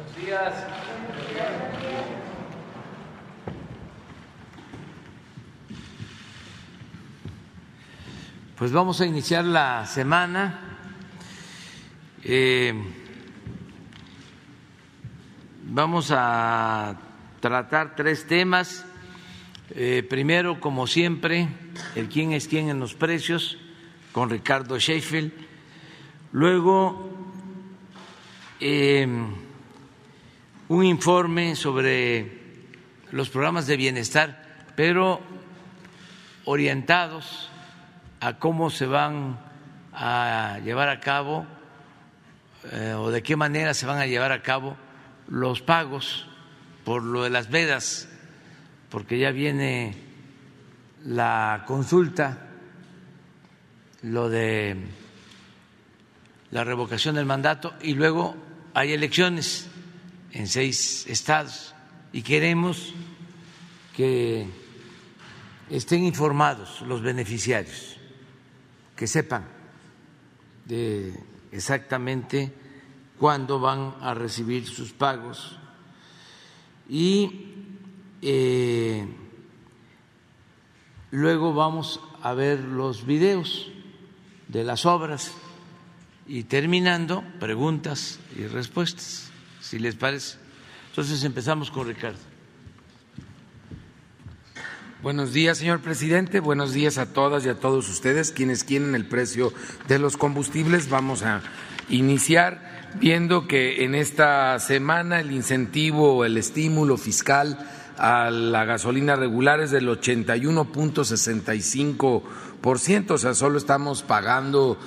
Buenos días. Pues vamos a iniciar la semana. Eh, vamos a tratar tres temas. Eh, primero, como siempre, el quién es quién en los precios con Ricardo Sheffield. Luego, eh, un informe sobre los programas de bienestar, pero orientados a cómo se van a llevar a cabo eh, o de qué manera se van a llevar a cabo los pagos por lo de las vedas, porque ya viene la consulta, lo de la revocación del mandato y luego hay elecciones en seis estados y queremos que estén informados los beneficiarios, que sepan de exactamente cuándo van a recibir sus pagos y eh, luego vamos a ver los videos de las obras y terminando preguntas y respuestas, si les parece. Entonces empezamos con Ricardo. Buenos días, señor presidente. Buenos días a todas y a todos ustedes quienes quieren el precio de los combustibles. Vamos a iniciar viendo que en esta semana el incentivo el estímulo fiscal a la gasolina regular es del 81.65%, o sea, solo estamos pagando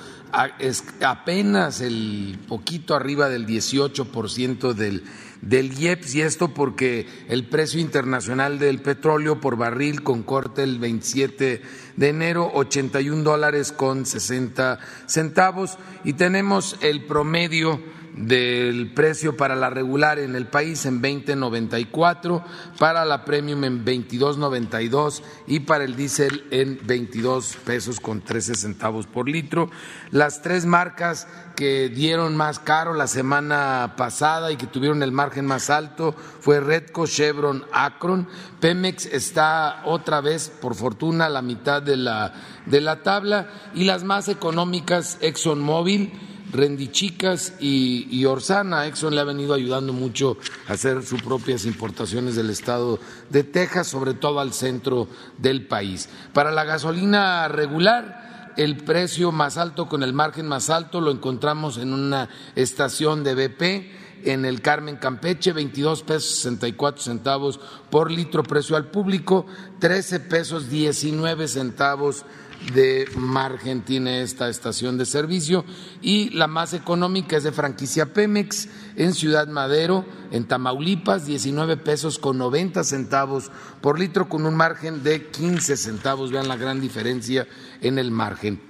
apenas el poquito arriba del 18% del del IEPS y esto porque el precio internacional del petróleo por barril con corte el 27 de enero 81 dólares con 60 centavos. Y tenemos el promedio del precio para la regular en el país en 20.94, para la premium en 22.92 y para el diésel en 22 pesos con 13 centavos por litro. Las tres marcas que dieron más caro la semana pasada y que tuvieron el margen más alto fue Redco, Chevron, Akron. Pemex está otra vez, por fortuna, a la mitad de la, de la tabla y las más económicas ExxonMobil Rendichicas y, y Orsana. Exxon le ha venido ayudando mucho a hacer sus propias importaciones del estado de Texas, sobre todo al centro del país. Para la gasolina regular, el precio más alto con el margen más alto lo encontramos en una estación de BP en el Carmen Campeche, 22 pesos 64 centavos por litro precio al público, 13 pesos 19 centavos de margen tiene esta estación de servicio y la más económica es de franquicia Pemex en Ciudad Madero, en Tamaulipas, 19 pesos con 90 centavos por litro con un margen de 15 centavos. Vean la gran diferencia en el margen.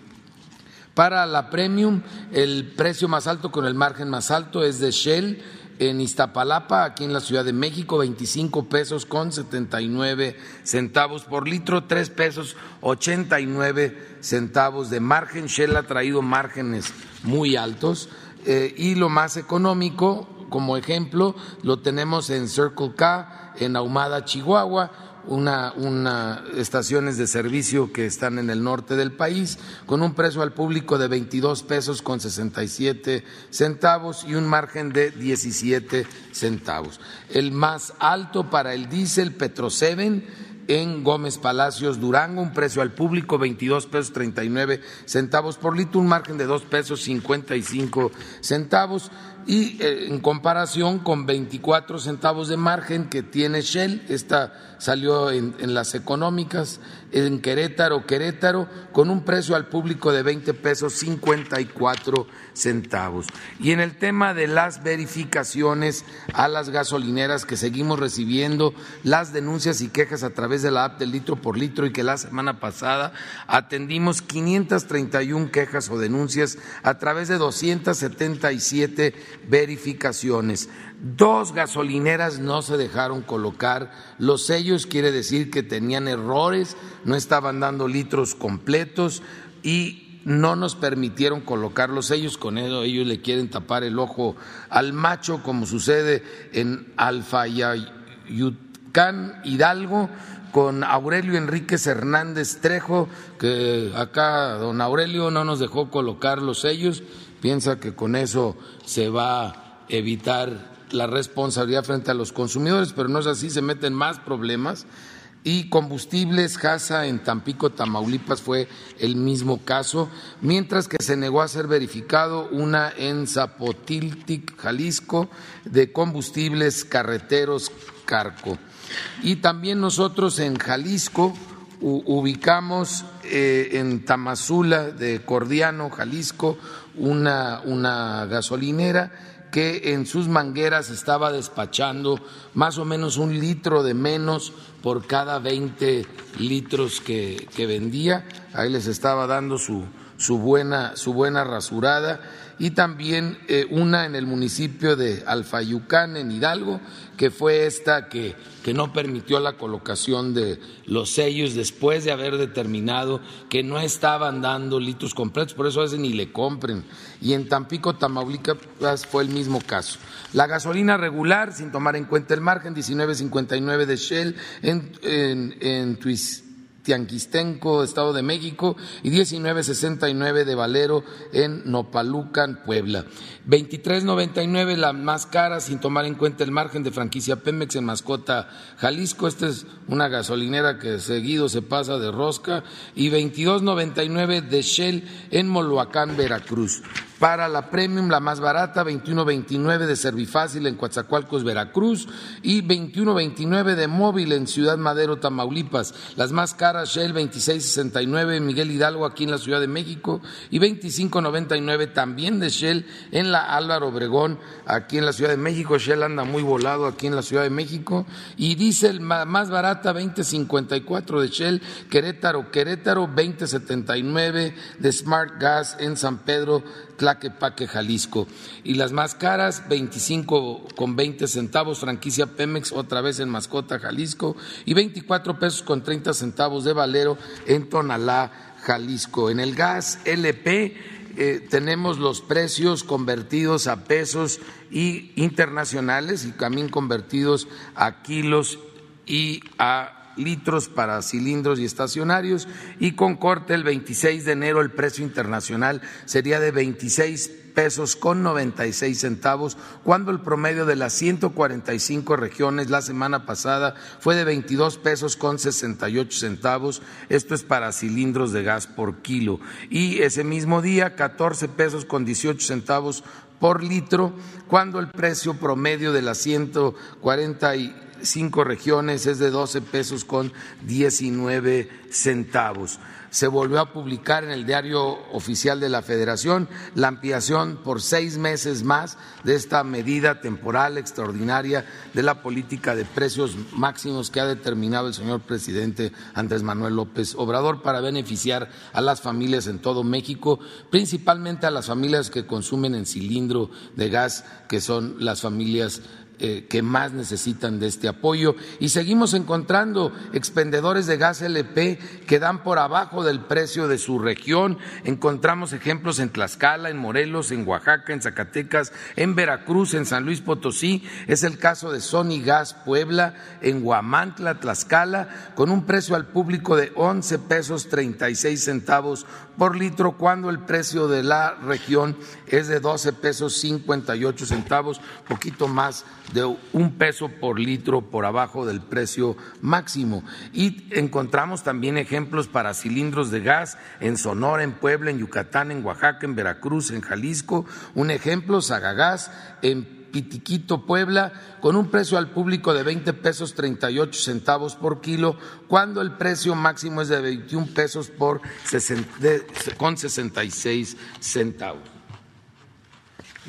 Para la premium, el precio más alto con el margen más alto es de Shell en Iztapalapa, aquí en la Ciudad de México, 25 pesos con 79 centavos por litro, 3 pesos 89 centavos de margen. Shell ha traído márgenes muy altos eh, y lo más económico, como ejemplo, lo tenemos en Circle K, en Ahumada, Chihuahua, una, una, estaciones de servicio que están en el norte del país, con un precio al público de 22 pesos con 67 centavos y un margen de 17 centavos. El más alto para el diésel Petro en Gómez Palacios Durango, un precio al público 22 pesos 39 centavos por litro, un margen de 2 pesos 55 centavos y eh, en comparación con 24 centavos de margen que tiene Shell, esta salió en, las económicas, en Querétaro, Querétaro, con un precio al público de 20 pesos 54 centavos. Y en el tema de las verificaciones a las gasolineras que seguimos recibiendo las denuncias y quejas a través de la app del litro por litro y que la semana pasada atendimos 531 quejas o denuncias a través de 277 verificaciones. Dos gasolineras no se dejaron colocar los sellos, quiere decir que tenían errores, no estaban dando litros completos y no nos permitieron colocar los sellos, con eso ellos le quieren tapar el ojo al macho, como sucede en Alfayayutcán, Hidalgo, con Aurelio Enríquez Hernández Trejo, que acá don Aurelio no nos dejó colocar los sellos, piensa que con eso se va a evitar la responsabilidad frente a los consumidores, pero no es así, se meten más problemas. Y combustibles, Jasa en Tampico, Tamaulipas fue el mismo caso, mientras que se negó a ser verificado una en Zapotiltic, Jalisco, de combustibles carreteros Carco. Y también nosotros en Jalisco ubicamos eh, en Tamazula de Cordiano, Jalisco, una, una gasolinera que en sus mangueras estaba despachando más o menos un litro de menos por cada 20 litros que, vendía. Ahí les estaba dando su, su, buena, su buena rasurada y también eh, una en el municipio de Alfayucán, en Hidalgo, que fue esta que, que, no permitió la colocación de los sellos después de haber determinado que no estaban dando litros completos, por eso a veces ni le compren. Y en Tampico, Tamaulipas fue el mismo caso. La gasolina regular, sin tomar en cuenta el margen, 19.59 de Shell en, en, en Tianquistenco, Estado de México, y 1969 de Valero en Nopalucan, Puebla. 23.99 la más cara, sin tomar en cuenta el margen de franquicia Pemex en Mascota, Jalisco. Esta es una gasolinera que seguido se pasa de rosca. Y 22.99 de Shell en Moloacán, Veracruz. Para la Premium, la más barata, 21.29 de Servifácil en Coatzacoalcos, Veracruz, y 21.29 de Móvil en Ciudad Madero, Tamaulipas. Las más caras, Shell 26.69 en Miguel Hidalgo, aquí en la Ciudad de México, y 25.99 también de Shell en la Álvaro Obregón, aquí en la Ciudad de México. Shell anda muy volado aquí en la Ciudad de México. Y Diesel más barata, 20.54 de Shell, Querétaro, Querétaro, 20.79 de Smart Gas en San Pedro, Tlaquepaque, Jalisco. Y las más caras, 25 con 20 centavos, franquicia Pemex, otra vez en Mascota, Jalisco, y 24 pesos con 30 centavos de Valero en Tonalá, Jalisco. En el gas LP eh, tenemos los precios convertidos a pesos y internacionales y también convertidos a kilos y a litros para cilindros y estacionarios y con corte el 26 de enero el precio internacional sería de 26 pesos con 96 centavos, cuando el promedio de las 145 regiones la semana pasada fue de 22 pesos con 68 centavos. Esto es para cilindros de gas por kilo. Y ese mismo día, 14 pesos con 18 centavos por litro, cuando el precio promedio de las 140 cinco regiones es de 12 pesos con 19 centavos. Se volvió a publicar en el diario oficial de la Federación la ampliación por seis meses más de esta medida temporal extraordinaria de la política de precios máximos que ha determinado el señor presidente Andrés Manuel López Obrador para beneficiar a las familias en todo México, principalmente a las familias que consumen en cilindro de gas, que son las familias que más necesitan de este apoyo y seguimos encontrando expendedores de gas LP que dan por abajo del precio de su región. Encontramos ejemplos en Tlaxcala, en Morelos, en Oaxaca, en Zacatecas, en Veracruz, en San Luis Potosí. Es el caso de Sony Gas Puebla, en Huamantla, Tlaxcala, con un precio al público de 11 pesos 36 centavos por litro, cuando el precio de la región es de 12 pesos 58 centavos, poquito más de un peso por litro por abajo del precio máximo. Y encontramos también ejemplos para cilindros de gas en Sonora, en Puebla, en Yucatán, en Oaxaca, en Veracruz, en Jalisco. Un ejemplo, Sagagás, en Pitiquito, Puebla, con un precio al público de 20 pesos 38 centavos por kilo, cuando el precio máximo es de 21 pesos por con 66 centavos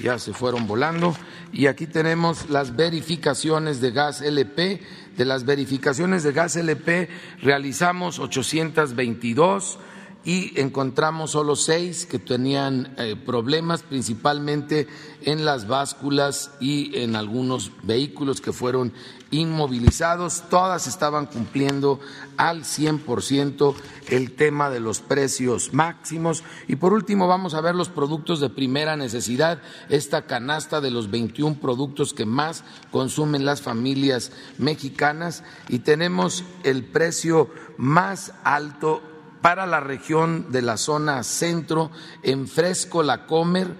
ya se fueron volando. Y aquí tenemos las verificaciones de gas LP. De las verificaciones de gas LP realizamos 822 y encontramos solo seis que tenían eh, problemas, principalmente en las básculas y en algunos vehículos que fueron inmovilizados. Todas estaban cumpliendo al 100% el tema de los precios máximos. Y por último, vamos a ver los productos de primera necesidad, esta canasta de los 21 productos que más consumen las familias mexicanas. Y tenemos el precio más alto para la región de la zona centro en Fresco La Comer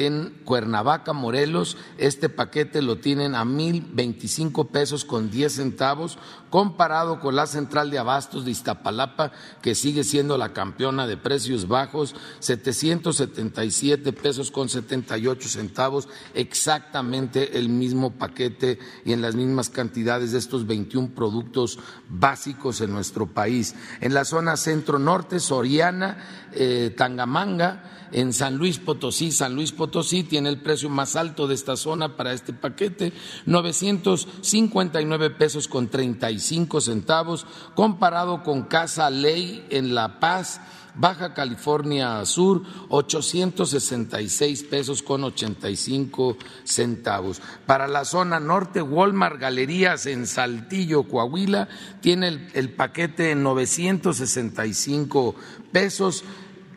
en Cuernavaca, Morelos. Este paquete lo tienen a mil veinticinco pesos con diez centavos, comparado con la central de abastos de Iztapalapa, que sigue siendo la campeona de precios bajos, 777 pesos con 78 centavos, exactamente el mismo paquete y en las mismas cantidades de estos 21 productos básicos en nuestro país. En la zona centro-norte, Soriana, eh, Tangamanga, en San Luis Potosí. San Luis Potosí tiene el precio más alto de esta zona para este paquete, 959 pesos con 35 centavos, comparado con Casa Ley en La Paz. Baja California Sur, 866 pesos con 85 centavos. Para la zona norte, Walmart Galerías en Saltillo, Coahuila, tiene el, el paquete en 965 pesos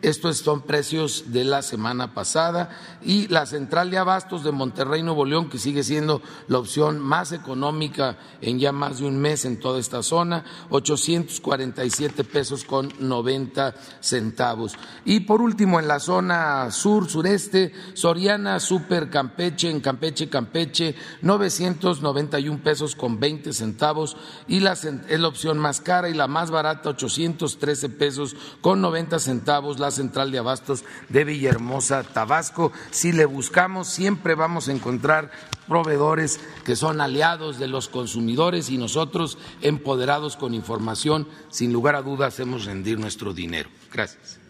estos son precios de la semana pasada y la central de abastos de Monterrey, Nuevo León, que sigue siendo la opción más económica en ya más de un mes en toda esta zona, 847 pesos con 90 centavos. Y por último, en la zona sur, sureste, Soriana Super Campeche, en Campeche, Campeche, 991 pesos con 20 centavos y la, es la opción más cara y la más barata, 813 pesos con 90 centavos. Central de Abastos de Villahermosa, Tabasco. Si le buscamos, siempre vamos a encontrar proveedores que son aliados de los consumidores y nosotros, empoderados con información, sin lugar a dudas, hacemos rendir nuestro dinero. Gracias.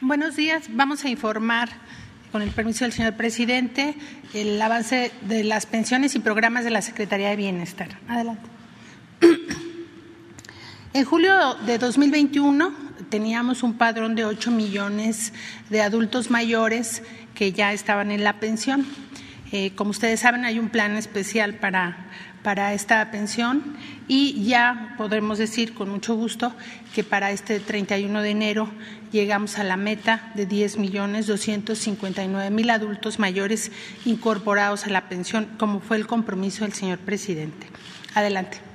Buenos días. Vamos a informar, con el permiso del señor presidente, el avance de las pensiones y programas de la Secretaría de Bienestar. Adelante. En julio de 2021 teníamos un padrón de 8 millones de adultos mayores que ya estaban en la pensión. Eh, como ustedes saben, hay un plan especial para, para esta pensión y ya podremos decir con mucho gusto que para este 31 de enero llegamos a la meta de 10 millones 259 mil adultos mayores incorporados a la pensión, como fue el compromiso del señor presidente. Adelante.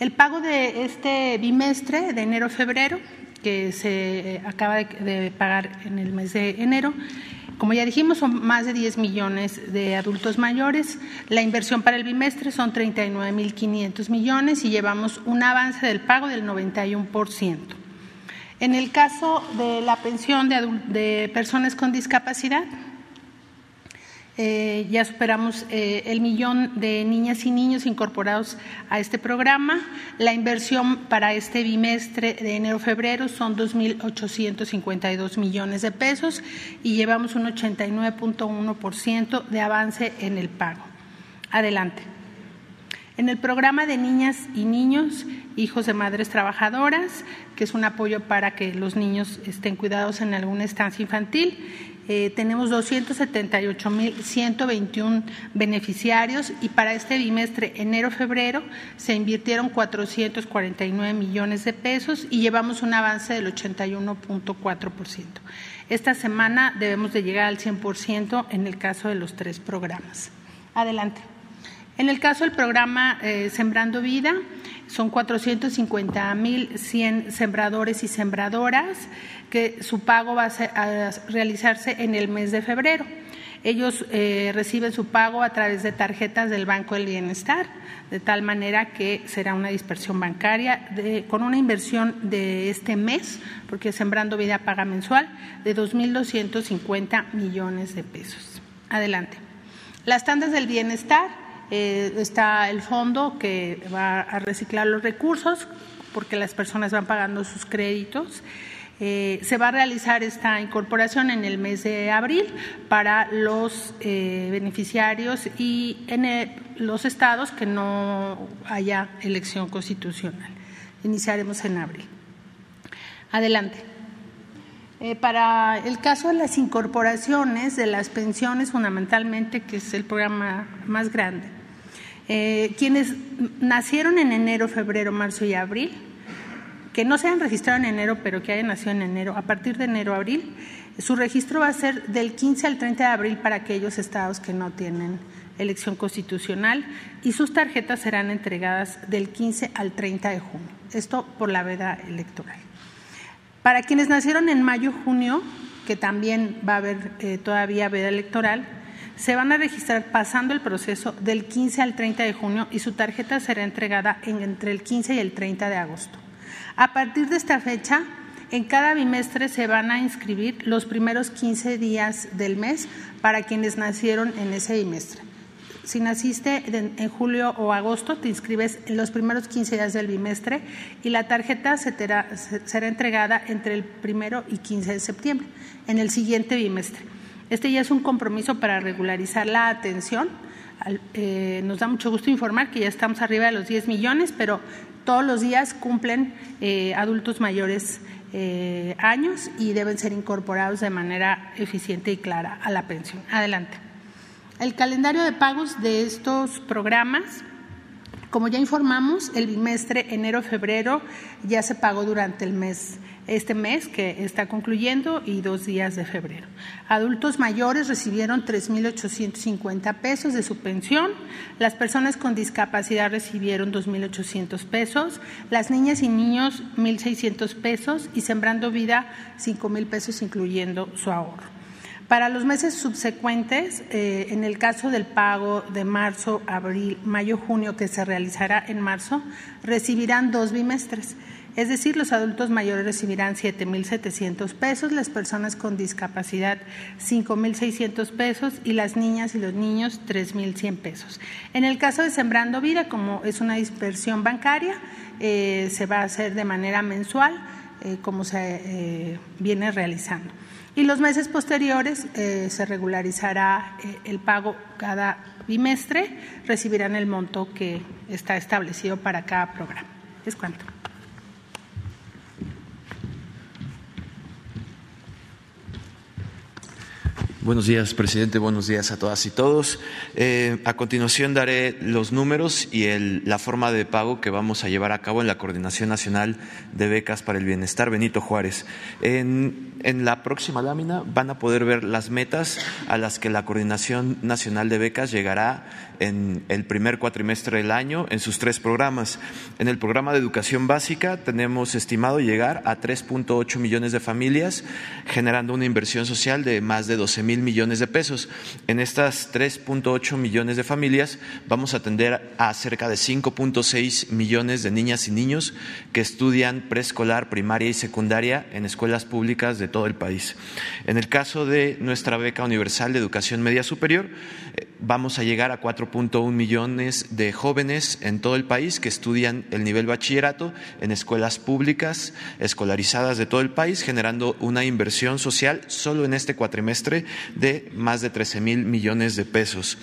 El pago de este bimestre de enero-febrero, que se acaba de pagar en el mes de enero, como ya dijimos, son más de 10 millones de adultos mayores. La inversión para el bimestre son 39.500 millones y llevamos un avance del pago del 91%. En el caso de la pensión de, de personas con discapacidad, eh, ya superamos eh, el millón de niñas y niños incorporados a este programa. La inversión para este bimestre de enero-febrero son 2.852 millones de pesos y llevamos un 89.1% de avance en el pago. Adelante. En el programa de niñas y niños, hijos de madres trabajadoras, que es un apoyo para que los niños estén cuidados en alguna estancia infantil, eh, tenemos 278.121 beneficiarios y para este bimestre enero-febrero se invirtieron 449 millones de pesos y llevamos un avance del 81.4%. Esta semana debemos de llegar al 100% en el caso de los tres programas. Adelante. En el caso del programa eh, Sembrando Vida, son 450 mil 100 sembradores y sembradoras que su pago va a, realizarse en el mes de febrero. Ellos eh, reciben su pago a través de tarjetas del Banco del Bienestar, de tal manera que será una dispersión bancaria con una inversión de este mes, porque Sembrando Vida paga mensual, de 2.250 millones de pesos. Adelante. Las tandas del bienestar eh, está el fondo que va a reciclar los recursos porque las personas van pagando sus créditos. Eh, se va a realizar esta incorporación en el mes de abril para los eh, beneficiarios y en los estados que no haya elección constitucional. Iniciaremos en abril. Adelante. Eh, para el caso de las incorporaciones de las pensiones, fundamentalmente, que es el programa más grande, quienes nacieron en enero, febrero, marzo y abril, que no se hayan registrado en enero, pero que hayan nacido en enero, a partir de enero, abril, su registro va a ser del 15 al 30 de abril para aquellos estados que no tienen elección constitucional y sus tarjetas serán entregadas del 15 al 30 de junio. Esto por la veda electoral. Para quienes nacieron en mayo, junio, que también va a haber eh, todavía veda electoral, se van a registrar pasando el proceso del 15 al 30 de junio y su tarjeta será entregada entre el 15 y el 30 de agosto. A partir de esta fecha, en cada bimestre se van a inscribir los primeros 15 días del mes para quienes nacieron en ese bimestre. Si naciste en julio o agosto, te inscribes en los primeros 15 días del bimestre y la tarjeta será entregada entre el primero y 15 de septiembre, en el siguiente bimestre. Este ya es un compromiso para regularizar la atención. Eh, nos da mucho gusto informar que ya estamos arriba de los 10 millones, pero todos los días cumplen eh, adultos mayores eh, años y deben ser incorporados de manera eficiente y clara a la pensión. Adelante. El calendario de pagos de estos programas, como ya informamos, el bimestre enero-febrero ya se pagó durante el mes este mes que está concluyendo y dos días de febrero. Adultos mayores recibieron 3.850 pesos de su pensión, las personas con discapacidad recibieron 2.800 pesos, las niñas y niños 1.600 pesos y Sembrando Vida 5.000 pesos incluyendo su ahorro. Para los meses subsecuentes, eh, en el caso del pago de marzo, abril, mayo, junio, que se realizará en marzo, recibirán dos bimestres. Es decir, los adultos mayores recibirán 7.700 pesos, las personas con discapacidad 5.600 pesos y las niñas y los niños 3.100 pesos. En el caso de Sembrando Vida, como es una dispersión bancaria, eh, se va a hacer de manera mensual, eh, como se viene realizando y los meses posteriores eh, se regularizará eh, el pago cada bimestre, recibirán el monto que está establecido para cada programa. Es cuanto. Buenos días, presidente. Buenos días a todas y todos. Eh, a continuación daré los números y la forma de pago que vamos a llevar a cabo en la Coordinación Nacional de Becas para el Bienestar Benito Juárez. En, en la próxima lámina van a poder ver las metas a las que la Coordinación Nacional de Becas llegará en el primer cuatrimestre del año en sus tres programas. En el programa de educación básica tenemos estimado llegar a 3.8 millones de familias, generando una inversión social de más de 12 mil millones de pesos. En estas 3.8 millones de familias vamos a atender a cerca de 5.6 millones de niñas y niños que estudian preescolar, primaria y secundaria en escuelas públicas de todo el país. En el caso de nuestra beca universal de educación media superior, vamos a llegar a 4.1 millones de jóvenes en todo el país que estudian el nivel bachillerato en escuelas públicas escolarizadas de todo el país, generando una inversión social solo en este cuatrimestre de más de 13 mil millones de pesos.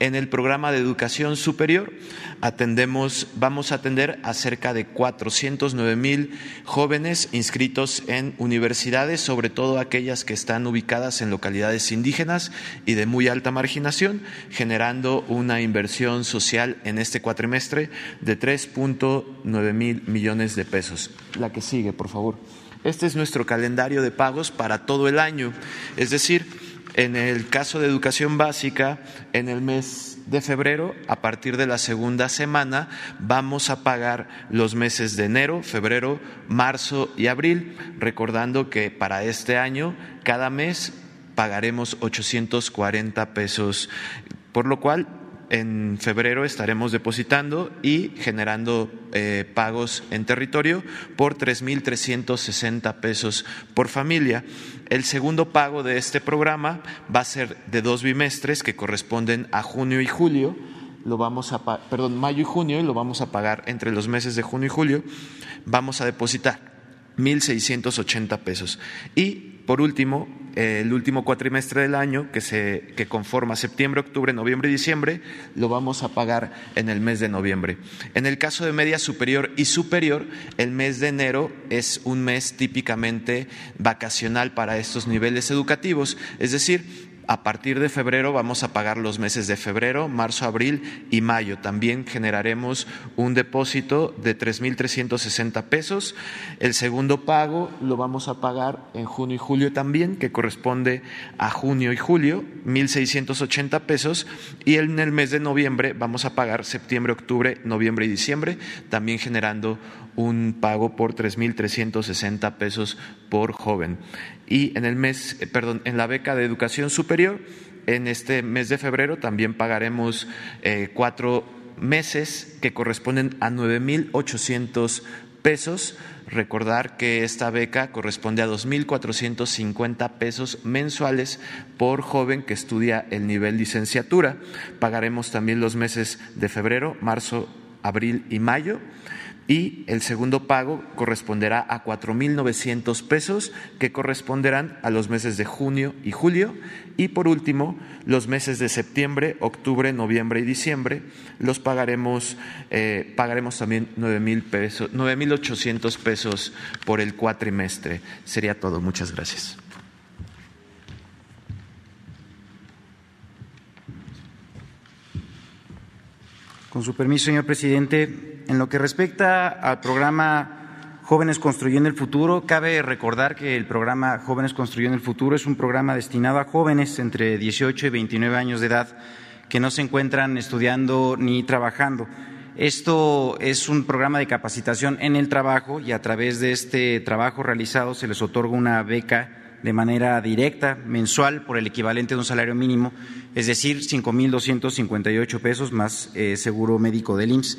En el programa de educación superior atendemos, vamos a atender a cerca de 409 mil jóvenes inscritos en universidades, sobre todo aquellas que están ubicadas en localidades indígenas y de muy alta marginación, generando una inversión social en este cuatrimestre de 3.9 mil millones de pesos. La que sigue, por favor. Este es nuestro calendario de pagos para todo el año, es decir, en el caso de educación básica, en el mes de febrero, a partir de la segunda semana, vamos a pagar los meses de enero, febrero, marzo y abril, recordando que para este año, cada mes pagaremos 840 pesos, por lo cual en febrero estaremos depositando y generando eh, pagos en territorio por 3.360 pesos por familia. El segundo pago de este programa va a ser de dos bimestres que corresponden a junio y julio. Lo vamos a, perdón, mayo y junio y lo vamos a pagar entre los meses de junio y julio. Vamos a depositar 1.680 pesos. Y por último, el último cuatrimestre del año, que, se, que conforma septiembre, octubre, noviembre y diciembre, lo vamos a pagar en el mes de noviembre. En el caso de media superior y superior, el mes de enero es un mes típicamente vacacional para estos niveles educativos, es decir, a partir de febrero vamos a pagar los meses de febrero, marzo, abril y mayo. También generaremos un depósito de 3.360 pesos. El segundo pago lo vamos a pagar en junio y julio también, que corresponde a junio y julio, 1.680 pesos. Y en el mes de noviembre vamos a pagar septiembre, octubre, noviembre y diciembre, también generando un pago por 3.360 pesos por joven. Y en el mes, eh, perdón, en la beca de educación superior, en este mes de febrero también pagaremos eh, cuatro meses que corresponden a 9.800 pesos. Recordar que esta beca corresponde a 2.450 pesos mensuales por joven que estudia el nivel licenciatura. Pagaremos también los meses de febrero, marzo, abril y mayo y el segundo pago corresponderá a 4.900 pesos que corresponderán a los meses de junio y julio. Y por último los meses de septiembre, octubre, noviembre y diciembre los pagaremos eh, pagaremos también 9.000 pesos 9.800 pesos por el cuatrimestre. Sería todo. Muchas gracias. Con su permiso señor presidente en lo que respecta al programa Jóvenes Construyendo el Futuro, cabe recordar que el programa Jóvenes Construyendo el Futuro es un programa destinado a jóvenes entre 18 y 29 años de edad que no se encuentran estudiando ni trabajando. Esto es un programa de capacitación en el trabajo y a través de este trabajo realizado se les otorga una beca de manera directa, mensual, por el equivalente de un salario mínimo, es decir, 5.258 pesos más eh, seguro médico del IMSS.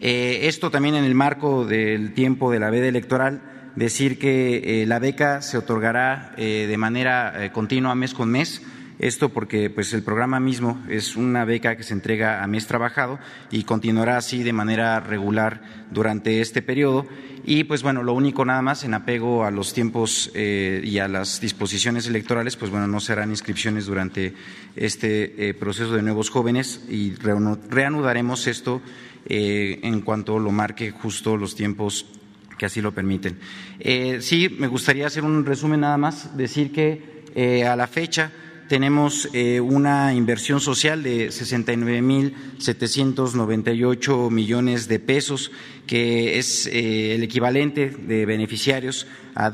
Eh, esto también en el marco del tiempo de la veda electoral, decir que eh, la beca se otorgará eh, de manera continua mes con mes. Esto porque pues el programa mismo es una beca que se entrega a mes trabajado y continuará así de manera regular durante este periodo. Y pues bueno, lo único nada más en apego a los tiempos y a las disposiciones electorales, pues bueno, no serán inscripciones durante este proceso de nuevos jóvenes y reanudaremos esto eh, en cuanto lo marque justo los tiempos que así lo permiten. Eh, sí, me gustaría hacer un resumen nada más, decir que eh, a la fecha tenemos una inversión social de 69.798 millones de pesos, que es el equivalente de beneficiarios a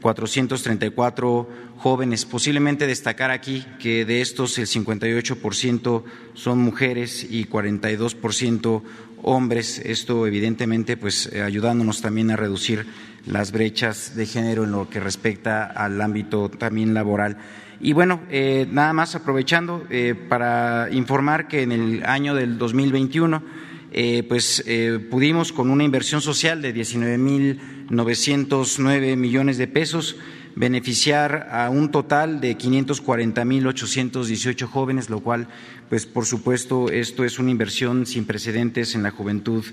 2.124.434 jóvenes. Posiblemente destacar aquí que de estos el 58% son mujeres y 42% hombres. Esto evidentemente pues eh, ayudándonos también a reducir las brechas de género en lo que respecta al ámbito también laboral. Y bueno, eh, nada más aprovechando eh, para informar que en el año del 2021 pues pudimos con una inversión social de 19.909 millones de pesos beneficiar a un total de 540.818 jóvenes, lo cual, pues por supuesto, esto es una inversión sin precedentes en la juventud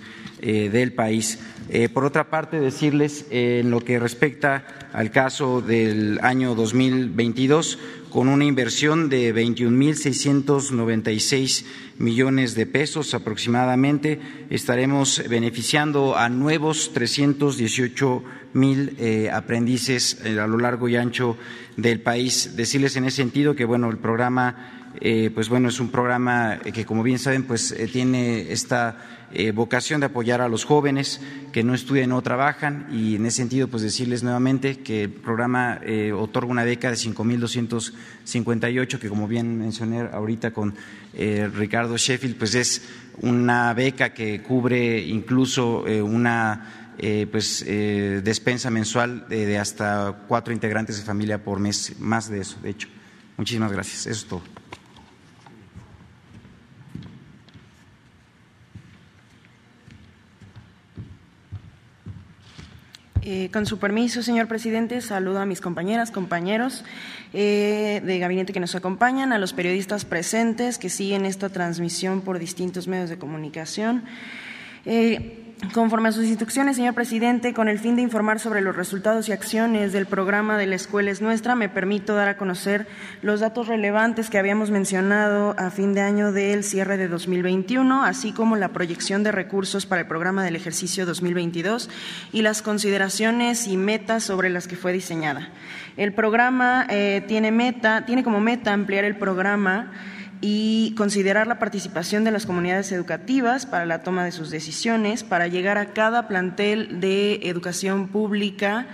eh, del país. Eh, por otra parte, decirles eh, en lo que respecta al caso del año 2022, con una inversión de 21.696 millones de pesos aproximadamente, estaremos beneficiando a nuevos 318 mil eh, aprendices eh, a lo largo y ancho del país. Decirles en ese sentido que bueno el programa eh, pues bueno es un programa que como bien saben pues tiene esta vocación de apoyar a los jóvenes que no estudian o trabajan y en ese sentido pues decirles nuevamente que el programa otorga una beca de 5.258 que como bien mencioné ahorita con Ricardo Sheffield pues es una beca que cubre incluso una eh, pues eh, despensa mensual de, hasta cuatro integrantes de familia por mes, más de eso, de hecho. Muchísimas gracias. Eso es todo. Eh, con su permiso, señor presidente, saludo a mis compañeras, compañeros de gabinete que nos acompañan, a los periodistas presentes que siguen esta transmisión por distintos medios de comunicación. Conforme a sus instrucciones, señor presidente, con el fin de informar sobre los resultados y acciones del programa de la Escuela es Nuestra, me permito dar a conocer los datos relevantes que habíamos mencionado a fin de año del cierre de 2021, así como la proyección de recursos para el programa del ejercicio 2022 y las consideraciones y metas sobre las que fue diseñada. El programa eh, tiene meta, tiene como meta ampliar el programa y considerar la participación de las comunidades educativas para la toma de sus decisiones, para llegar a cada plantel de educación pública,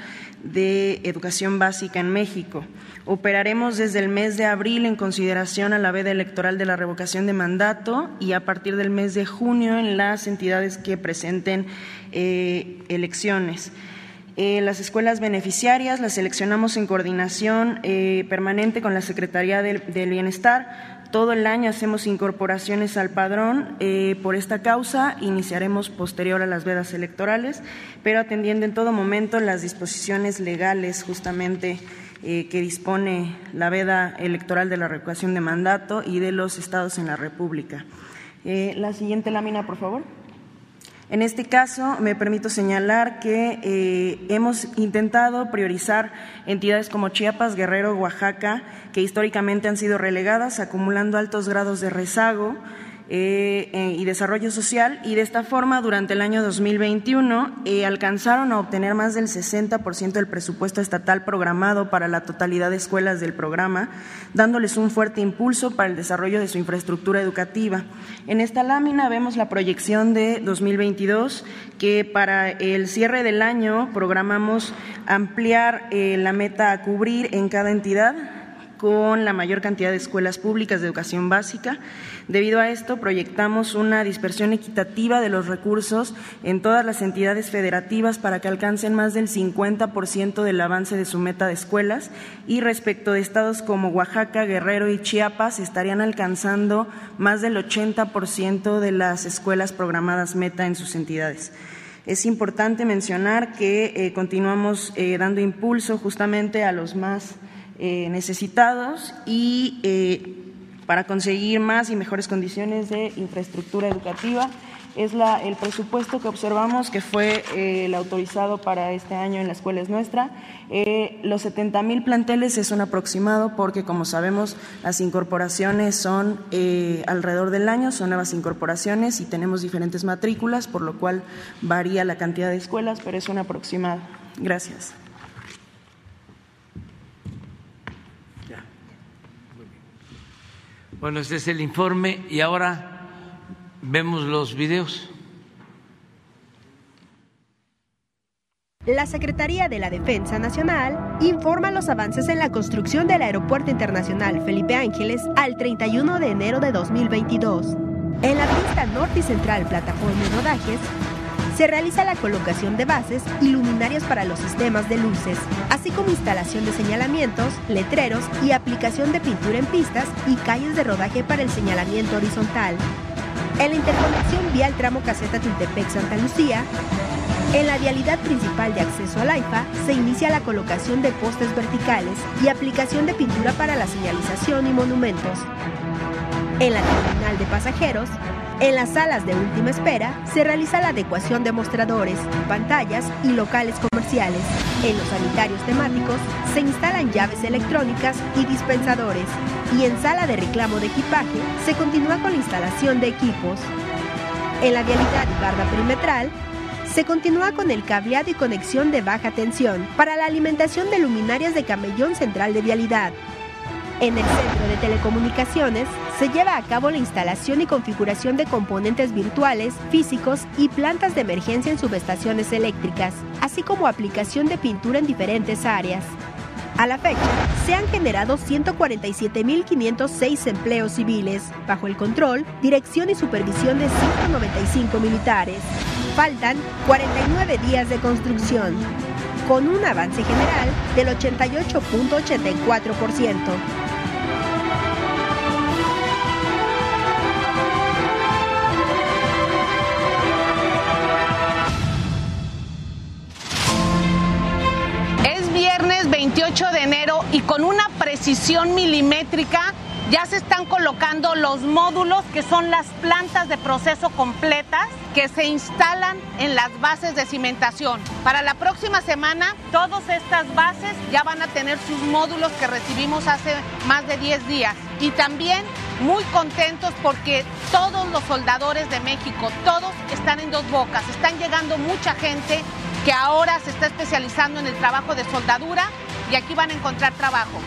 de educación básica en México. Operaremos desde el mes de abril en consideración a la veda electoral de la revocación de mandato y a partir del mes de junio en las entidades que presenten eh, elecciones. Eh, las escuelas beneficiarias las seleccionamos en coordinación eh, permanente con la Secretaría del Bienestar todo el año hacemos incorporaciones al padrón. Eh, por esta causa iniciaremos posterior a las vedas electorales, pero atendiendo en todo momento las disposiciones legales justamente eh, que dispone la veda electoral de la revocación de mandato y de los estados en la República. Eh, la siguiente lámina, por favor. En este caso, me permito señalar que eh, hemos intentado priorizar entidades como Chiapas, Guerrero, Oaxaca, que históricamente han sido relegadas, acumulando altos grados de rezago eh, eh, y desarrollo social y de esta forma durante el año 2021 eh, alcanzaron a obtener más del 60% del presupuesto estatal programado para la totalidad de escuelas del programa, dándoles un fuerte impulso para el desarrollo de su infraestructura educativa. En esta lámina vemos la proyección de 2022 que para el cierre del año programamos ampliar la meta a cubrir en cada entidad con la mayor cantidad de escuelas públicas de educación básica Debido a esto, proyectamos una dispersión equitativa de los recursos en todas las entidades federativas para que alcancen más del 50% del avance de su meta de escuelas y respecto de estados como Oaxaca, Guerrero y Chiapas estarían alcanzando más del 80% de las escuelas programadas meta en sus entidades. Es importante mencionar que eh, continuamos eh, dando impulso justamente a los más eh, necesitados y para conseguir más y mejores condiciones de infraestructura educativa. Es la, el presupuesto que observamos que fue eh, el autorizado para este año en la escuela es nuestra. Eh, los 70 mil planteles es un aproximado porque, como sabemos, las incorporaciones son eh, alrededor del año, son nuevas incorporaciones y tenemos diferentes matrículas, por lo cual varía la cantidad de escuelas, pero es un aproximado. Gracias. Bueno, este es el informe y ahora vemos los videos. La Secretaría de la Defensa Nacional informa los avances en la construcción del Aeropuerto Internacional Felipe Ángeles al 31 de enero de 2022. En la pista norte y central plataforma de rodajes, se realiza la colocación de bases y luminarias para los sistemas de luces, así como instalación de señalamientos, letreros y aplicación de pintura en pistas y calles de rodaje para el señalamiento horizontal. En la interconexión vial tramo caseta Tultepec-Santa Lucía, en la vialidad principal de acceso al AIFA se inicia la colocación de postes verticales y aplicación de pintura para la señalización y monumentos. En la terminal de pasajeros en las salas de última espera se realiza la adecuación de mostradores, pantallas y locales comerciales. En los sanitarios temáticos se instalan llaves electrónicas y dispensadores. Y en sala de reclamo de equipaje se continúa con la instalación de equipos. En la vialidad y barda perimetral se continúa con el cableado y conexión de baja tensión para la alimentación de luminarias de camellón central de vialidad. En el Centro de Telecomunicaciones se lleva a cabo la instalación y configuración de componentes virtuales, físicos y plantas de emergencia en subestaciones eléctricas, así como aplicación de pintura en diferentes áreas. A la fecha, se han generado 147.506 empleos civiles, bajo el control, dirección y supervisión de 195 militares. Faltan 49 días de construcción, con un avance general del 88.84%. precisión milimétrica Ya se están colocando los módulos que son las plantas de proceso completas que se instalan en las bases de cimentación. Para la próxima semana, todas estas bases ya van a tener sus módulos que recibimos hace más de 10 días. Y también muy contentos porque todos los soldadores de México, todos están en dos bocas. Están llegando mucha gente que ahora se está especializando en el trabajo de soldadura y aquí van a encontrar trabajo.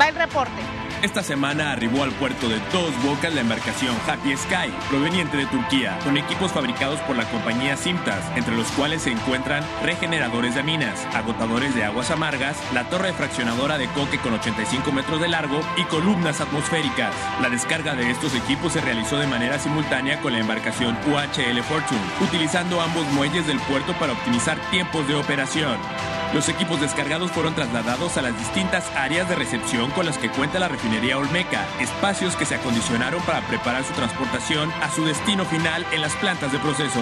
Va el reporte. Esta semana arribó al puerto de Dos Bocas la embarcación Happy Sky, proveniente de Turquía, con equipos fabricados por la compañía Simtas, entre los cuales se encuentran regeneradores de minas, agotadores de aguas amargas, la torre fraccionadora de coque con 85 metros de largo y columnas atmosféricas. La descarga de estos equipos se realizó de manera simultánea con la embarcación UHL Fortune, utilizando ambos muelles del puerto para optimizar tiempos de operación. Los equipos descargados fueron trasladados a las distintas áreas de recepción con las que cuenta la refinería Olmeca, espacios que se acondicionaron para preparar su transportación a su destino final en las plantas de proceso.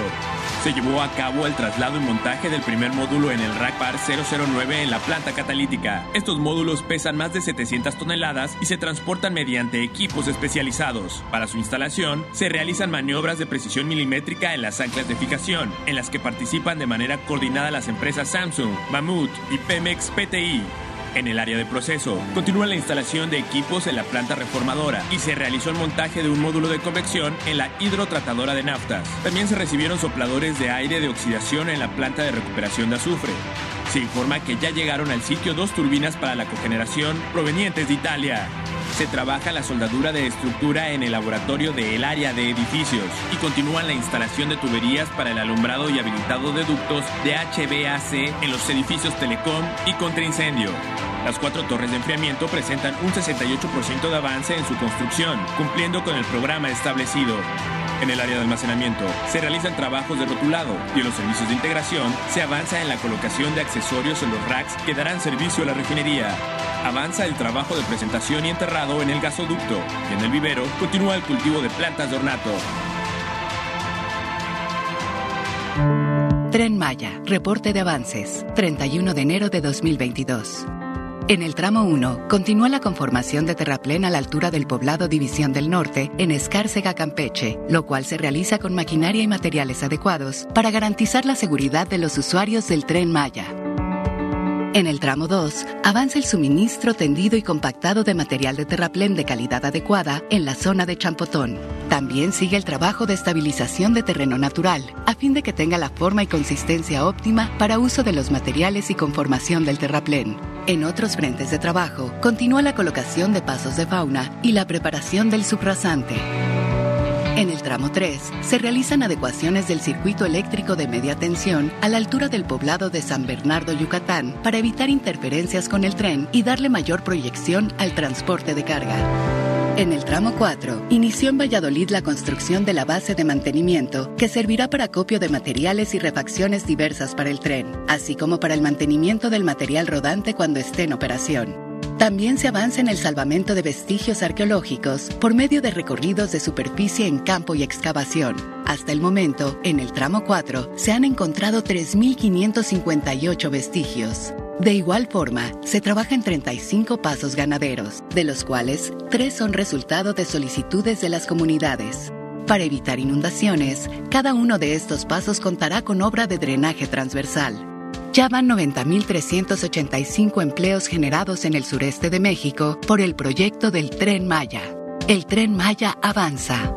Se llevó a cabo el traslado y montaje del primer módulo en el Rack Bar 009 en la planta catalítica. Estos módulos pesan más de 700 toneladas y se transportan mediante equipos especializados. Para su instalación, se realizan maniobras de precisión milimétrica en las anclas de fijación, en las que participan de manera coordinada las empresas Samsung, Mammoth y Pemex PTI. En el área de proceso, continúa la instalación de equipos en la planta reformadora y se realizó el montaje de un módulo de convección en la hidrotratadora de naftas. También se recibieron sopladores de aire de oxidación en la planta de recuperación de azufre. Se informa que ya llegaron al sitio dos turbinas para la cogeneración provenientes de Italia. Se trabaja la soldadura de estructura en el laboratorio del área de edificios y continúa la instalación de tuberías para el alumbrado y habilitado de ductos de HVAC en los edificios Telecom y contraincendio. Las cuatro torres de enfriamiento presentan un 68% de avance en su construcción, cumpliendo con el programa establecido. En el área de almacenamiento se realizan trabajos de rotulado y en los servicios de integración se avanza en la colocación de accesorios en los racks que darán servicio a la refinería. Avanza el trabajo de presentación y enterrado en el gasoducto y en el vivero continúa el cultivo de plantas de ornato. Tren Maya, reporte de avances, 31 de enero de 2022. En el tramo 1, continúa la conformación de terraplén a la altura del poblado División del Norte, en Escárcega, Campeche, lo cual se realiza con maquinaria y materiales adecuados para garantizar la seguridad de los usuarios del tren Maya. En el tramo 2, avanza el suministro tendido y compactado de material de terraplén de calidad adecuada en la zona de Champotón. También sigue el trabajo de estabilización de terreno natural, a fin de que tenga la forma y consistencia óptima para uso de los materiales y conformación del terraplén. En otros frentes de trabajo, continúa la colocación de pasos de fauna y la preparación del subrasante. En el tramo 3 se realizan adecuaciones del circuito eléctrico de media tensión a la altura del poblado de San Bernardo, Yucatán, para evitar interferencias con el tren y darle mayor proyección al transporte de carga. En el tramo 4, inició en Valladolid la construcción de la base de mantenimiento que servirá para acopio de materiales y refacciones diversas para el tren, así como para el mantenimiento del material rodante cuando esté en operación. También se avanza en el salvamento de vestigios arqueológicos por medio de recorridos de superficie en campo y excavación. Hasta el momento, en el tramo 4, se han encontrado 3.558 vestigios. De igual forma, se trabaja en 35 pasos ganaderos, de los cuales 3 son resultado de solicitudes de las comunidades. Para evitar inundaciones, cada uno de estos pasos contará con obra de drenaje transversal. Ya van 90.385 empleos generados en el sureste de México por el proyecto del Tren Maya. El Tren Maya avanza.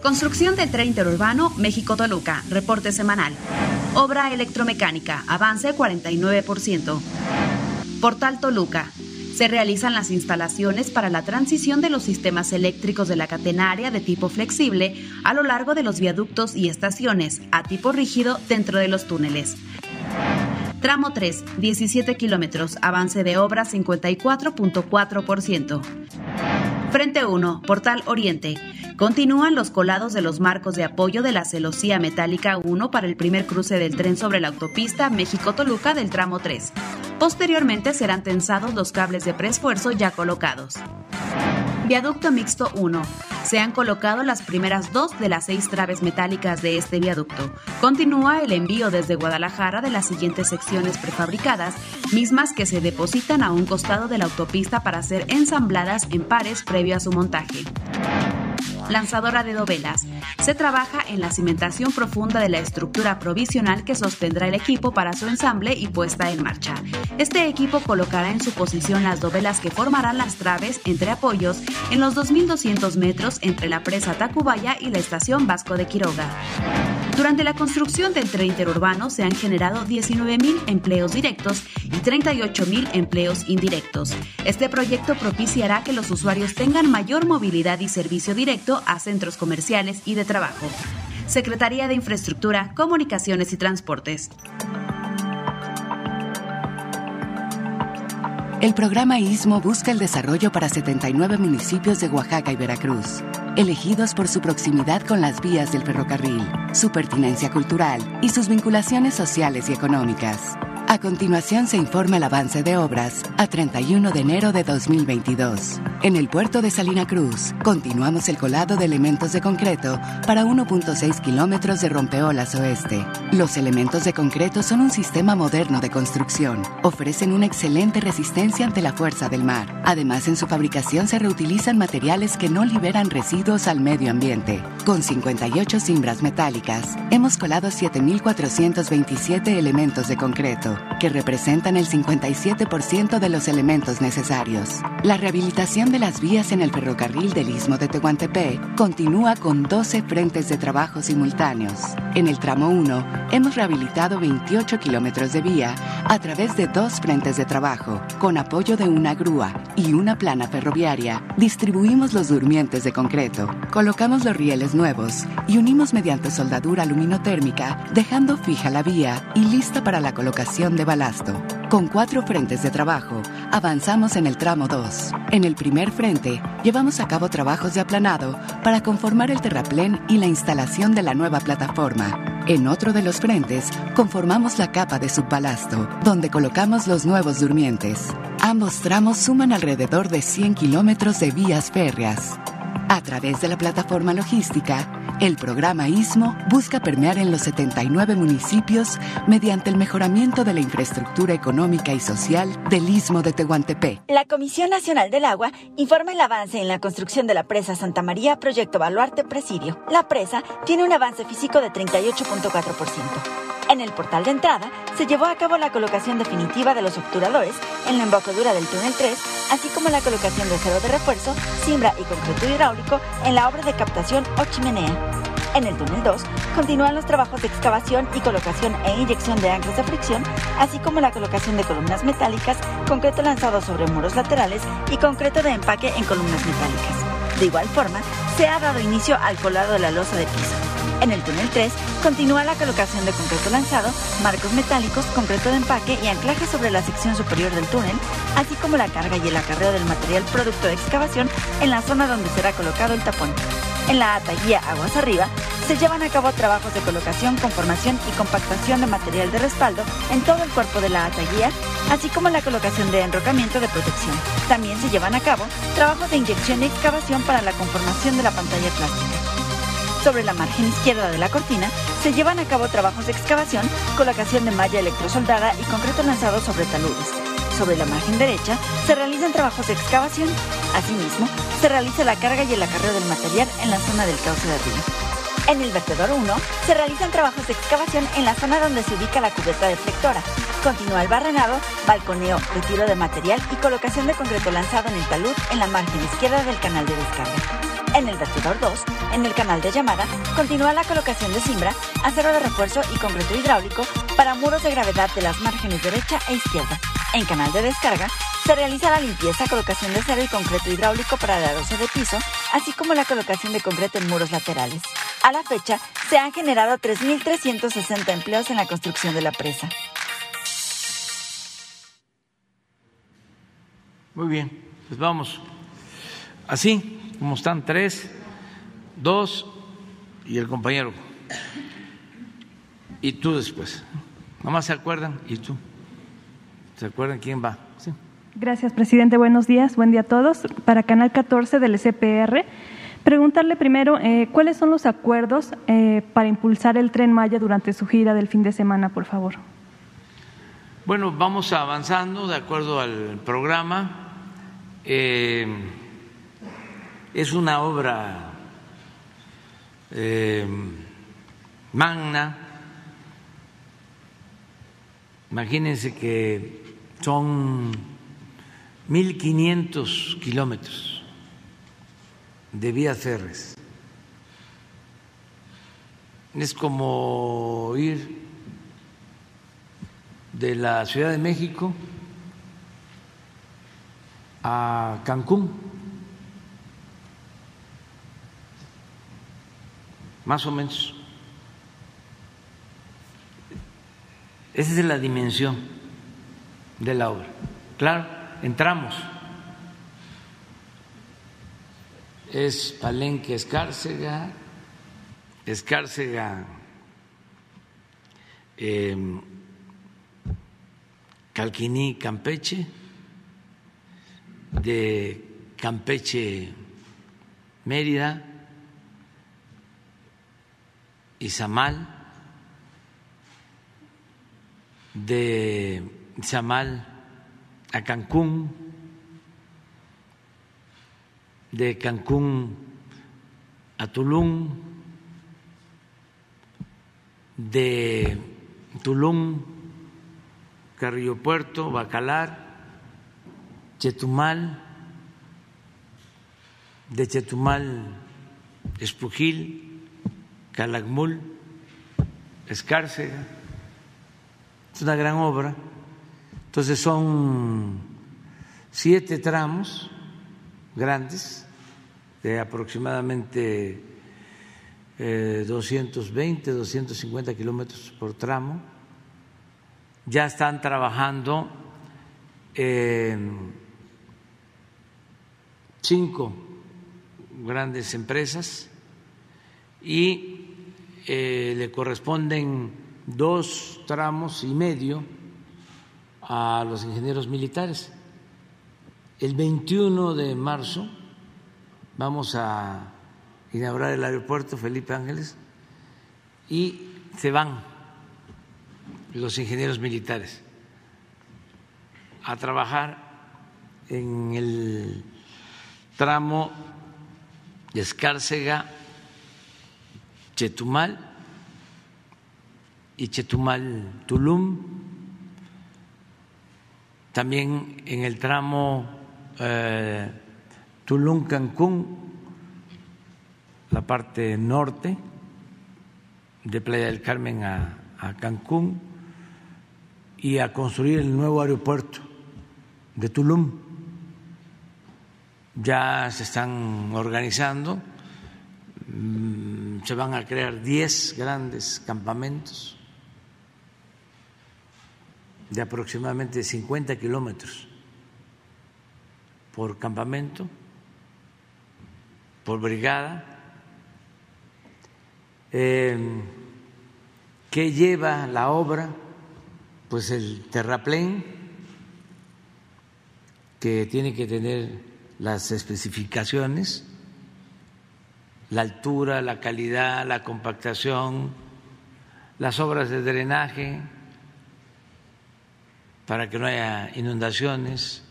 Construcción del tren interurbano México-Toluca, reporte semanal. Obra electromecánica, avance 49%. Portal Toluca, se realizan las instalaciones para la transición de los sistemas eléctricos de la catenaria de tipo flexible a lo largo de los viaductos y estaciones a tipo rígido dentro de los túneles. Tramo 3, 17 kilómetros, avance de obra 54.4%. Frente 1, Portal Oriente. Continúan los colados de los marcos de apoyo de la celosía metálica 1 para el primer cruce del tren sobre la autopista México-Toluca del tramo 3. Posteriormente serán tensados los cables de preesfuerzo ya colocados. Viaducto Mixto 1. Se han colocado las primeras dos de las seis traves metálicas de este viaducto. Continúa el envío desde Guadalajara de las siguientes secciones prefabricadas, mismas que se depositan a un costado de la autopista para ser ensambladas en pares previo a su montaje lanzadora de dovelas. Se trabaja en la cimentación profunda de la estructura provisional que sostendrá el equipo para su ensamble y puesta en marcha. Este equipo colocará en su posición las dovelas que formarán las traves entre apoyos en los 2.200 metros entre la presa Tacubaya y la estación Vasco de Quiroga. Durante la construcción del tren interurbano se han generado 19.000 empleos directos y 38.000 empleos indirectos. Este proyecto propiciará que los usuarios tengan mayor movilidad y servicio directo a centros comerciales y de trabajo. Secretaría de Infraestructura, Comunicaciones y Transportes. El programa ISMO busca el desarrollo para 79 municipios de Oaxaca y Veracruz, elegidos por su proximidad con las vías del ferrocarril, su pertinencia cultural y sus vinculaciones sociales y económicas. A continuación se informa el avance de obras a 31 de enero de 2022. En el puerto de Salina Cruz, continuamos el colado de elementos de concreto para 1.6 kilómetros de rompeolas oeste. Los elementos de concreto son un sistema moderno de construcción. Ofrecen una excelente resistencia ante la fuerza del mar. Además, en su fabricación se reutilizan materiales que no liberan residuos al medio ambiente. Con 58 cimbras metálicas, hemos colado 7.427 elementos de concreto que representan el 57% de los elementos necesarios. La rehabilitación de las vías en el ferrocarril del Istmo de Tehuantepec continúa con 12 frentes de trabajo simultáneos. En el tramo 1, hemos rehabilitado 28 kilómetros de vía a través de dos frentes de trabajo. Con apoyo de una grúa y una plana ferroviaria, distribuimos los durmientes de concreto, colocamos los rieles nuevos y unimos mediante soldadura luminotérmica, dejando fija la vía y lista para la colocación de balasto. Con cuatro frentes de trabajo, avanzamos en el tramo 2. En el primer frente, llevamos a cabo trabajos de aplanado para conformar el terraplén y la instalación de la nueva plataforma. En otro de los frentes, conformamos la capa de subbalasto, donde colocamos los nuevos durmientes. Ambos tramos suman alrededor de 100 kilómetros de vías férreas. A través de la plataforma logística, el programa ISMO busca permear en los 79 municipios mediante el mejoramiento de la infraestructura económica y social del Istmo de Tehuantepec. La Comisión Nacional del Agua informa el avance en la construcción de la presa Santa María Proyecto Baluarte Presidio. La presa tiene un avance físico de 38.4%. En el portal de entrada se llevó a cabo la colocación definitiva de los obturadores en la embocadura del túnel 3, así como la colocación de acero de refuerzo, cimbra y concreto hidráulico en la obra de captación o chimenea. En el túnel 2 continúan los trabajos de excavación y colocación e inyección de anclas de fricción, así como la colocación de columnas metálicas, concreto lanzado sobre muros laterales y concreto de empaque en columnas metálicas. De igual forma, se ha dado inicio al colado de la losa de piso. En el túnel 3 continúa la colocación de concreto lanzado, marcos metálicos, concreto de empaque y anclaje sobre la sección superior del túnel, así como la carga y el acarreo del material producto de excavación en la zona donde será colocado el tapón. En la ataguía Aguas Arriba se llevan a cabo trabajos de colocación, conformación y compactación de material de respaldo en todo el cuerpo de la ataguía, así como la colocación de enrocamiento de protección. También se llevan a cabo trabajos de inyección y excavación para la conformación de la pantalla plástica. Sobre la margen izquierda de la cortina se llevan a cabo trabajos de excavación, colocación de malla electrosoldada y concreto lanzado sobre taludes. Sobre la margen derecha se realizan trabajos de excavación. Asimismo, se realiza la carga y el acarreo del material en la zona del cauce de río. En el vertedor 1 se realizan trabajos de excavación en la zona donde se ubica la cubierta deflectora. Continúa el barrenado, balconeo, retiro de material y colocación de concreto lanzado en el talud en la margen izquierda del canal de descarga. En el vertedor 2, en el canal de llamada, continúa la colocación de cimbra, acero de refuerzo y concreto hidráulico para muros de gravedad de las márgenes derecha e izquierda. En canal de descarga, se realiza la limpieza, colocación de acero y concreto hidráulico para la losa de piso, así como la colocación de concreto en muros laterales. A la fecha, se han generado 3.360 empleos en la construcción de la presa. Muy bien, pues vamos. Así como están tres, dos y el compañero. Y tú después. Nomás se acuerdan y tú. ¿Se acuerdan quién va? Gracias, presidente. Buenos días. Buen día a todos. Para Canal 14 del SPR Preguntarle primero, eh, ¿cuáles son los acuerdos eh, para impulsar el tren Maya durante su gira del fin de semana, por favor? Bueno, vamos avanzando de acuerdo al programa. Eh, es una obra magna. Imagínense que son 1.500 kilómetros de vías férreas. Es como ir de la Ciudad de México a Cancún, más o menos. Esa es la dimensión de la obra. Claro, entramos. Es Palenque, Escárcega, Escárcega, eh, Calquiní, Campeche, de Campeche, Mérida, Izamal, de Izamal a Cancún, de Cancún a Tulum, de Tulum, Carrillo Puerto, Bacalar, Chetumal, de Chetumal, Espujil, Calakmul, Escárcega. Es una gran obra entonces son siete tramos grandes de aproximadamente 220, eh, 250 kilómetros por tramo. Ya están trabajando cinco grandes empresas y eh, le corresponden dos tramos y medio a los ingenieros militares. El 21 de marzo vamos a inaugurar el aeropuerto Felipe Ángeles y se van los ingenieros militares a trabajar en el tramo de Escárcega, Chetumal y Chetumal-Tulum también en el tramo eh, Tulum-Cancún, la parte norte de Playa del Carmen a, a Cancún y a construir el nuevo aeropuerto de Tulum. Ya se están organizando, mm, se van a crear 10 grandes campamentos de aproximadamente 50 kilómetros por campamento, por brigada. Em, ¿Qué lleva la obra? Pues el terraplén, que tiene que tener las especificaciones, la altura, la calidad, la compactación, las obras de drenaje, para que no haya inundaciones.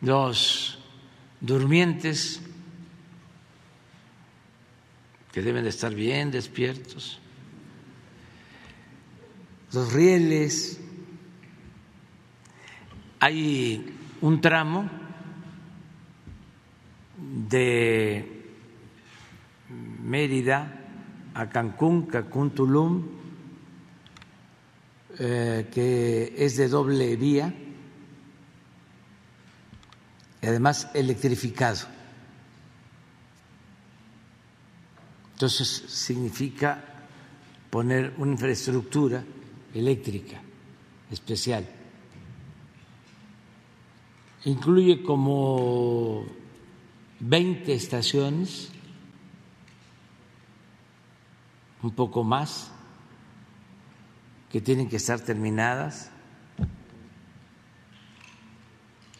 los durmientes que deben de estar bien despiertos, los rieles, hay un tramo de Mérida a Cancún, Cancún, Tulum, eh, que es de doble vía y además electrificado. Entonces significa poner una infraestructura eléctrica especial. Incluye como 20 estaciones un poco más, que tienen que estar terminadas.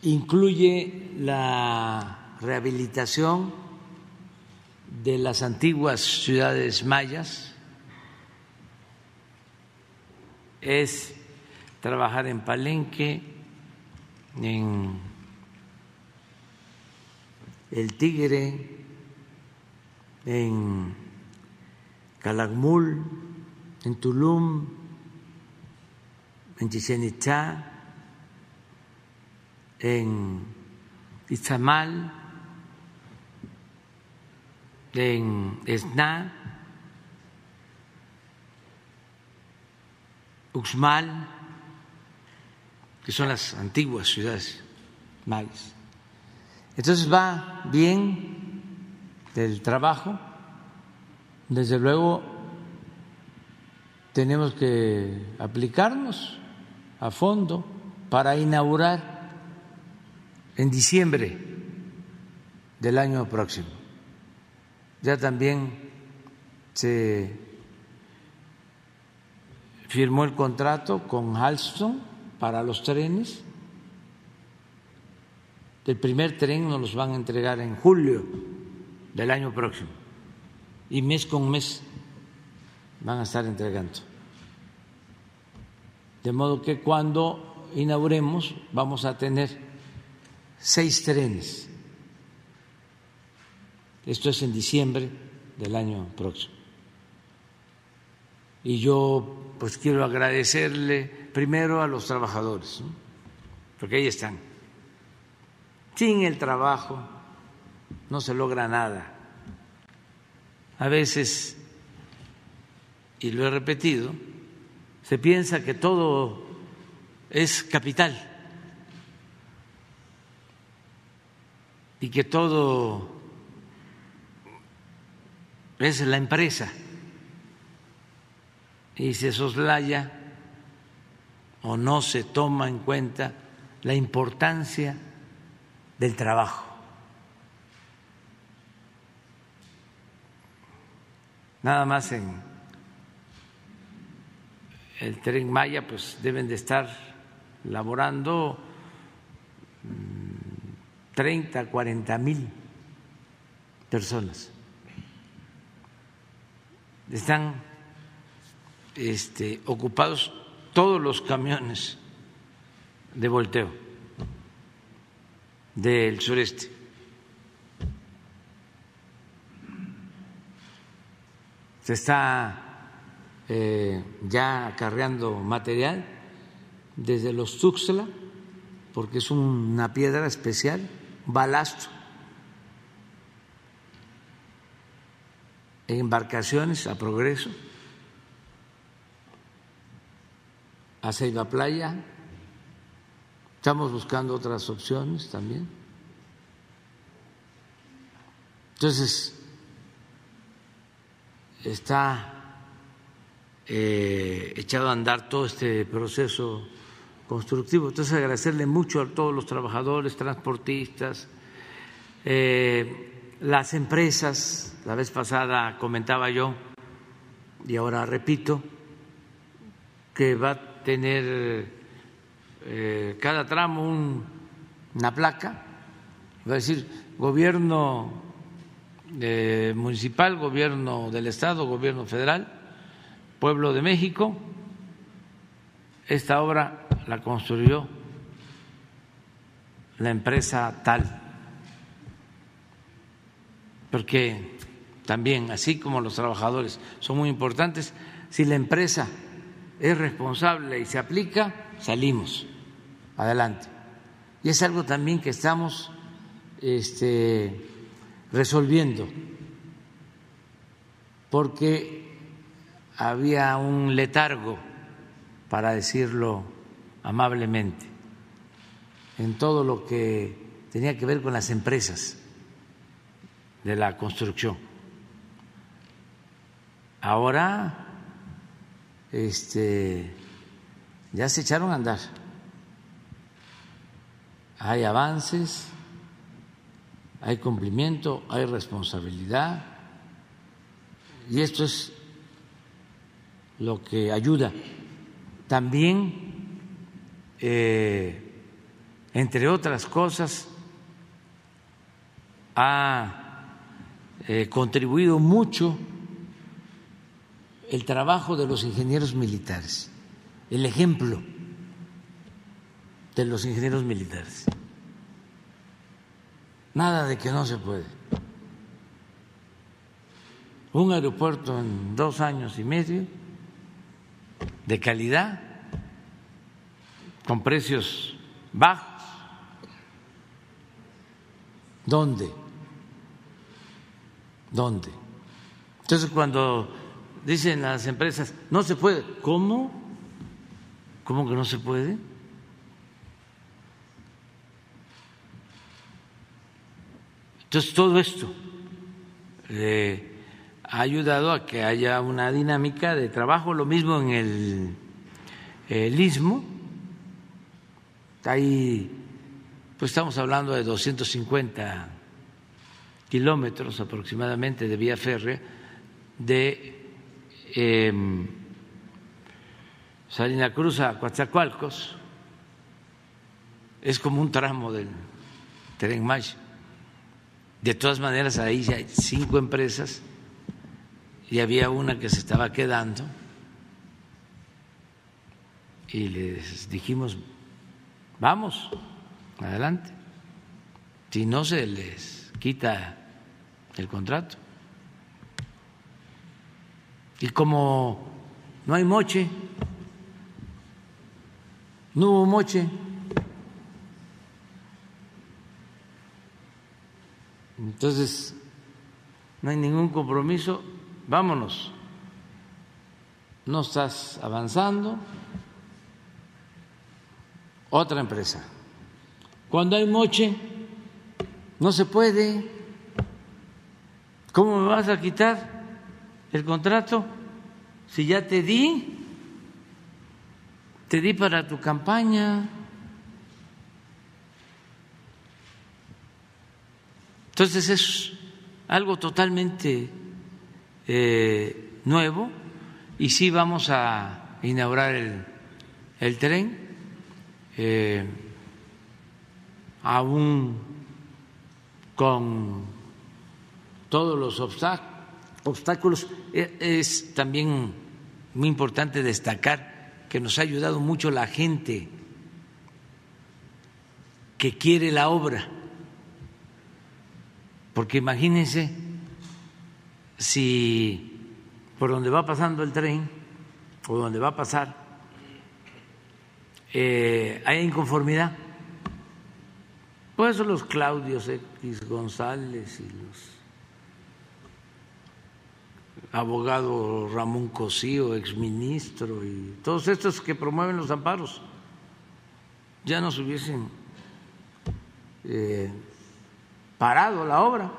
incluye la rehabilitación de las antiguas ciudades mayas, es trabajar en Palenque, en El Tigre, en Calakmul, en Tulum, en Chichen en Izamal, en Esna, Uxmal, que son las antiguas ciudades mayas. Entonces va bien el trabajo, desde luego tenemos que aplicarnos a fondo para inaugurar en diciembre del año próximo. Ya también se firmó el contrato con Alstom para los trenes. El primer tren nos los van a entregar en julio del año próximo y mes con mes van a estar entregando. De modo que cuando inauguremos vamos a tener seis trenes. Esto es en diciembre del año próximo. Y yo pues quiero agradecerle primero a los trabajadores, porque ahí están. Sin el trabajo no se logra nada. A veces, y lo he repetido, se piensa que todo es capital y que todo es la empresa y se soslaya o no se toma en cuenta la importancia del trabajo. Nada más en el tren Maya, pues deben de estar laborando 30, mm, 40 mil personas. Están este, ocupados todos los camiones de volteo del sureste. Se está eh, ya acarreando material desde los Tuxtla, porque es una piedra especial, balasto, embarcaciones a progreso a Ceiba Playa. Estamos buscando otras opciones también. Entonces, está eh, echado a andar todo este proceso constructivo. Entonces, agradecerle mucho a todos los trabajadores, transportistas, eh, las empresas. La vez pasada comentaba yo, y ahora repito, que va tener eh, cada tramo una placa, va a decir gobierno municipal, gobierno del Estado, gobierno federal, pueblo de México. Esta obra la construyó la empresa tal, porque también, así como los trabajadores son muy importantes, si la empresa es responsable y se aplica, salimos adelante. Y es algo también que estamos este, resolviendo, porque había un letargo, para decirlo amablemente, en todo lo que tenía que ver con las empresas de la construcción. Ahora este, ya se echaron a andar. Hay avances, hay cumplimiento, hay responsabilidad y esto es lo que ayuda. También eh, entre otras cosas, ha eh, contribuido mucho el trabajo de los ingenieros militares, el ejemplo de los ingenieros militares. Nada de que no se puede. Un aeropuerto en dos años y medio de calidad, con precios bajos. ¿Dónde? ¿Dónde? Entonces cuando dicen las empresas, no se puede, ¿cómo? ¿Cómo que no se puede? Entonces todo esto eh, ha ayudado a que haya una dinámica de trabajo, lo mismo en el, istmo, ahí pues estamos hablando de 250 kilómetros aproximadamente de vía férrea de eh, Salina Cruz a Coatzacoalcos, es como un tramo del tren Maya. De todas maneras, ahí hay cinco empresas y había una que se estaba quedando y les dijimos, vamos, adelante, si no se les quita el contrato. Y como no hay moche, no hubo moche, entonces no hay ningún compromiso, vámonos, no estás avanzando, otra empresa. Cuando hay moche, no se puede. ¿Cómo me vas a quitar el contrato si ya te di? Te di para tu campaña. Entonces es algo totalmente eh, nuevo y sí vamos a inaugurar el, tren. Eh, aún con todos los obstáculos. E, es también muy importante destacar que nos ha ayudado mucho la gente que quiere la obra, porque imagínense si por donde va pasando el tren o donde va a pasar eh, hay inconformidad. Por eso los Claudios X González y los abogado Ramón Cosío, exministro, y todos estos que promueven los amparos, ya nos hubiesen eh, parado la obra.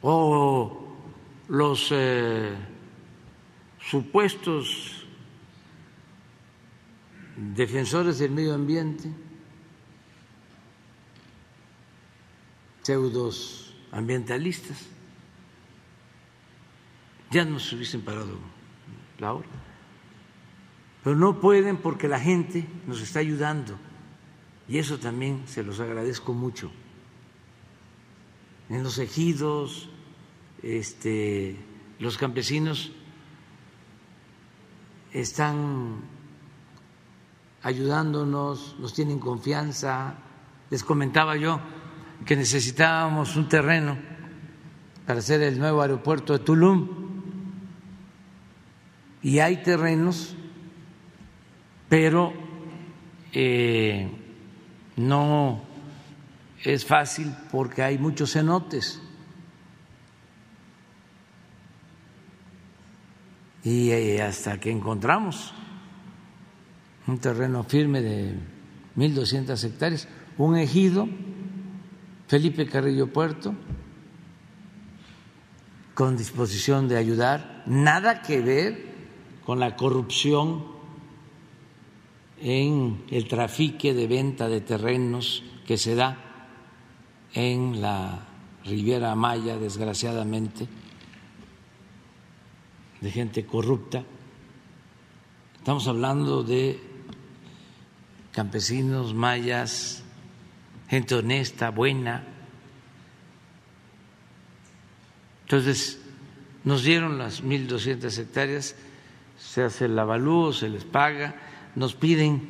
O los eh, supuestos defensores del medio ambiente pseudos ambientalistas, ya nos hubiesen parado la obra. Pero no pueden porque la gente nos está ayudando y eso también se los agradezco mucho. En los ejidos, este, los campesinos están ayudándonos, nos tienen confianza. Les comentaba yo que necesitábamos un terreno para hacer el nuevo aeropuerto de Tulum. Y hay terrenos, pero eh, no es fácil porque hay muchos cenotes. Y eh, hasta que encontramos un terreno firme de 1.200 hectáreas, un ejido, Felipe Carrillo Puerto, con disposición de ayudar, nada que ver con la corrupción en el trafique de venta de terrenos que se da en la Riviera Maya, desgraciadamente, de gente corrupta. Estamos hablando de campesinos, mayas, gente honesta, buena. Entonces, nos dieron las 1.200 hectáreas, se hace el avalúo, se les paga, nos piden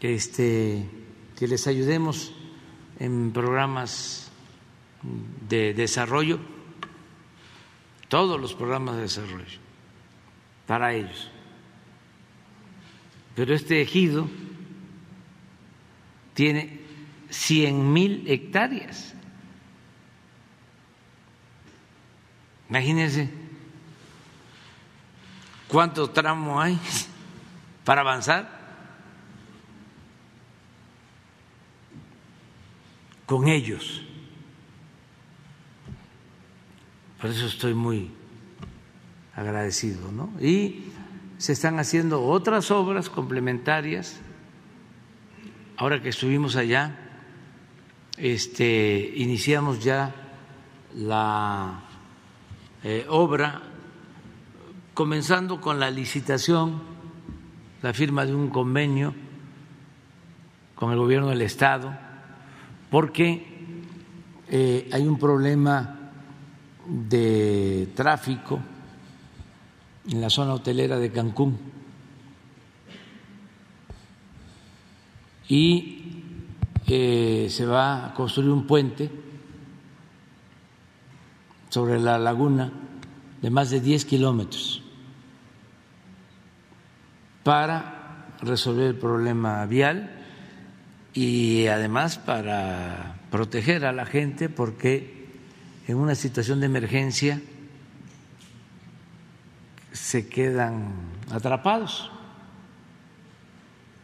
este, que les ayudemos en programas de desarrollo, todos los programas de desarrollo para ellos. Pero este ejido tiene cien mil hectáreas. Imagínense cuánto tramo hay para avanzar. con ellos. Por eso estoy muy agradecido, ¿no? Y se están haciendo otras obras complementarias. Ahora que estuvimos allá, este, iniciamos ya la eh, obra, comenzando con la licitación, la firma de un convenio con el gobierno del Estado, porque eh, hay un problema de tráfico en la zona hotelera de Cancún. Y eh, se va a construir un puente sobre la laguna de más de 10 kilómetros para resolver el problema vial y además para proteger a la gente porque en una situación de emergencia se quedan atrapados,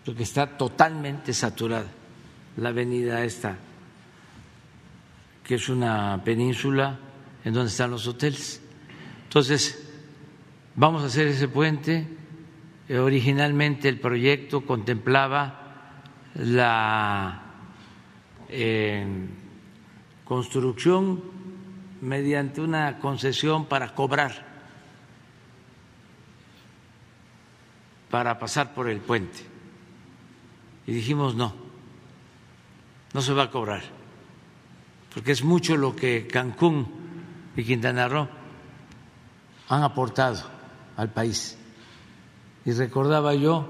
porque está totalmente saturada la avenida esta, que es una península en donde están los hoteles. Entonces, vamos a hacer ese puente. Eh, originalmente el proyecto contemplaba la eh, construcción mediante una concesión para cobrar para pasar por el puente. Y dijimos no, no se va a cobrar, porque es mucho lo que Cancún y Quintana Roo han aportado al país. Y recordaba yo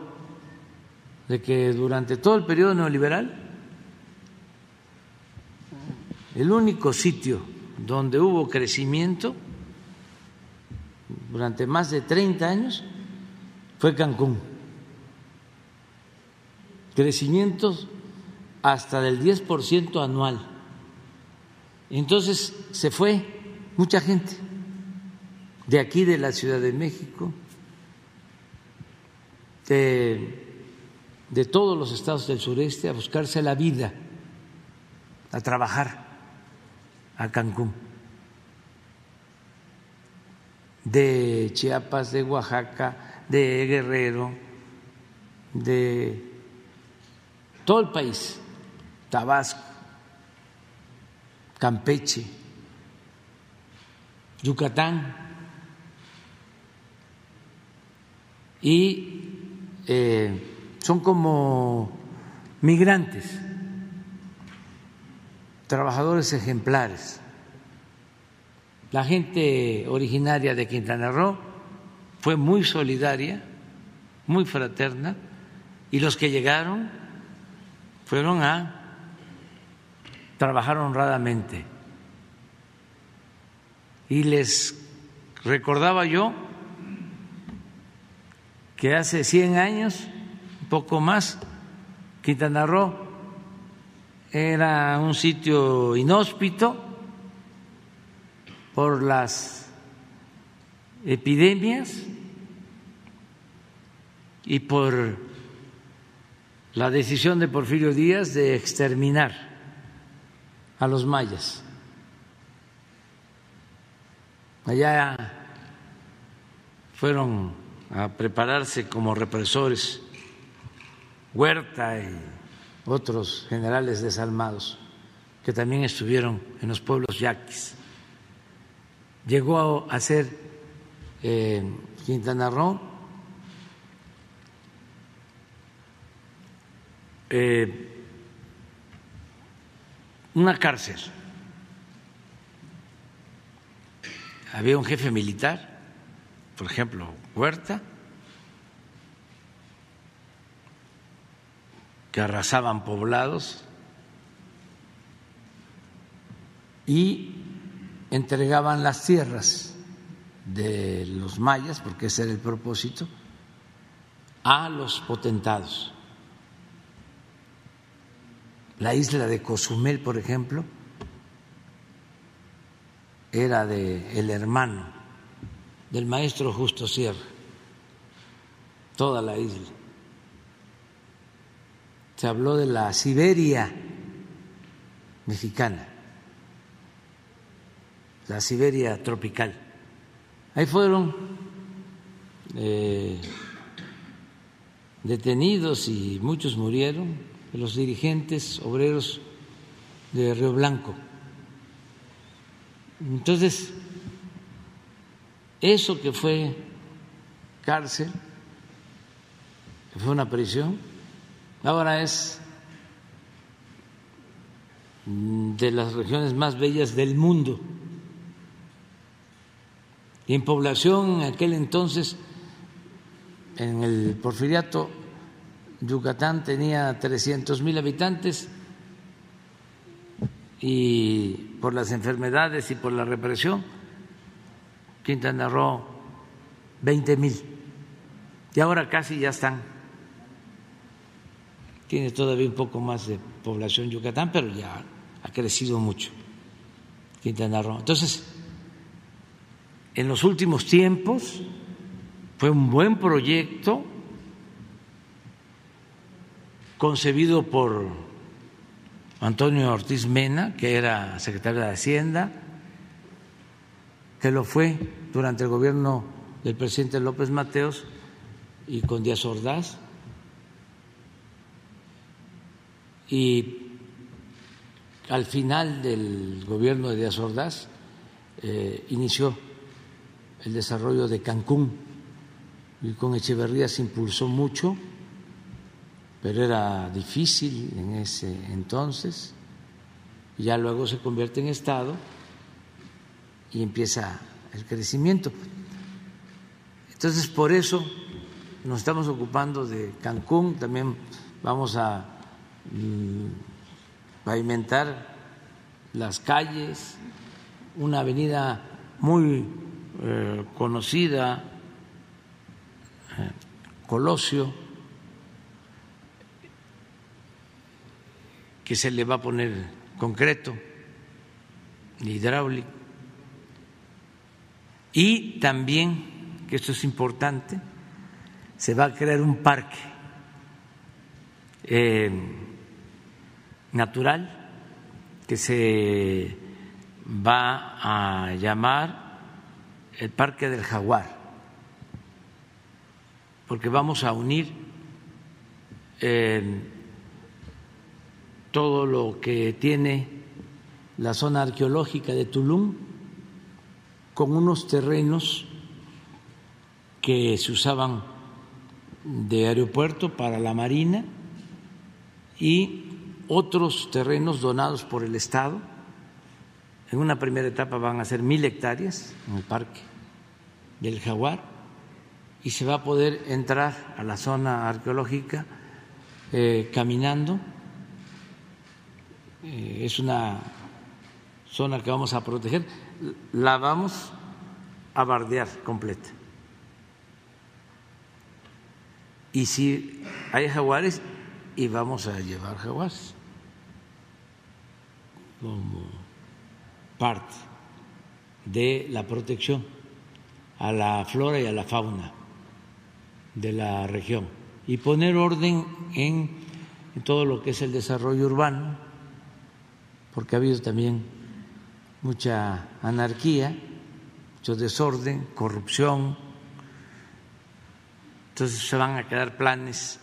de que durante todo el periodo neoliberal, el único sitio donde hubo crecimiento durante más de 30 años fue Cancún. Crecimientos hasta del 10% anual. Entonces se fue mucha gente de aquí, de la Ciudad de México, de, de todos los estados del sureste, a buscarse la vida, a trabajar a Cancún. De Chiapas, de Oaxaca, de Guerrero, de todo el país, Tabasco, Campeche, Yucatán, y eh, son como migrantes, trabajadores ejemplares. La gente originaria de Quintana Roo fue muy solidaria, muy fraterna, y los que llegaron fueron a trabajar honradamente. Y les recordaba yo que hace 100 años, un poco más, Quintana Roo era un sitio inhóspito por las epidemias y por la decisión de Porfirio Díaz de exterminar a los mayas. Allá fueron a prepararse como represores Huerta y otros generales desalmados que también estuvieron en los pueblos yaquis. Llegó a ser eh, Quintana eh, una cárcel. Había un jefe militar, por ejemplo, Huerta, que arrasaban poblados y entregaban las tierras de los mayas, porque ese era el propósito, a los potentados. La isla de Cozumel, por ejemplo, era de el hermano del maestro Justo Sierra, toda la isla. Se habló de la Siberia mexicana, la Siberia tropical. Ahí fueron eh, detenidos y muchos murieron los dirigentes obreros de Río Blanco. Entonces, eso que fue cárcel, que fue una prisión, ahora es de las regiones más bellas del mundo. Y en población en aquel entonces, en el porfiriato, Yucatán tenía 300 mil habitantes y por las enfermedades y por la represión, Quintana Roo 20 mil. Y ahora casi ya están. Tiene todavía un poco más de población Yucatán, pero ya ha crecido mucho Quintana Roo. Entonces, en los últimos tiempos fue un buen proyecto concebido por Antonio Ortiz Mena, que era secretario de Hacienda, que lo fue durante el gobierno del presidente López Mateos y con Díaz Ordaz. Y al final del gobierno de Díaz Ordaz eh, inició el desarrollo de Cancún y con Echeverría se impulsó mucho pero era difícil en ese entonces. Ya luego se convierte en Estado y empieza el crecimiento. Entonces, por eso nos estamos ocupando de Cancún, también vamos a mm, pavimentar las calles, una avenida muy eh, conocida, eh, Colosio, que se le va a poner concreto, hidráulico. Y también, que esto es importante, se va a crear un parque eh, natural que se va a llamar el Parque del Jaguar, porque vamos a unir eh, todo lo que tiene la zona arqueológica de Tulum con unos terrenos que se usaban de aeropuerto para la Marina y otros terrenos donados por el Estado. En una primera etapa van a ser mil hectáreas en el parque del Jaguar y se va a poder entrar a la zona arqueológica eh, caminando eh, es una zona que vamos a proteger, la vamos a bardear completa. Y si hay jaguares, y vamos a llevar jaguares como parte de la protección a la flora y a la fauna de la región y poner orden en, en todo lo que es el desarrollo urbano porque ha habido también mucha anarquía, mucho desorden, corrupción. Entonces se van a quedar planes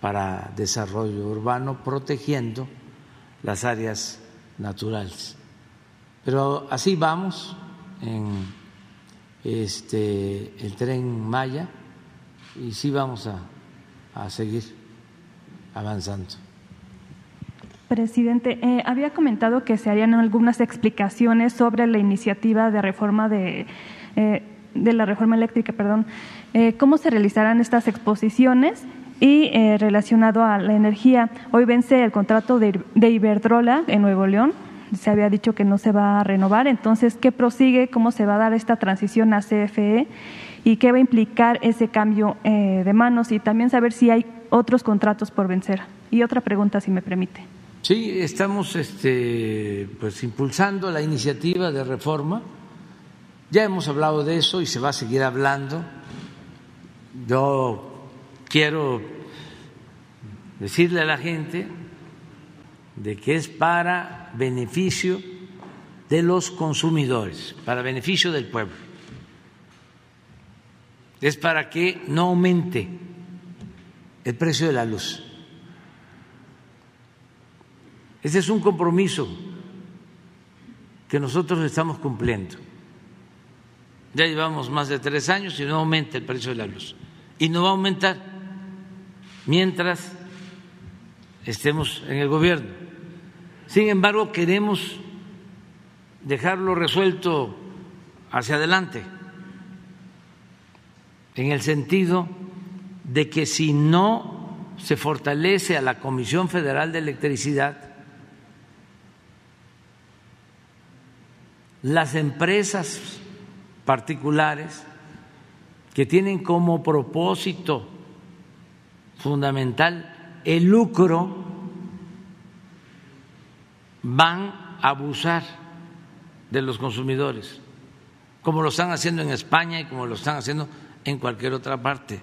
para desarrollo urbano protegiendo las áreas naturales. Pero así vamos en este el tren Maya y sí vamos a, a seguir avanzando. Presidente, eh, había comentado que se harían algunas explicaciones sobre la iniciativa de reforma de, eh, de la reforma eléctrica, perdón. Eh, ¿Cómo se realizarán estas exposiciones? Y relacionado a la energía, hoy vence el contrato de, de Iberdrola en Nuevo León. Se había dicho que no se va a renovar. Entonces, ¿qué prosigue? ¿Cómo se va a dar esta transición a CFE? ¿Y qué va a implicar ese cambio de manos? Y también saber si hay otros contratos por vencer. Y otra pregunta, si me permite. Sí, estamos este, pues, impulsando la iniciativa de reforma. Ya hemos hablado de eso y se va a seguir hablando. Yo quiero decirle a la gente de que es para beneficio de los consumidores, para beneficio del pueblo. Es para que no aumente el precio de la luz. Ese es un compromiso que nosotros estamos cumpliendo. Ya llevamos más de tres años y no aumenta el precio de la luz. Y no va a aumentar mientras estemos en el gobierno. Sin embargo, queremos dejarlo resuelto hacia adelante, en el sentido de que si no se fortalece a la Comisión Federal de Electricidad, las empresas particulares que tienen como propósito fundamental el lucro van a abusar de los consumidores, como lo están haciendo en España y como lo están haciendo en cualquier otra parte.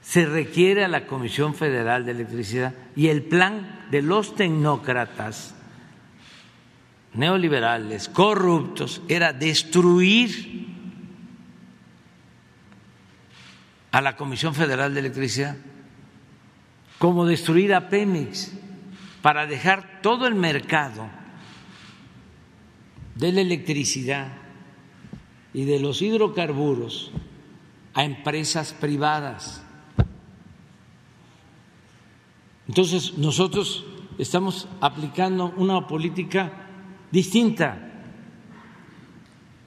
Se requiere a la Comisión Federal de Electricidad y el plan de los tecnócratas neoliberales, corruptos, era destruir a la Comisión Federal de Electricidad, como destruir a Pemex, para dejar todo el mercado de la electricidad y de los hidrocarburos a empresas privadas. Entonces, nosotros estamos aplicando una política distinta.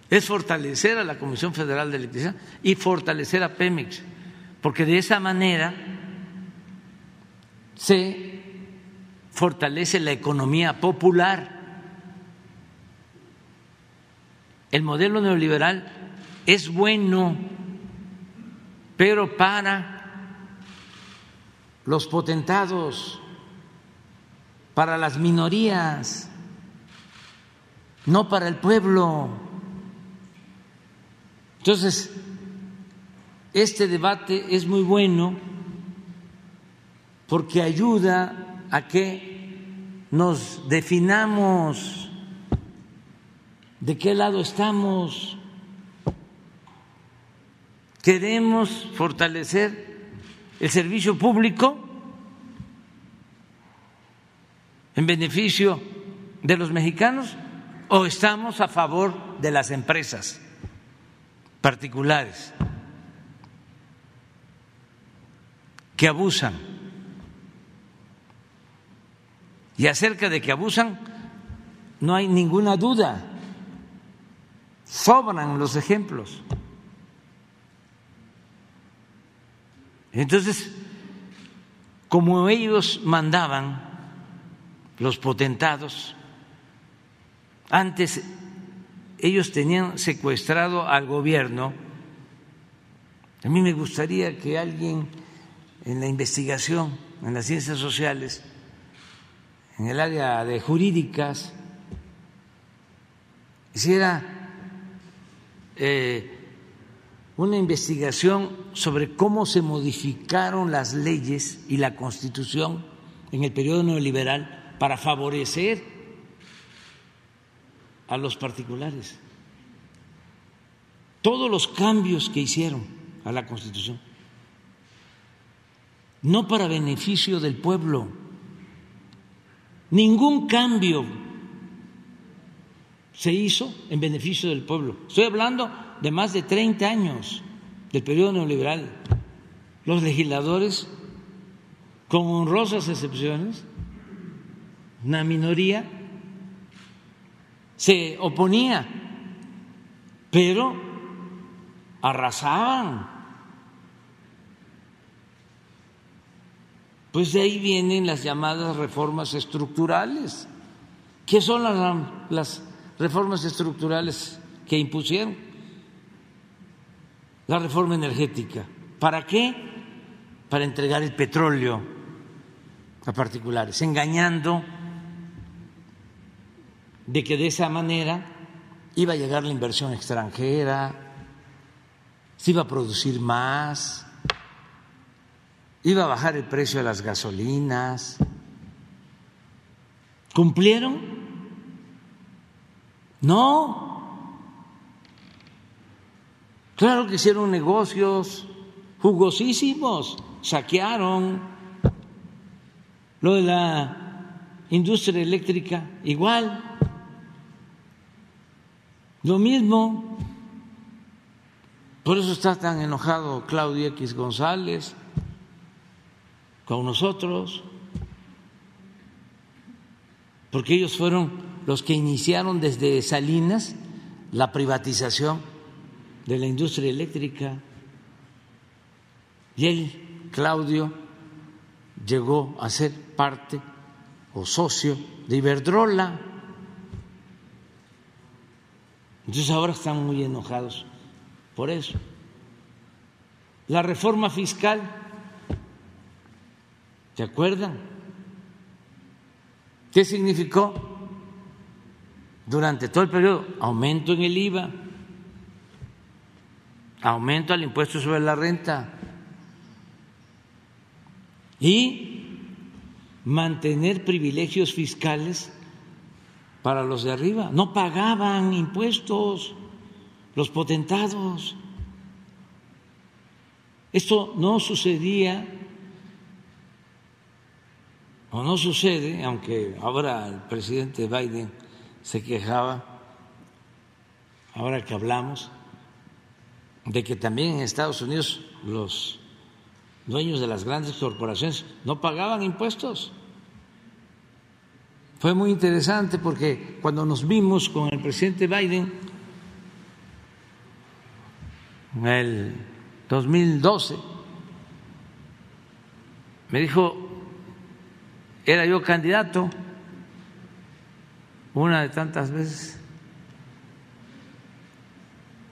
Es fortalecer a la Comisión Federal de Electricidad y fortalecer a Pemex, porque de esa manera se fortalece la economía popular. El modelo neoliberal es bueno, pero para los potentados, para las minorías no para el pueblo. Entonces, este debate es muy bueno porque ayuda a que nos definamos de qué lado estamos. Queremos fortalecer el servicio público en beneficio de los mexicanos o estamos a favor de las empresas particulares que abusan. Y acerca de que abusan, no hay ninguna duda. Sobran los ejemplos. Entonces, como ellos mandaban, los potentados, antes ellos tenían secuestrado al gobierno. A mí me gustaría que alguien en la investigación, en las ciencias sociales, en el área de jurídicas, hiciera eh, una investigación sobre cómo se modificaron las leyes y la constitución en el periodo neoliberal para favorecer a los particulares. Todos los cambios que hicieron a la Constitución, no para beneficio del pueblo, ningún cambio se hizo en beneficio del pueblo. Estoy hablando de más de 30 años del periodo neoliberal. Los legisladores, con honrosas excepciones, una minoría, se oponía, pero arrasaban. Pues de ahí vienen las llamadas reformas estructurales. ¿Qué son las, las reformas estructurales que impusieron? La reforma energética. ¿Para qué? Para entregar el petróleo a particulares, engañando de que de esa manera iba a llegar la inversión extranjera, se iba a producir más, iba a bajar el precio de las gasolinas. ¿Cumplieron? No. Claro que hicieron negocios jugosísimos, saquearon lo de la industria eléctrica, igual. Lo mismo, por eso está tan enojado Claudio X González con nosotros, porque ellos fueron los que iniciaron desde Salinas la privatización de la industria eléctrica. Y él, Claudio, llegó a ser parte o socio de Iberdrola. Entonces ahora están muy enojados por eso. La reforma fiscal, ¿se acuerdan? ¿Qué significó? Durante todo el periodo, aumento en el IVA, aumento al impuesto sobre la renta y mantener privilegios fiscales para los de arriba. No pagaban impuestos los potentados. Esto no sucedía o no sucede, aunque ahora el presidente Biden se quejaba, ahora que hablamos, de que también en Estados Unidos los dueños de las grandes corporaciones no pagaban impuestos. Fue muy interesante porque cuando nos vimos con el presidente Biden en el 2012, me dijo, era yo candidato una de tantas veces,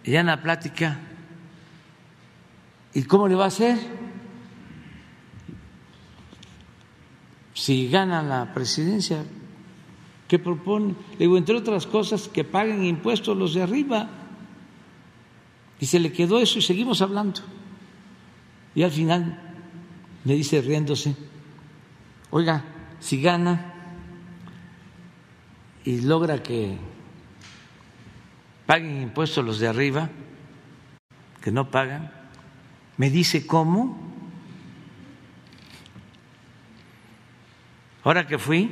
y ya en la plática, ¿y cómo le va a hacer? Si gana la presidencia, ¿Qué propone? Le digo, entre otras cosas, que paguen impuestos los de arriba. Y se le quedó eso y seguimos hablando. Y al final me dice riéndose, oiga, si gana y logra que paguen impuestos los de arriba, que no pagan, me dice cómo. Ahora que fui,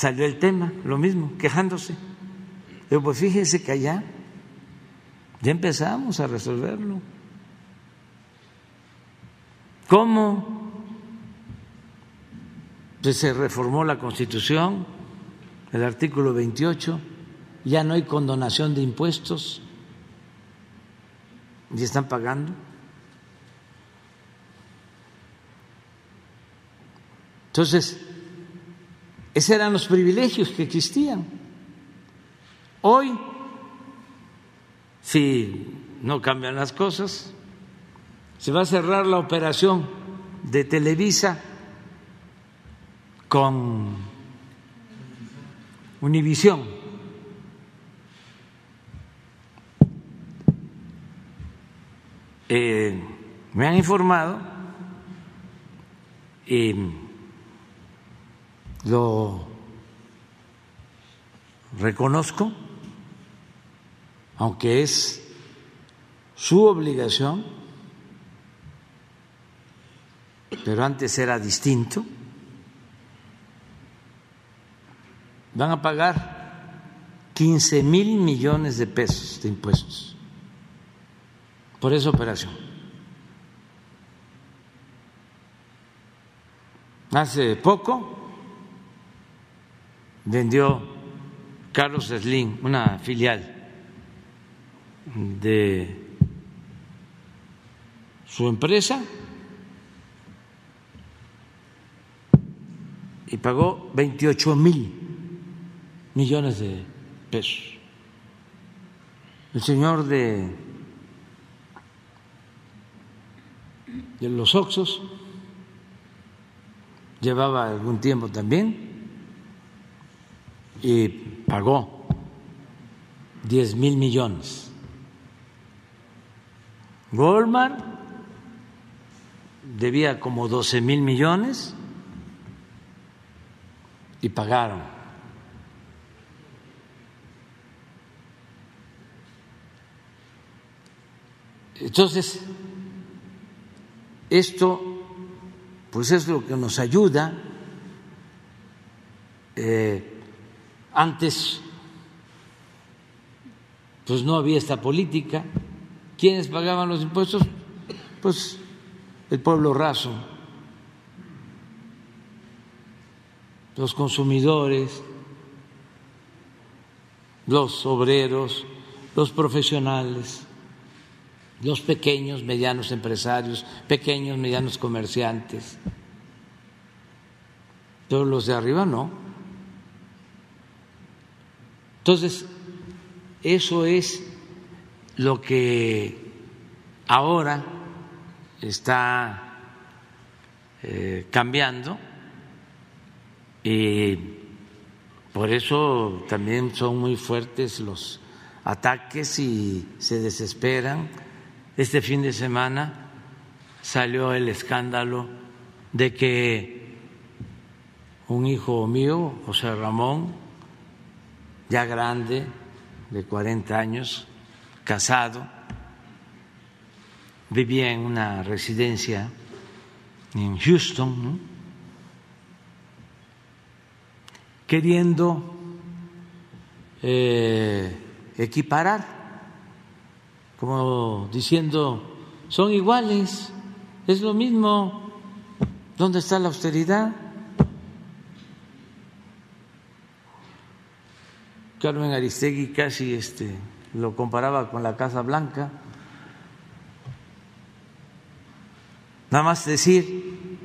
salió el tema, lo mismo, quejándose. Pero pues fíjense que allá ya empezamos a resolverlo. ¿Cómo? Pues se reformó la Constitución, el artículo 28, ya no hay condonación de impuestos, y están pagando. Entonces, esos eran los privilegios que existían. Hoy, si no cambian las cosas, se va a cerrar la operación de Televisa con Univisión. Eh, me han informado y lo reconozco, aunque es su obligación, pero antes era distinto, van a pagar 15 mil millones de pesos de impuestos por esa operación. hace poco vendió Carlos Slim, una filial de su empresa y pagó 28 mil millones de pesos. El señor de, de los Oxos llevaba algún tiempo también y pagó 10 mil millones. Goldman debía como 12 mil millones y pagaron. Entonces, esto pues es lo que nos ayuda. Eh, antes, pues no había esta política. ¿Quiénes pagaban los impuestos? Pues el pueblo raso, los consumidores, los obreros, los profesionales, los pequeños, medianos empresarios, pequeños, medianos comerciantes. Pero los de arriba no. Entonces, eso es lo que ahora está eh, cambiando y por eso también son muy fuertes los ataques y se desesperan. Este fin de semana salió el escándalo de que un hijo mío, José Ramón, ya grande, de 40 años, casado, vivía en una residencia en Houston, queriendo eh, equiparar, como diciendo, son iguales, es lo mismo, ¿dónde está la austeridad? Carmen Aristegui casi este, lo comparaba con la Casa Blanca. Nada más decir,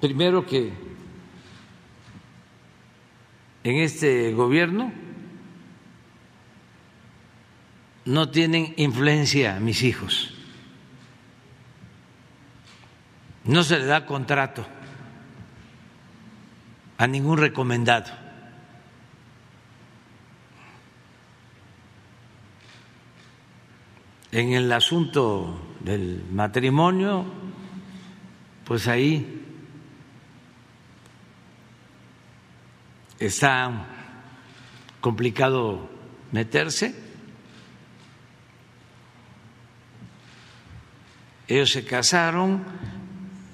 primero que en este gobierno no tienen influencia mis hijos. No se le da contrato a ningún recomendado. En el asunto del matrimonio, pues ahí está complicado meterse. Ellos se casaron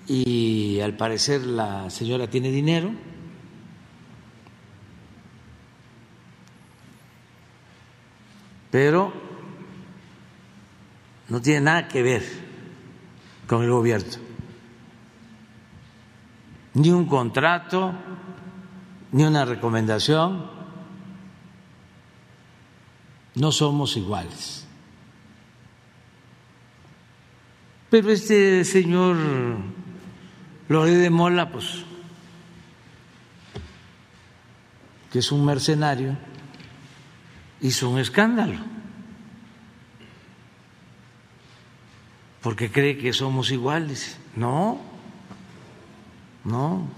y al parecer la señora tiene dinero. Pero no tiene nada que ver con el gobierno. Ni un contrato, ni una recomendación. No somos iguales. Pero este señor Lore de Mola, pues, que es un mercenario, hizo un escándalo. Porque cree que somos iguales. No, no.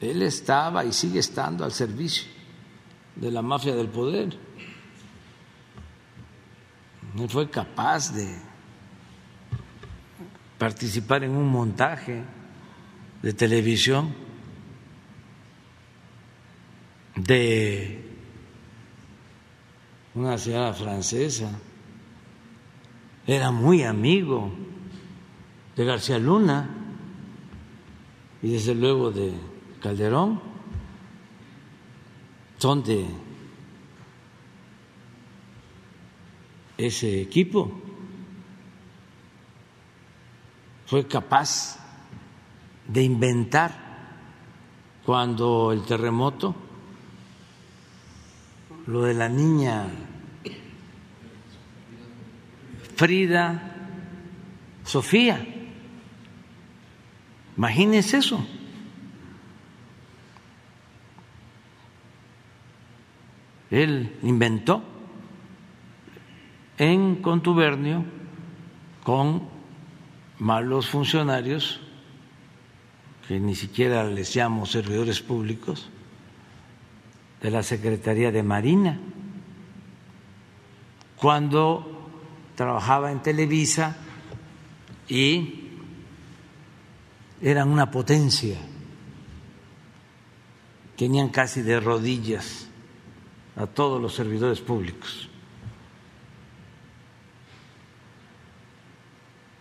Él estaba y sigue estando al servicio de la mafia del poder. Él fue capaz de participar en un montaje de televisión de una señora francesa era muy amigo de García Luna y desde luego de Calderón, son de ese equipo. fue capaz de inventar cuando el terremoto, lo de la niña Frida Sofía. Imagínense eso. Él inventó en contubernio con malos funcionarios que ni siquiera les llamo servidores públicos de la Secretaría de Marina, cuando trabajaba en Televisa y eran una potencia, tenían casi de rodillas a todos los servidores públicos.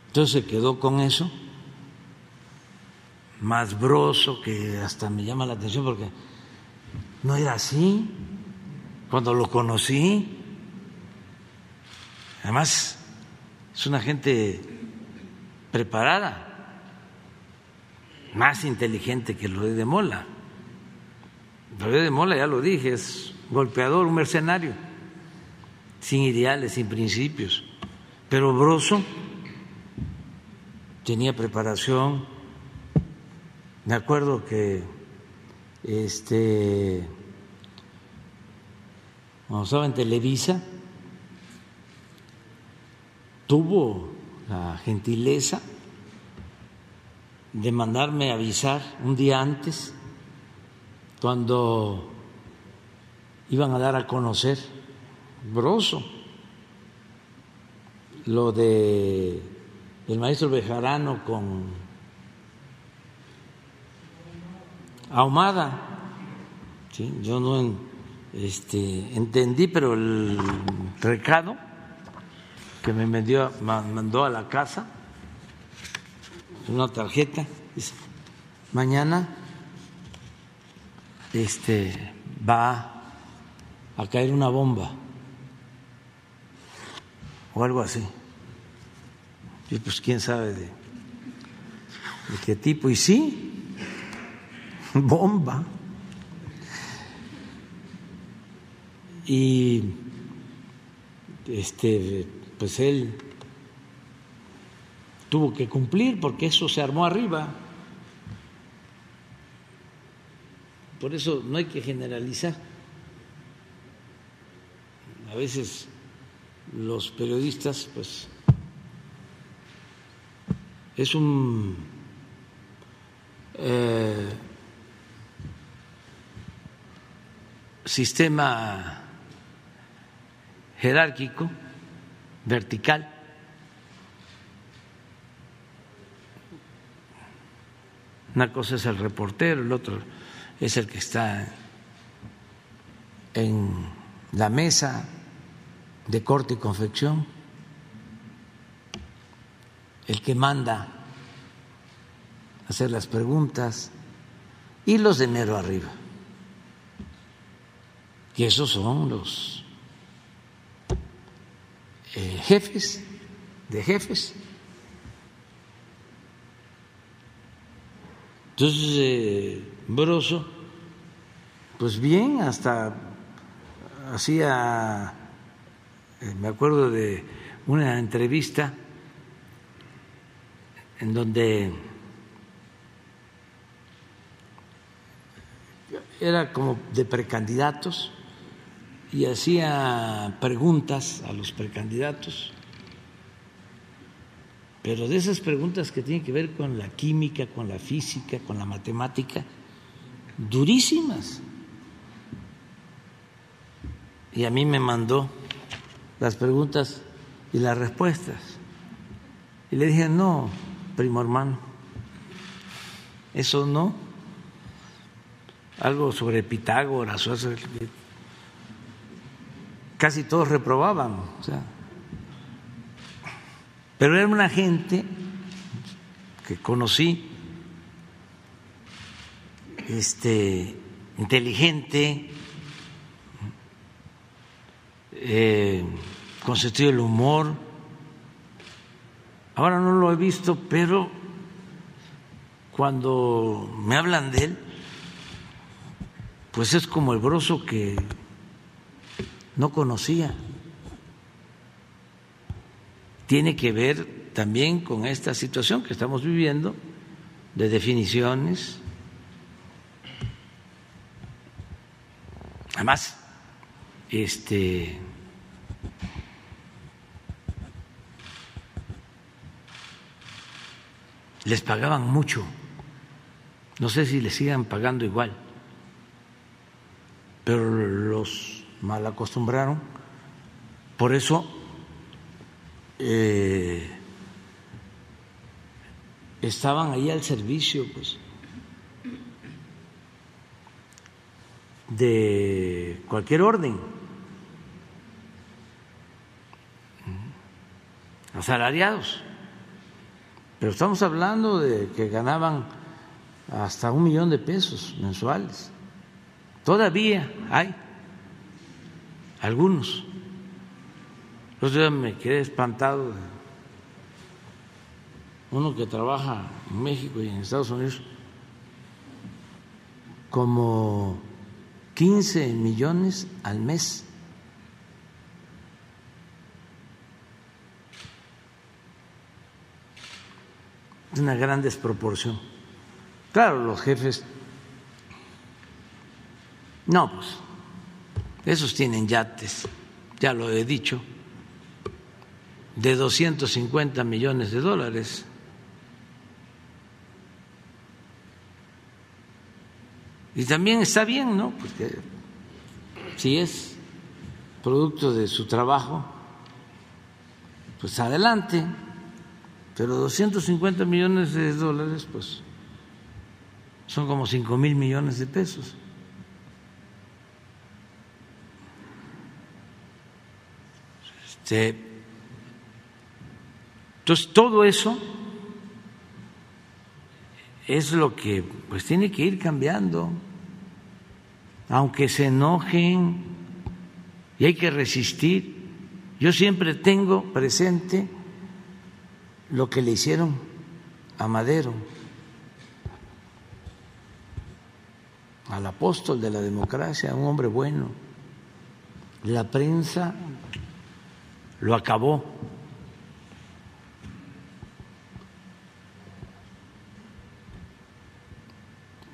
Entonces se quedó con eso, más broso, que hasta me llama la atención porque no era así cuando lo conocí. Además, es una gente preparada, más inteligente que lo de Mola. Lo de Mola, ya lo dije, es golpeador, un mercenario, sin ideales, sin principios. Pero Broso tenía preparación. Me acuerdo que este cuando estaba en Televisa tuvo la gentileza de mandarme avisar un día antes cuando iban a dar a conocer Broso lo de el maestro Bejarano con Ahumada. ¿sí? Yo no este, entendí, pero el recado que me vendió, mandó a la casa, una tarjeta, dice, mañana este, va a caer una bomba o algo así. Y pues quién sabe de, de qué tipo. Y sí, bomba. Y este, pues él tuvo que cumplir porque eso se armó arriba. Por eso no hay que generalizar. A veces los periodistas, pues es un eh, sistema jerárquico, vertical, una cosa es el reportero, el otro es el que está en la mesa de corte y confección el que manda hacer las preguntas y los de enero arriba. Y esos son los eh, jefes de jefes. Entonces, eh, Broso, pues bien, hasta hacía, eh, me acuerdo de una entrevista en donde era como de precandidatos y hacía preguntas a los precandidatos, pero de esas preguntas que tienen que ver con la química, con la física, con la matemática, durísimas. Y a mí me mandó las preguntas y las respuestas. Y le dije, no, primo hermano. Eso no. Algo sobre Pitágoras, casi todos reprobaban. pero era una gente que conocí, este, inteligente, eh, con sentido del humor Ahora no lo he visto, pero cuando me hablan de él, pues es como el broso que no conocía. Tiene que ver también con esta situación que estamos viviendo de definiciones. Además, este les pagaban mucho. No sé si les sigan pagando igual, pero los mal acostumbraron. Por eso eh, estaban ahí al servicio, pues, de cualquier orden. Asalariados. Pero estamos hablando de que ganaban hasta un millón de pesos mensuales. Todavía hay algunos. Yo me quedé espantado uno que trabaja en México y en Estados Unidos como 15 millones al mes. Es una gran desproporción. Claro, los jefes, no, pues, esos tienen yates, ya lo he dicho, de 250 millones de dólares. Y también está bien, ¿no? Porque si es producto de su trabajo, pues adelante. Pero 250 millones de dólares, pues son como 5 mil millones de pesos. Este, entonces, todo eso es lo que pues tiene que ir cambiando aunque se enojen y hay que resistir. Yo siempre tengo presente lo que le hicieron a Madero, al apóstol de la democracia, un hombre bueno. La prensa lo acabó.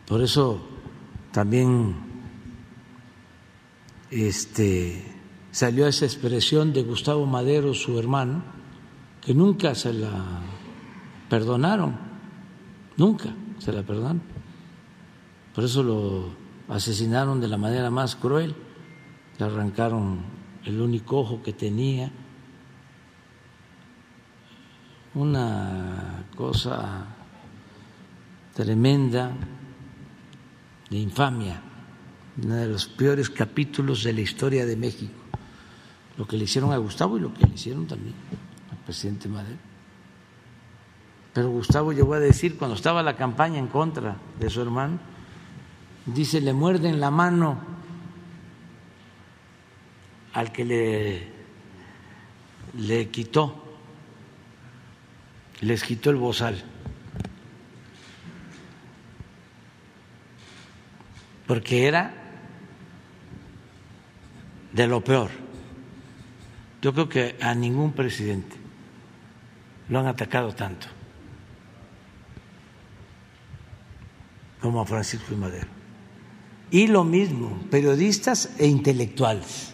Por eso también este, salió esa expresión de Gustavo Madero, su hermano, que nunca se la perdonaron, nunca se la perdonaron. Por eso lo asesinaron de la manera más cruel, le arrancaron el único ojo que tenía, una cosa tremenda de infamia uno de los peores capítulos de la historia de México, lo que le hicieron a Gustavo y lo que le hicieron también al presidente Madero. Pero Gustavo llegó a decir, cuando estaba la campaña en contra de su hermano, dice, le muerden la mano al que le, le quitó, les quitó el bozal. Porque era de lo peor. Yo creo que a ningún presidente lo han atacado tanto como a Francisco y Madero. Y lo mismo, periodistas e intelectuales,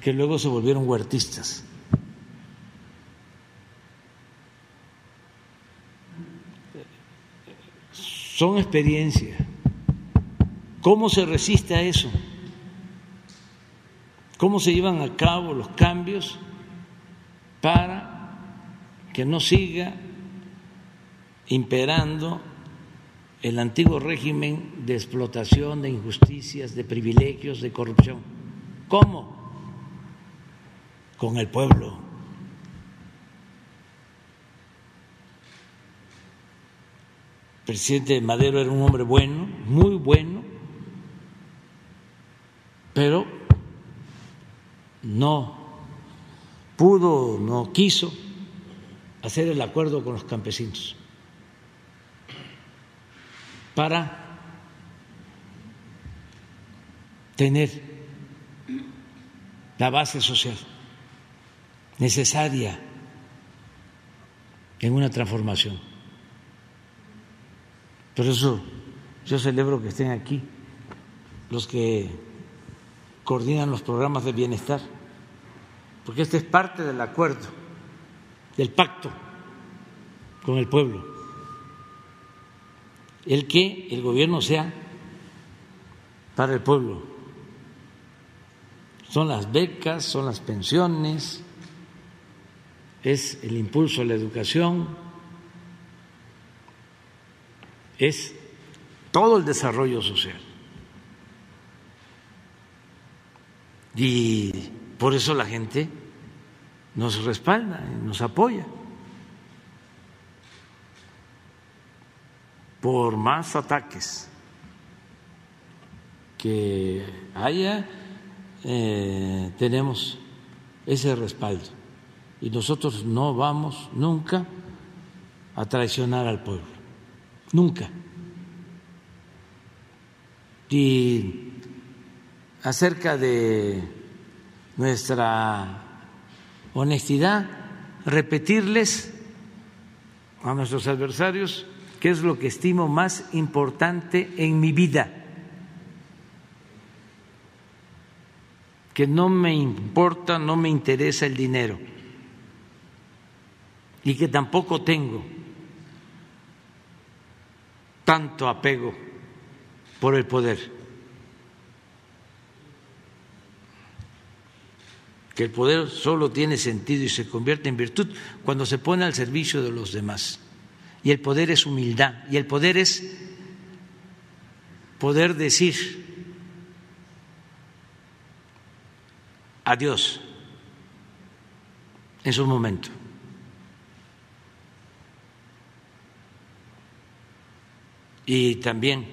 que luego se volvieron huertistas. Son experiencias. ¿Cómo se resiste a eso? cómo se llevan a cabo los cambios para que no siga imperando el antiguo régimen de explotación, de injusticias, de privilegios, de corrupción. ¿Cómo? Con el pueblo. Presidente Madero era un hombre bueno, muy bueno, pero no pudo, no quiso hacer el acuerdo con los campesinos. para tener la base social necesaria en una transformación. Por eso yo celebro que estén aquí los que coordinan los programas de bienestar, porque este es parte del acuerdo, del pacto con el pueblo, el que el gobierno sea para el pueblo. Son las becas, son las pensiones, es el impulso a la educación, es todo el desarrollo social. Y por eso la gente nos respalda y nos apoya. Por más ataques que haya, eh, tenemos ese respaldo. Y nosotros no vamos nunca a traicionar al pueblo. Nunca. Y acerca de nuestra honestidad, repetirles a nuestros adversarios qué es lo que estimo más importante en mi vida, que no me importa, no me interesa el dinero. Y que tampoco tengo tanto apego por el poder. que el poder solo tiene sentido y se convierte en virtud cuando se pone al servicio de los demás. Y el poder es humildad, y el poder es poder decir adiós en su momento. Y también,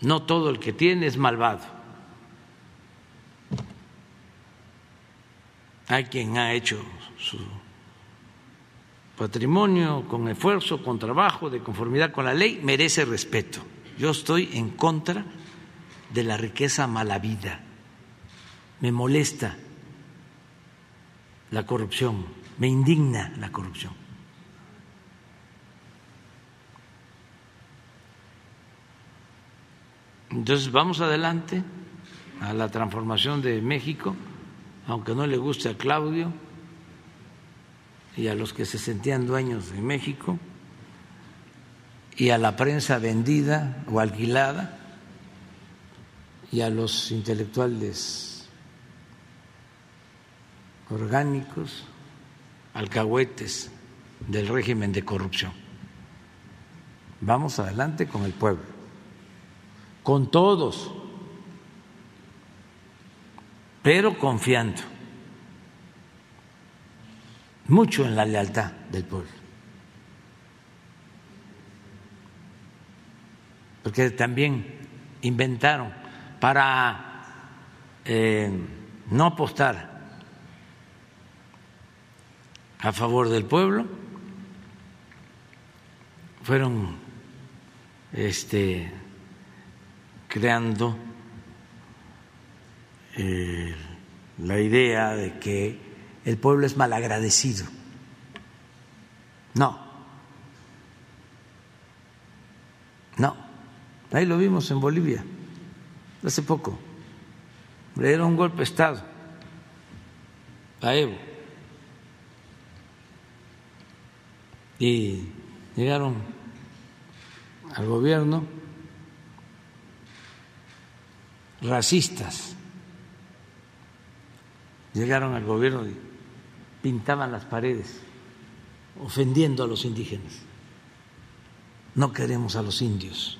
no todo el que tiene es malvado Hay quien ha hecho su patrimonio con esfuerzo, con trabajo, de conformidad con la ley, merece respeto. Yo estoy en contra de la riqueza mala vida. Me molesta la corrupción, me indigna la corrupción. Entonces vamos adelante a la transformación de México aunque no le guste a Claudio y a los que se sentían dueños de México y a la prensa vendida o alquilada y a los intelectuales orgánicos, alcahuetes del régimen de corrupción. Vamos adelante con el pueblo, con todos pero confiando mucho en la lealtad del pueblo. Porque también inventaron para eh, no apostar a favor del pueblo, fueron este, creando eh, la idea de que el pueblo es malagradecido. No, no, ahí lo vimos en Bolivia hace poco. Le dieron un golpe de Estado a Evo y llegaron al gobierno racistas llegaron al gobierno y pintaban las paredes ofendiendo a los indígenas. No queremos a los indios,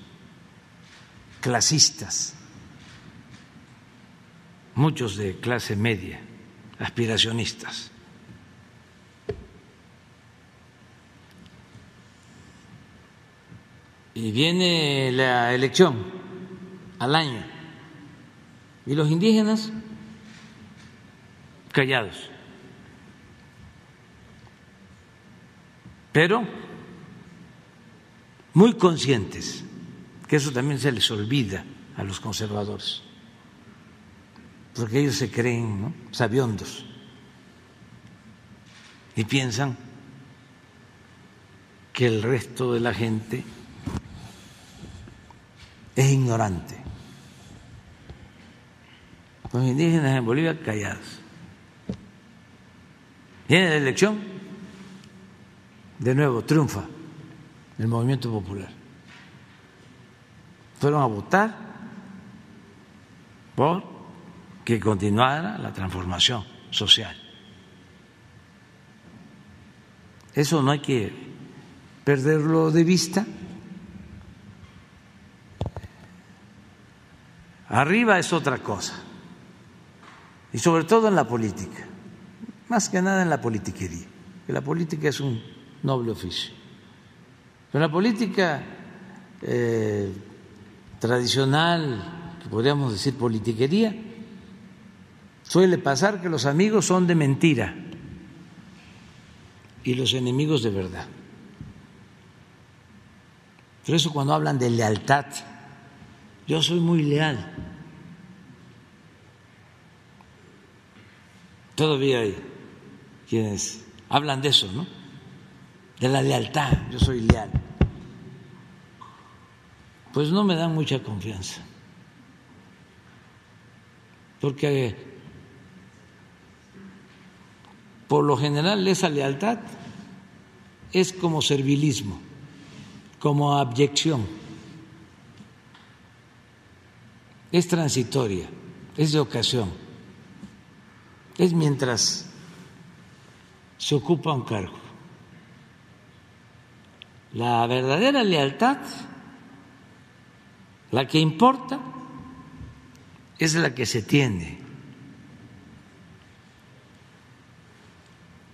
clasistas, muchos de clase media, aspiracionistas. Y viene la elección al año. ¿Y los indígenas? callados. Pero muy conscientes, que eso también se les olvida a los conservadores, porque ellos se creen ¿no? sabiondos y piensan que el resto de la gente es ignorante. Los indígenas en Bolivia callados. Viene la elección, de nuevo triunfa el movimiento popular. Fueron a votar por que continuara la transformación social. Eso no hay que perderlo de vista. Arriba es otra cosa. Y sobre todo en la política. Más que nada en la politiquería. Que la política es un noble oficio. Pero la política eh, tradicional, que podríamos decir politiquería, suele pasar que los amigos son de mentira y los enemigos de verdad. Por eso cuando hablan de lealtad, yo soy muy leal. Todavía hay quienes hablan de eso, ¿no? De la lealtad, yo soy leal. Pues no me dan mucha confianza. Porque por lo general esa lealtad es como servilismo, como abyección. Es transitoria, es de ocasión, es mientras se ocupa un cargo. La verdadera lealtad, la que importa, es la que se tiene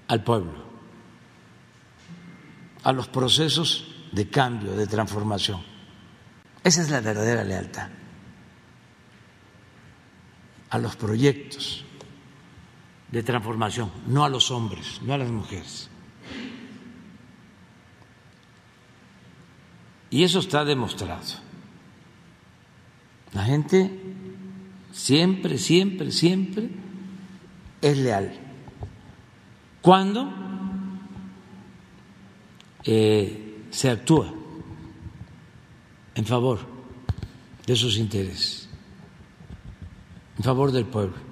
al pueblo, a los procesos de cambio, de transformación. Esa es la verdadera lealtad, a los proyectos de transformación, no a los hombres, no a las mujeres. Y eso está demostrado. La gente siempre, siempre, siempre es leal. Cuando eh, se actúa en favor de sus intereses, en favor del pueblo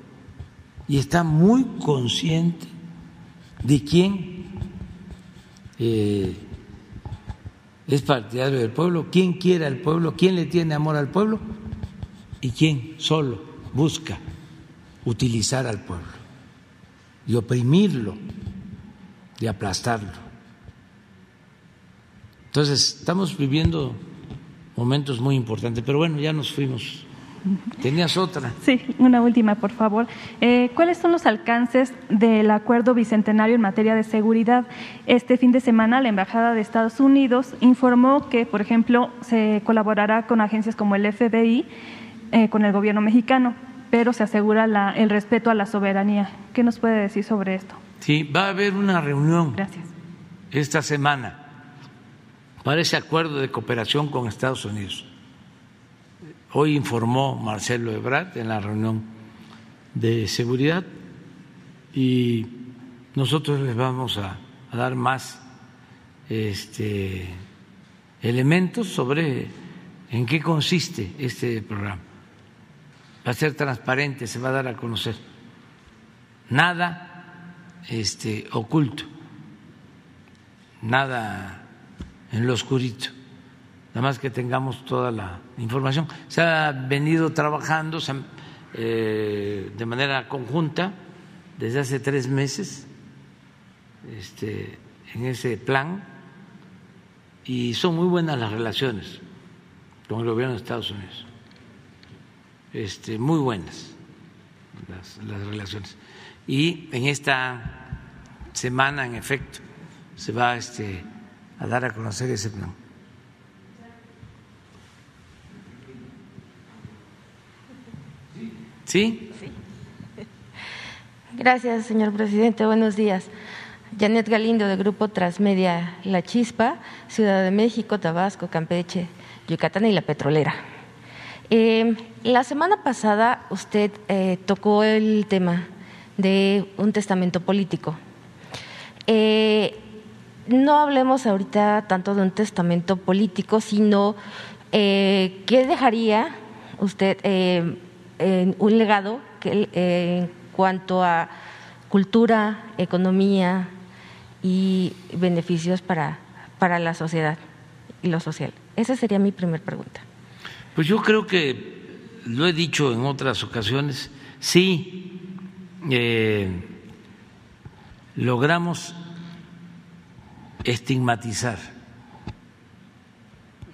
y está muy consciente de quién eh, es partidario del pueblo, quién quiere al pueblo, quién le tiene amor al pueblo y quién solo busca utilizar al pueblo y oprimirlo y aplastarlo. Entonces, estamos viviendo momentos muy importantes, pero bueno, ya nos fuimos Tenías otra. Sí, una última, por favor. Eh, ¿Cuáles son los alcances del acuerdo bicentenario en materia de seguridad? Este fin de semana, la Embajada de Estados Unidos informó que, por ejemplo, se colaborará con agencias como el FBI, eh, con el gobierno mexicano, pero se asegura el respeto a la soberanía. ¿Qué nos puede decir sobre esto? Sí, va a haber una reunión. Gracias. Esta semana para ese acuerdo de cooperación con Estados Unidos Hoy informó Marcelo Ebrard en la reunión de seguridad y nosotros les vamos a, dar más este, elementos sobre en qué consiste este programa. Va a ser transparente, se va a dar a conocer. Nada este, oculto, nada en lo oscurito nada más que tengamos toda la información. Se ha venido trabajando eh, de manera conjunta desde hace tres meses este, en ese plan y son muy buenas las relaciones con el gobierno de Estados Unidos, este, muy buenas las relaciones. Y en esta semana, en efecto, se va este, a dar a conocer ese plan. ¿Sí? Gracias, señor presidente. Buenos días. Janet Galindo de Grupo Transmedia La Chispa, Ciudad de México, Tabasco, Campeche, Yucatán y La Petrolera. Eh, la semana pasada usted eh, tocó el tema de un testamento político. Eh, no hablemos ahorita tanto de un testamento político, sino qué dejaría usted en un legado que, en cuanto a cultura, economía y beneficios para, para la sociedad y lo social. Esa sería mi primera pregunta. Pues yo creo que lo he dicho en otras ocasiones, sí eh, logramos estigmatizar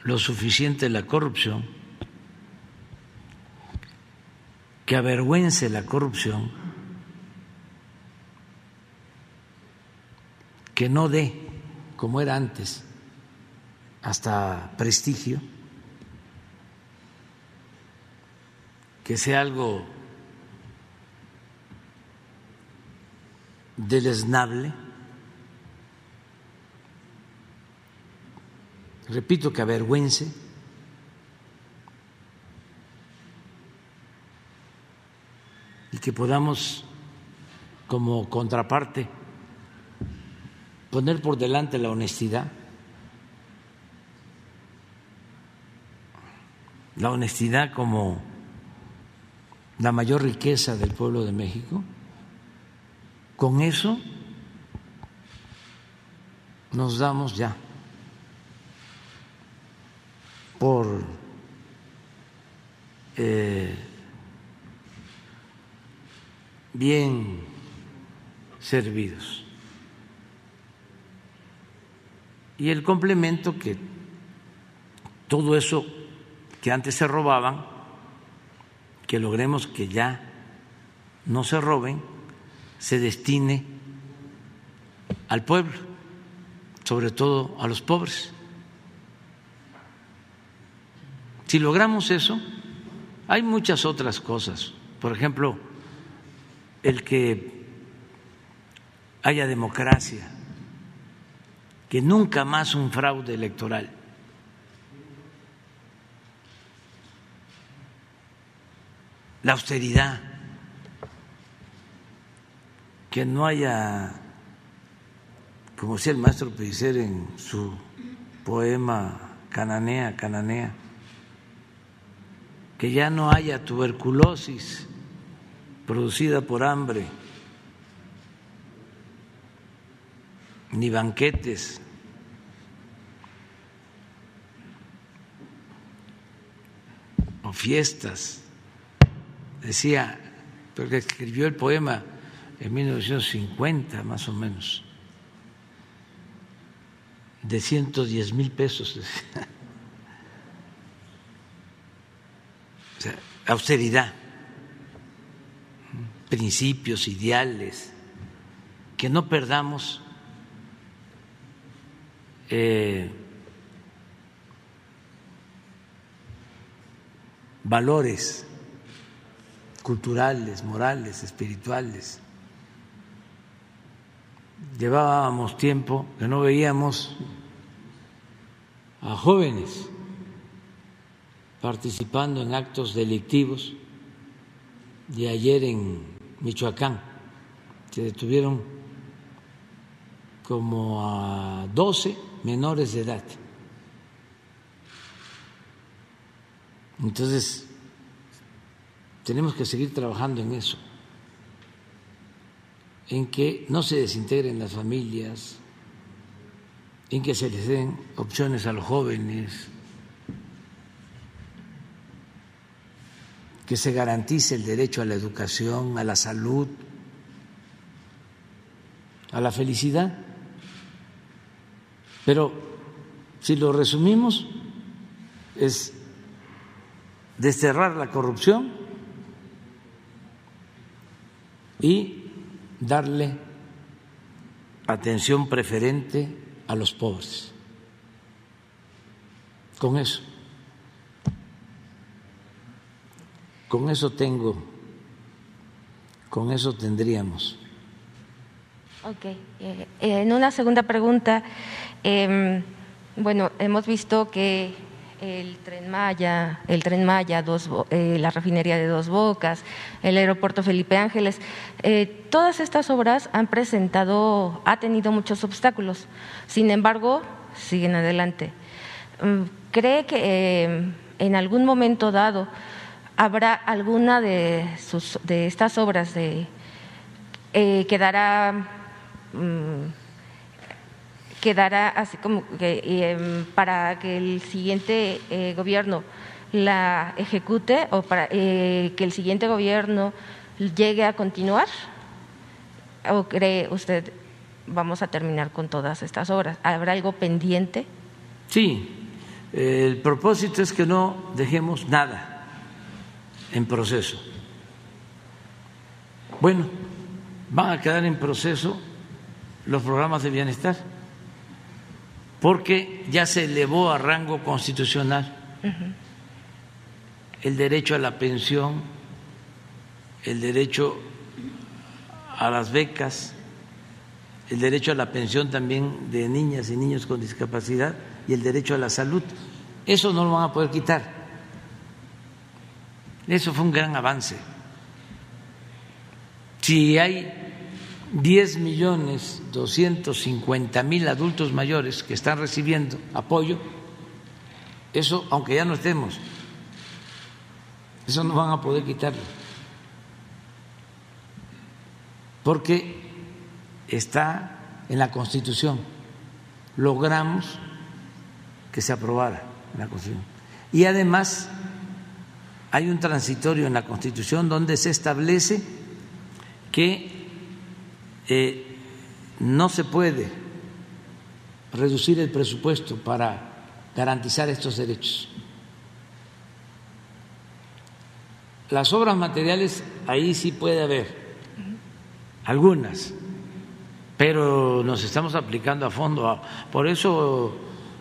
lo suficiente la corrupción, que avergüence la corrupción, que no dé, como era antes, hasta prestigio que sea algo deleznable. Repito que avergüence. Que podamos, como contraparte, poner por delante la honestidad. La honestidad como la mayor riqueza del pueblo de México, con eso nos damos ya por eh, bien servidos. Y el complemento que todo eso que antes se robaban, que logremos que ya no se roben, se destine al pueblo, sobre todo a los pobres. Si logramos eso, hay muchas otras cosas. Por ejemplo, el que haya democracia, que nunca más un fraude electoral. la austeridad, que no haya, como decía el maestro Pellicer en su poema Cananea, Cananea, que ya no haya tuberculosis producida por hambre, ni banquetes, o fiestas decía, porque escribió el poema en 1950 más o menos, de 110 mil pesos. O sea, austeridad, principios, ideales, que no perdamos eh, valores culturales, morales, espirituales. Llevábamos tiempo que no veíamos a jóvenes participando en actos delictivos y ayer en Michoacán se detuvieron como a 12 menores de edad. Entonces, tenemos que seguir trabajando en eso, en que no se desintegren las familias, en que se les den opciones a los jóvenes, que se garantice el derecho a la educación, a la salud, a la felicidad. Pero si lo resumimos, es desterrar la corrupción y darle atención preferente a los pobres. Con eso, con eso tengo, con eso tendríamos Ok. Eh, en una segunda pregunta, em, bueno, hemos visto que el tren Maya, el tren Maya, dos, eh, la refinería de Dos Bocas, el aeropuerto Felipe Ángeles, eh, todas estas obras han presentado, ha tenido muchos obstáculos. Sin embargo, siguen adelante. Mm, ¿Cree que em, en algún momento dado habrá alguna de, sus, de estas obras de, quedará Mm, quedará así como que em, para que el siguiente eh, gobierno la ejecute o para eh, que el siguiente gobierno llegue a continuar? ¿O cree usted vamos a terminar con todas estas obras? ¿Habrá algo pendiente? Sí, el propósito es que no dejemos nada en proceso. Bueno, van a quedar en proceso los programas de bienestar, porque ya se elevó a rango constitucional el derecho a la pensión, el derecho a las becas, el derecho a la pensión también de niñas y niños con discapacidad y el derecho a la salud. Eso no lo van a poder quitar. Eso fue un gran avance. Si hay 10 millones 250 mil adultos mayores que están recibiendo apoyo, eso, aunque ya no estemos, eso no van a poder quitarlo, porque está en la Constitución. Logramos que se aprobara la Constitución. Y además hay un transitorio en la Constitución donde se establece que eh, no se puede reducir el presupuesto para garantizar estos derechos. Las obras materiales, ahí sí puede haber algunas, pero nos estamos aplicando a fondo. Por eso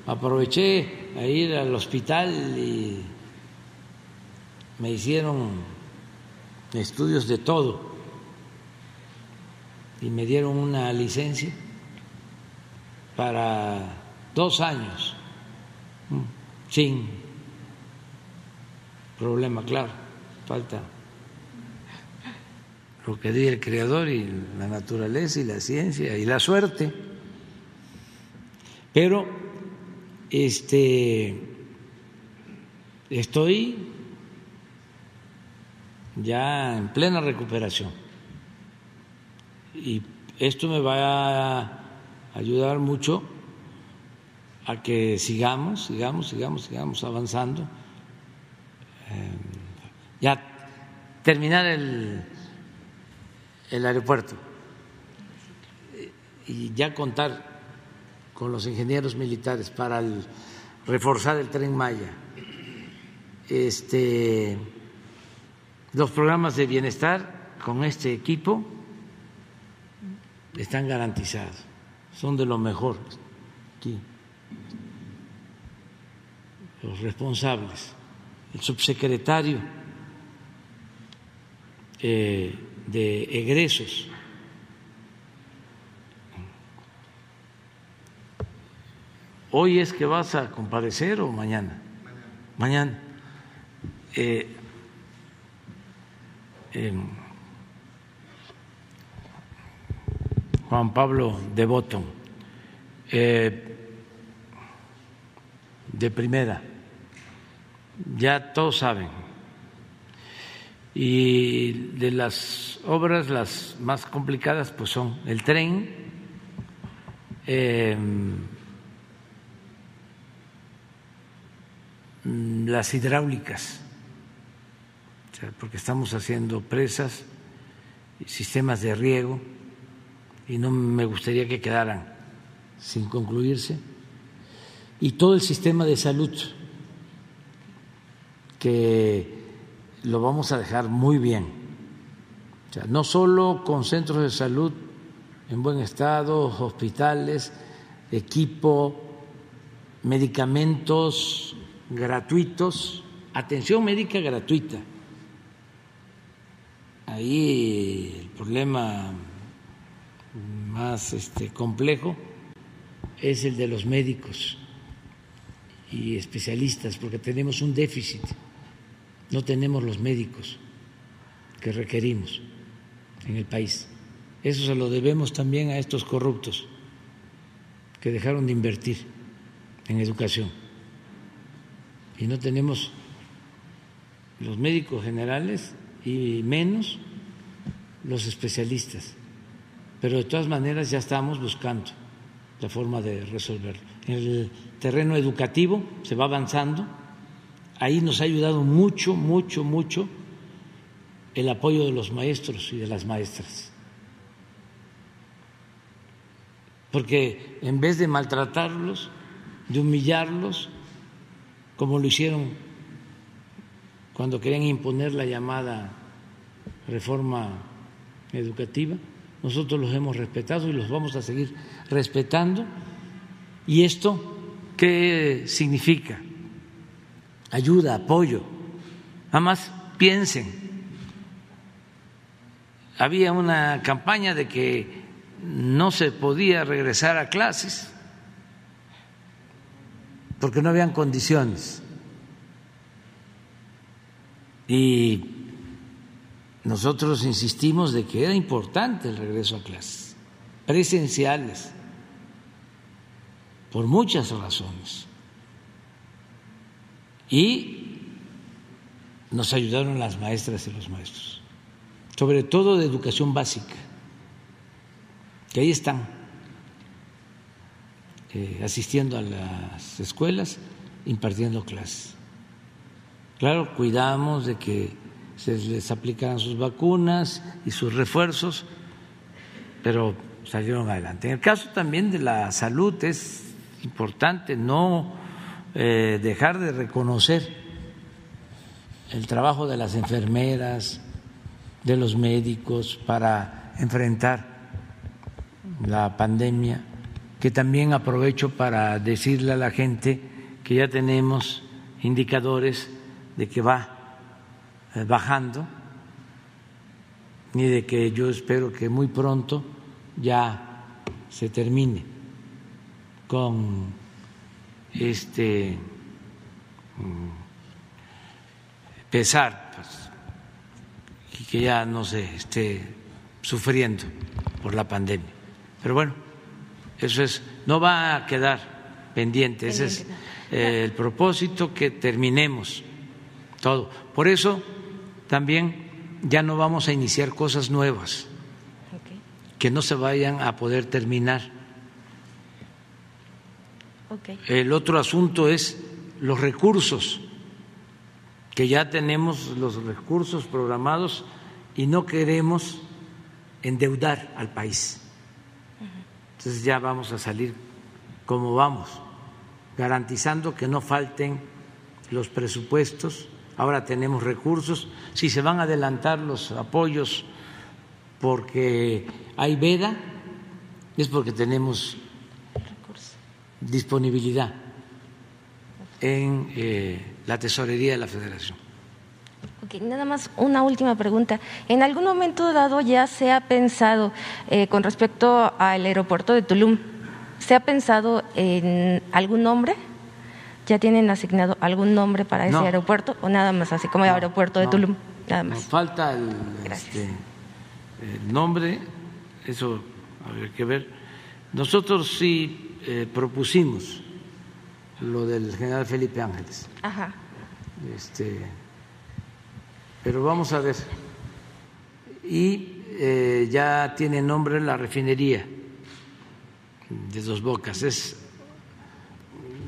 aproveché a ir al hospital y me hicieron estudios de todo y me dieron una licencia para dos años sin problema, claro, falta lo que diga el creador y la naturaleza y la ciencia y la suerte. Pero este estoy ya en plena recuperación y esto me va a ayudar mucho a que sigamos, sigamos, sigamos, sigamos avanzando. Eh, ya terminar el, el aeropuerto y ya contar con los ingenieros militares para reforzar el tren Maya. Este, los programas de bienestar con este equipo están garantizados, son de lo mejor aquí. Los responsables, el subsecretario eh, de egresos. ¿Hoy es que vas a comparecer o mañana? Mañana. Eh, Juan Pablo Devoto, eh, de primera, ya todos saben. Y de las obras, las más complicadas, pues son el tren, em, las hidráulicas, porque estamos haciendo presas, sistemas de riego y no me gustaría que quedaran sin concluirse, y todo el sistema de salud, que lo vamos a dejar muy bien. No solo con centros de salud en buen estado, hospitales, equipo, medicamentos gratuitos, atención médica gratuita. Ahí el problema más este, complejo es el de los médicos y especialistas, porque tenemos un déficit, no tenemos los médicos que requerimos en el país. Eso se lo debemos también a estos corruptos que dejaron de invertir en educación. Y no tenemos los médicos generales y menos los especialistas. Pero de todas maneras ya estamos buscando la forma de resolverlo. En el terreno educativo se va avanzando. Ahí nos ha ayudado mucho, mucho, mucho el apoyo de los maestros y de las maestras. Porque en vez de maltratarlos, de humillarlos, como lo hicieron cuando querían imponer la llamada reforma educativa, nosotros los hemos respetado y los vamos a seguir respetando. ¿Y esto qué significa? Ayuda, apoyo. Además, piensen, había una campaña de que no se podía regresar a clases porque no habían condiciones. Y nosotros insistimos de que era importante el regreso a clases presenciales por muchas razones. Y nos ayudaron las maestras y los maestros sobre todo de educación básica, que ahí están eh, asistiendo a las escuelas, impartiendo clases. Claro, cuidamos de que se les aplicaran sus vacunas y sus refuerzos, pero salieron adelante. En el caso también de la salud es importante no eh, dejar de reconocer el trabajo de las enfermeras, de los médicos para enfrentar la pandemia, que también aprovecho para decirle a la gente que ya tenemos indicadores de que va eh, bajando y de que yo espero que muy pronto ya se termine con este mm, pesar pues, y que ya no se esté sufriendo por la pandemia. Pero bueno, eso es, no va a quedar pendiente, ese es eh, el propósito, que terminemos todo. Por eso también ya no vamos a iniciar cosas nuevas que no se vayan a poder terminar. El otro asunto es los recursos que ya tenemos los recursos programados y no queremos endeudar al país. Entonces ya vamos a salir como vamos, garantizando que no falten los presupuestos. Ahora tenemos recursos. Si se van a adelantar los apoyos porque hay veda, es porque tenemos disponibilidad en eh, la tesorería de la Federación. nada más una última pregunta. ¿En algún momento dado ya se ha pensado eh, con respecto al aeropuerto de Tulum, se ha pensado en algún nombre? ¿Ya tienen asignado algún nombre para ese aeropuerto o nada más así como el aeropuerto de Tulum? Nada más. falta el, este, el, nombre, eso habría que ver. Nosotros sí eh, propusimos lo del general Felipe Ángeles. Ajá. Este, pero vamos a ver. Y eh, ya tiene nombre la refinería de Dos Bocas, es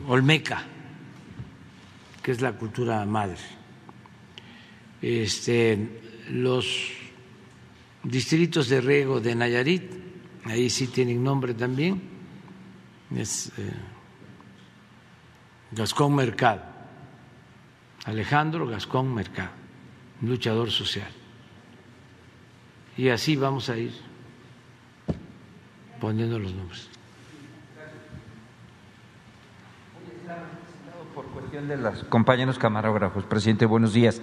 Olmeca, que es la cultura madre. Este, los distritos de riego de Nayarit, ahí sí tienen nombre también, es eh, Gascón Mercado, Alejandro Gascón Mercado, luchador social. Y así vamos a ir poniendo los nombres. Cuestión de los compañeros camarógrafos, presidente, buenos días.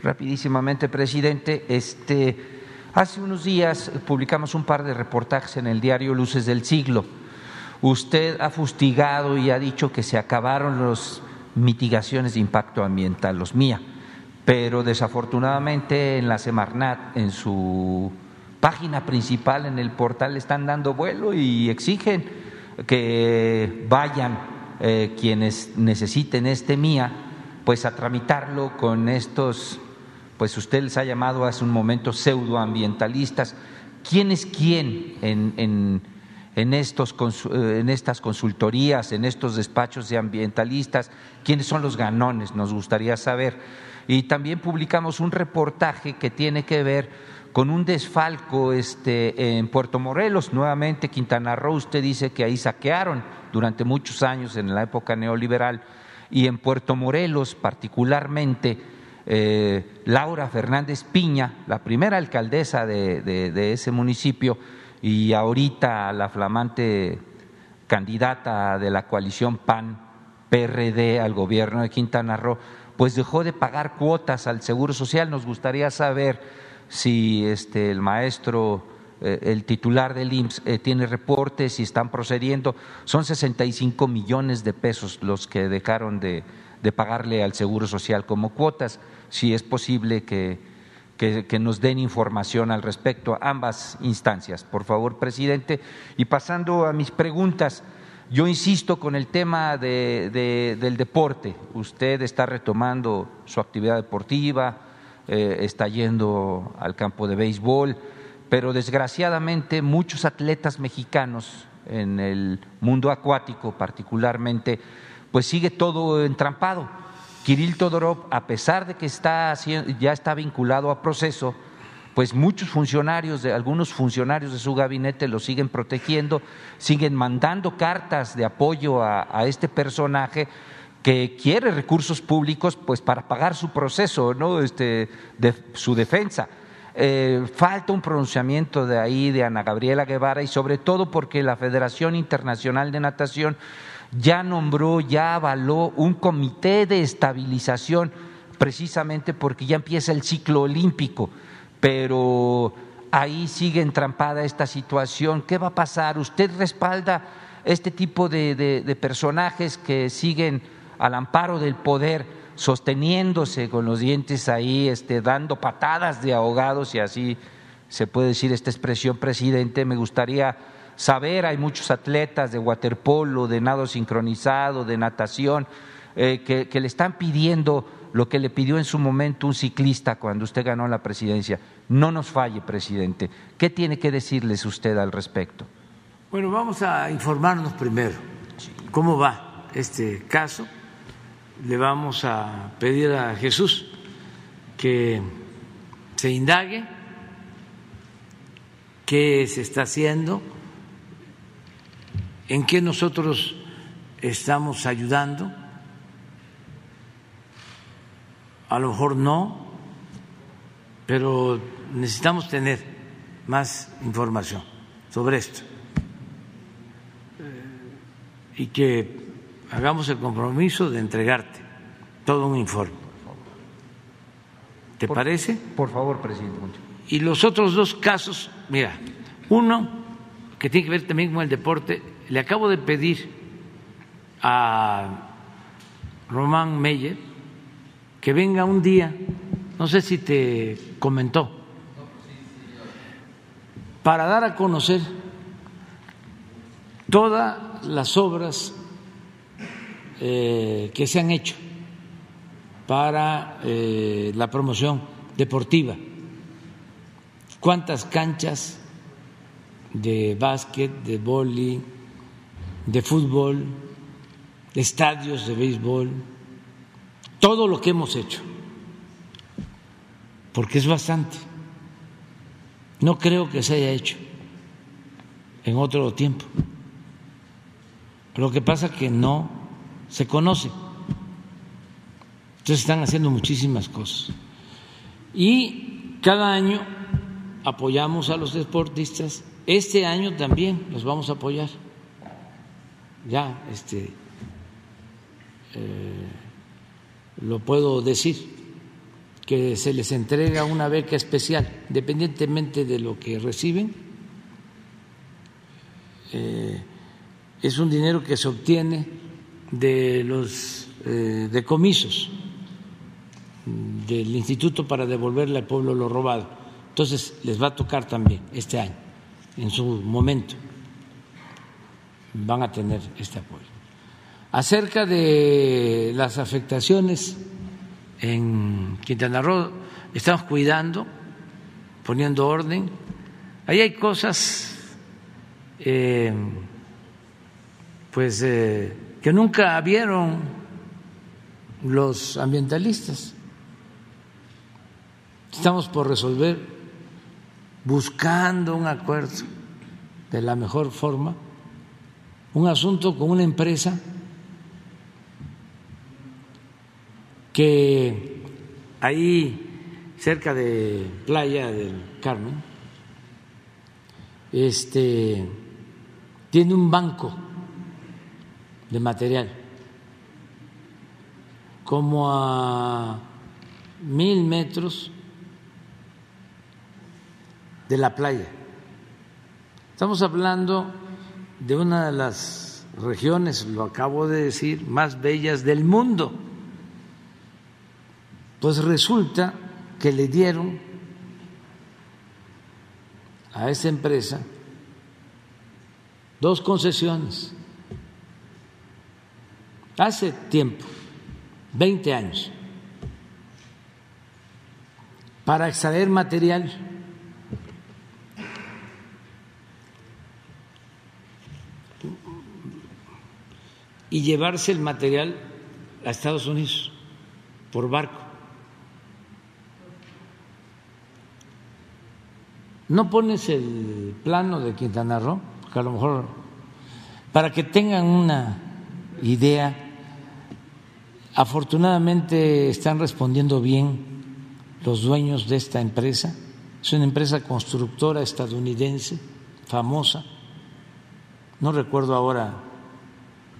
Rapidísimamente, presidente, este Hace unos días publicamos un par de reportajes en el diario Luces del Siglo. Usted ha fustigado y ha dicho que se acabaron las mitigaciones de impacto ambiental, los MIA, pero desafortunadamente en la Semarnat, en su página principal, en el portal, están dando vuelo y exigen que vayan eh, quienes necesiten este MIA, pues a tramitarlo con estos, pues usted les ha llamado hace un momento pseudoambientalistas. ¿Quién es quién en, en, en, estos, eh, en estas consultorías, en estos despachos de ambientalistas? ¿Quiénes son los ganones? Nos gustaría saber. Y también publicamos un reportaje que tiene que ver con un desfalco este, en Puerto Morelos, nuevamente Quintana Roo, usted dice que ahí saquearon durante muchos años en la época neoliberal, y en Puerto Morelos particularmente, eh, Laura Fernández Piña, la primera alcaldesa de, de ese municipio y ahorita la flamante candidata de la coalición PAN PRD al gobierno de Quintana Roo, pues dejó de pagar cuotas al Seguro Social. Nos gustaría saber si este, el maestro, eh, el titular del IMSS eh, tiene reportes, si están procediendo. Son 65 millones de pesos los que dejaron de, pagarle al Seguro Social como cuotas. Si es posible que, que, nos den información al respecto a ambas instancias, por favor, presidente. Y pasando a mis preguntas. Yo insisto con el tema del deporte. Usted está retomando su actividad deportiva, eh, está yendo al campo de béisbol, pero desgraciadamente muchos atletas mexicanos en el mundo acuático particularmente, pues sigue todo entrampado. Kirill Todorov, a pesar de que está, ya está vinculado a proceso, pues muchos funcionarios, de, algunos funcionarios de su gabinete lo siguen protegiendo, siguen mandando cartas de apoyo a, a este personaje, que quiere recursos públicos pues para pagar su proceso, ¿no? este, de su defensa. Eh, falta un pronunciamiento de ahí de Ana Gabriela Guevara y sobre todo porque la Federación Internacional de Natación ya nombró, ya avaló un comité de estabilización precisamente porque ya empieza el ciclo olímpico, pero ahí sigue entrampada esta situación. ¿Qué va a pasar? ¿Usted respalda este tipo de personajes que siguen al amparo del poder, sosteniéndose con los dientes ahí, este, dando patadas de ahogados, y así se puede decir esta expresión, presidente, me gustaría saber, hay muchos atletas de waterpolo, de nado sincronizado, de natación, eh, que, que le están pidiendo lo que le pidió en su momento un ciclista cuando usted ganó la presidencia. No nos falle, presidente. ¿Qué tiene que decirles usted al respecto? Bueno, vamos a informarnos primero cómo va este caso le vamos a pedir a Jesús que se indague qué se está haciendo, en qué nosotros estamos ayudando, a lo mejor no, pero necesitamos tener más información sobre esto. Y que hagamos el compromiso de entregarte todo un informe. ¿Te parece? Por favor, presidente. Y los otros dos casos, mira, uno que tiene que ver también con el deporte, le acabo de pedir a Román Meyer que venga un día, no sé si te comentó, para dar a conocer todas las obras eh, que se han hecho para eh, la promoción deportiva. ¿Cuántas canchas de básquet, de boli, de fútbol, estadios de béisbol? Todo lo que hemos hecho, porque es bastante. No creo que se haya hecho en otro tiempo. Lo que pasa que no se conoce. Entonces están haciendo muchísimas cosas. Y cada año apoyamos a los deportistas. Este año también los vamos a apoyar. Ya, este, eh, lo puedo decir. que se les entrega una beca especial, independientemente de lo que reciben. Eh, es un dinero que se obtiene de los eh, decomisos del instituto para devolverle al pueblo lo robado. Entonces les va a tocar también este año, en su momento, van a tener este apoyo. Acerca de las afectaciones en Quintana Roo, estamos cuidando, poniendo orden. Ahí hay cosas, eh, pues, eh, que nunca vieron los ambientalistas. Estamos por resolver, buscando un acuerdo de la mejor forma, un asunto con una empresa que ahí cerca de Playa del Carmen este tiene un banco de material como a mil metros de la playa. Estamos hablando de una de las regiones, lo acabo de decir, más bellas del mundo. Pues resulta que le dieron a esa empresa dos concesiones hace tiempo, 20 años, para extraer material y llevarse el material a Estados Unidos por barco. ¿No pones el plano de Quintana Roo? Porque a lo mejor, para que tengan una idea, afortunadamente están respondiendo bien los dueños de esta empresa. Es una empresa constructora estadounidense, famosa. No recuerdo ahora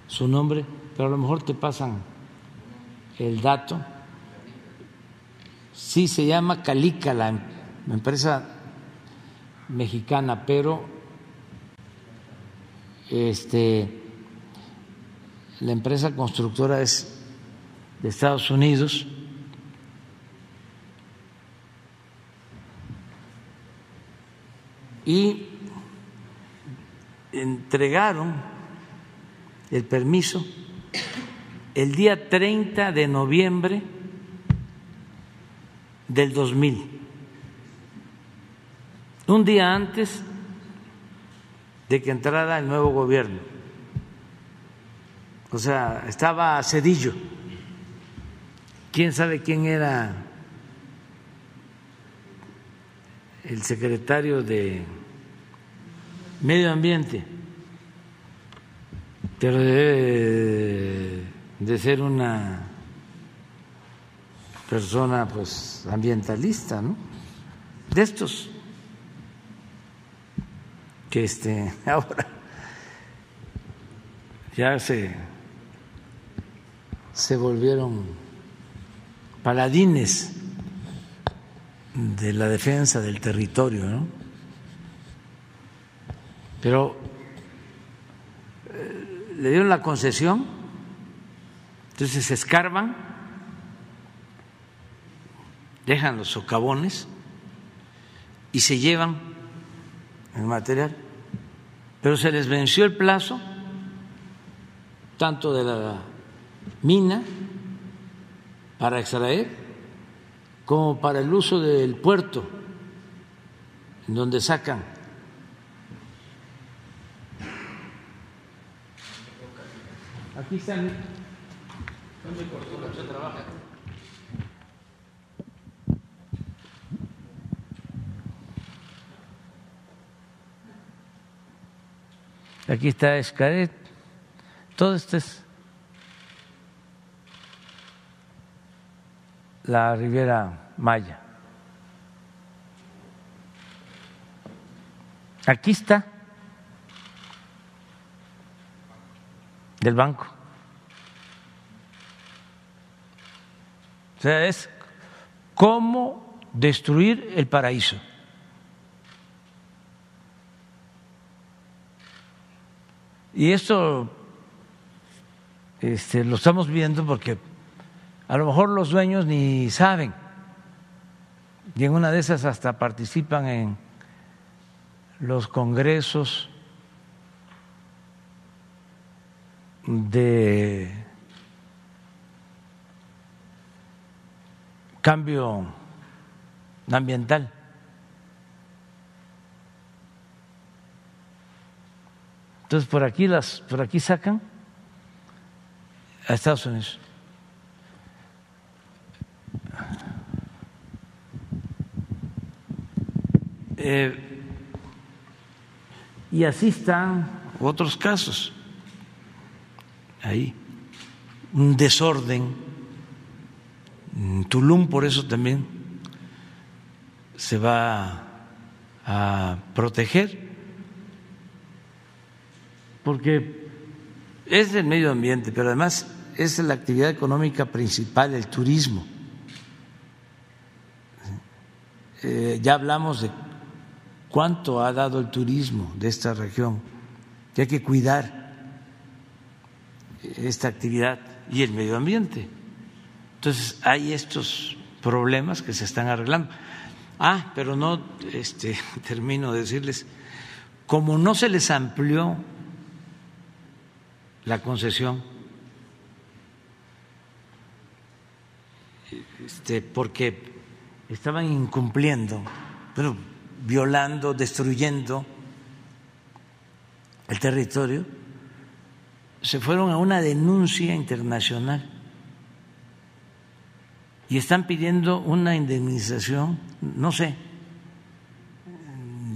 su nombre, pero a lo mejor te pasan el dato. Sí, se llama Calica, la empresa mexicana, pero este, la empresa constructora es de Estados Unidos. Y entregaron el permiso el día 30 de noviembre del 2000 un día antes de que entrara el nuevo gobierno. O sea, estaba Cedillo. ¿Quién sabe quién era el secretario de Medio Ambiente? Pero debe de ser una persona pues ambientalista, ¿no? De estos que este, ahora ya se, se volvieron paladines de la defensa del territorio, ¿no? Pero eh, le dieron la concesión, entonces se escarban, dejan los socavones y se llevan el material, pero se les venció el plazo tanto de la mina para extraer como para el uso del puerto en donde sacan aquí están ¿dónde trabaja? aquí está Escaret, todo esto es la Riviera Maya. Aquí está del banco. O sea, es cómo destruir el paraíso. Y esto este, lo estamos viendo porque a lo mejor los dueños ni saben. Y en una de esas hasta participan en los congresos de cambio ambiental. Entonces por aquí las por aquí sacan a Estados Unidos. Eh, y así están otros casos. Ahí, un desorden. En Tulum, por eso también se va a proteger, porque es del medio ambiente, pero además es la actividad económica principal, el turismo. Eh, ya hablamos de cuánto ha dado el turismo de esta región, que hay que cuidar esta actividad y el medio ambiente. Entonces hay estos problemas que se están arreglando. Ah, pero no este, termino de decirles, como no se les amplió la concesión este, porque estaban incumpliendo, bueno, violando, destruyendo el territorio, se fueron a una denuncia internacional y están pidiendo una indemnización, no sé,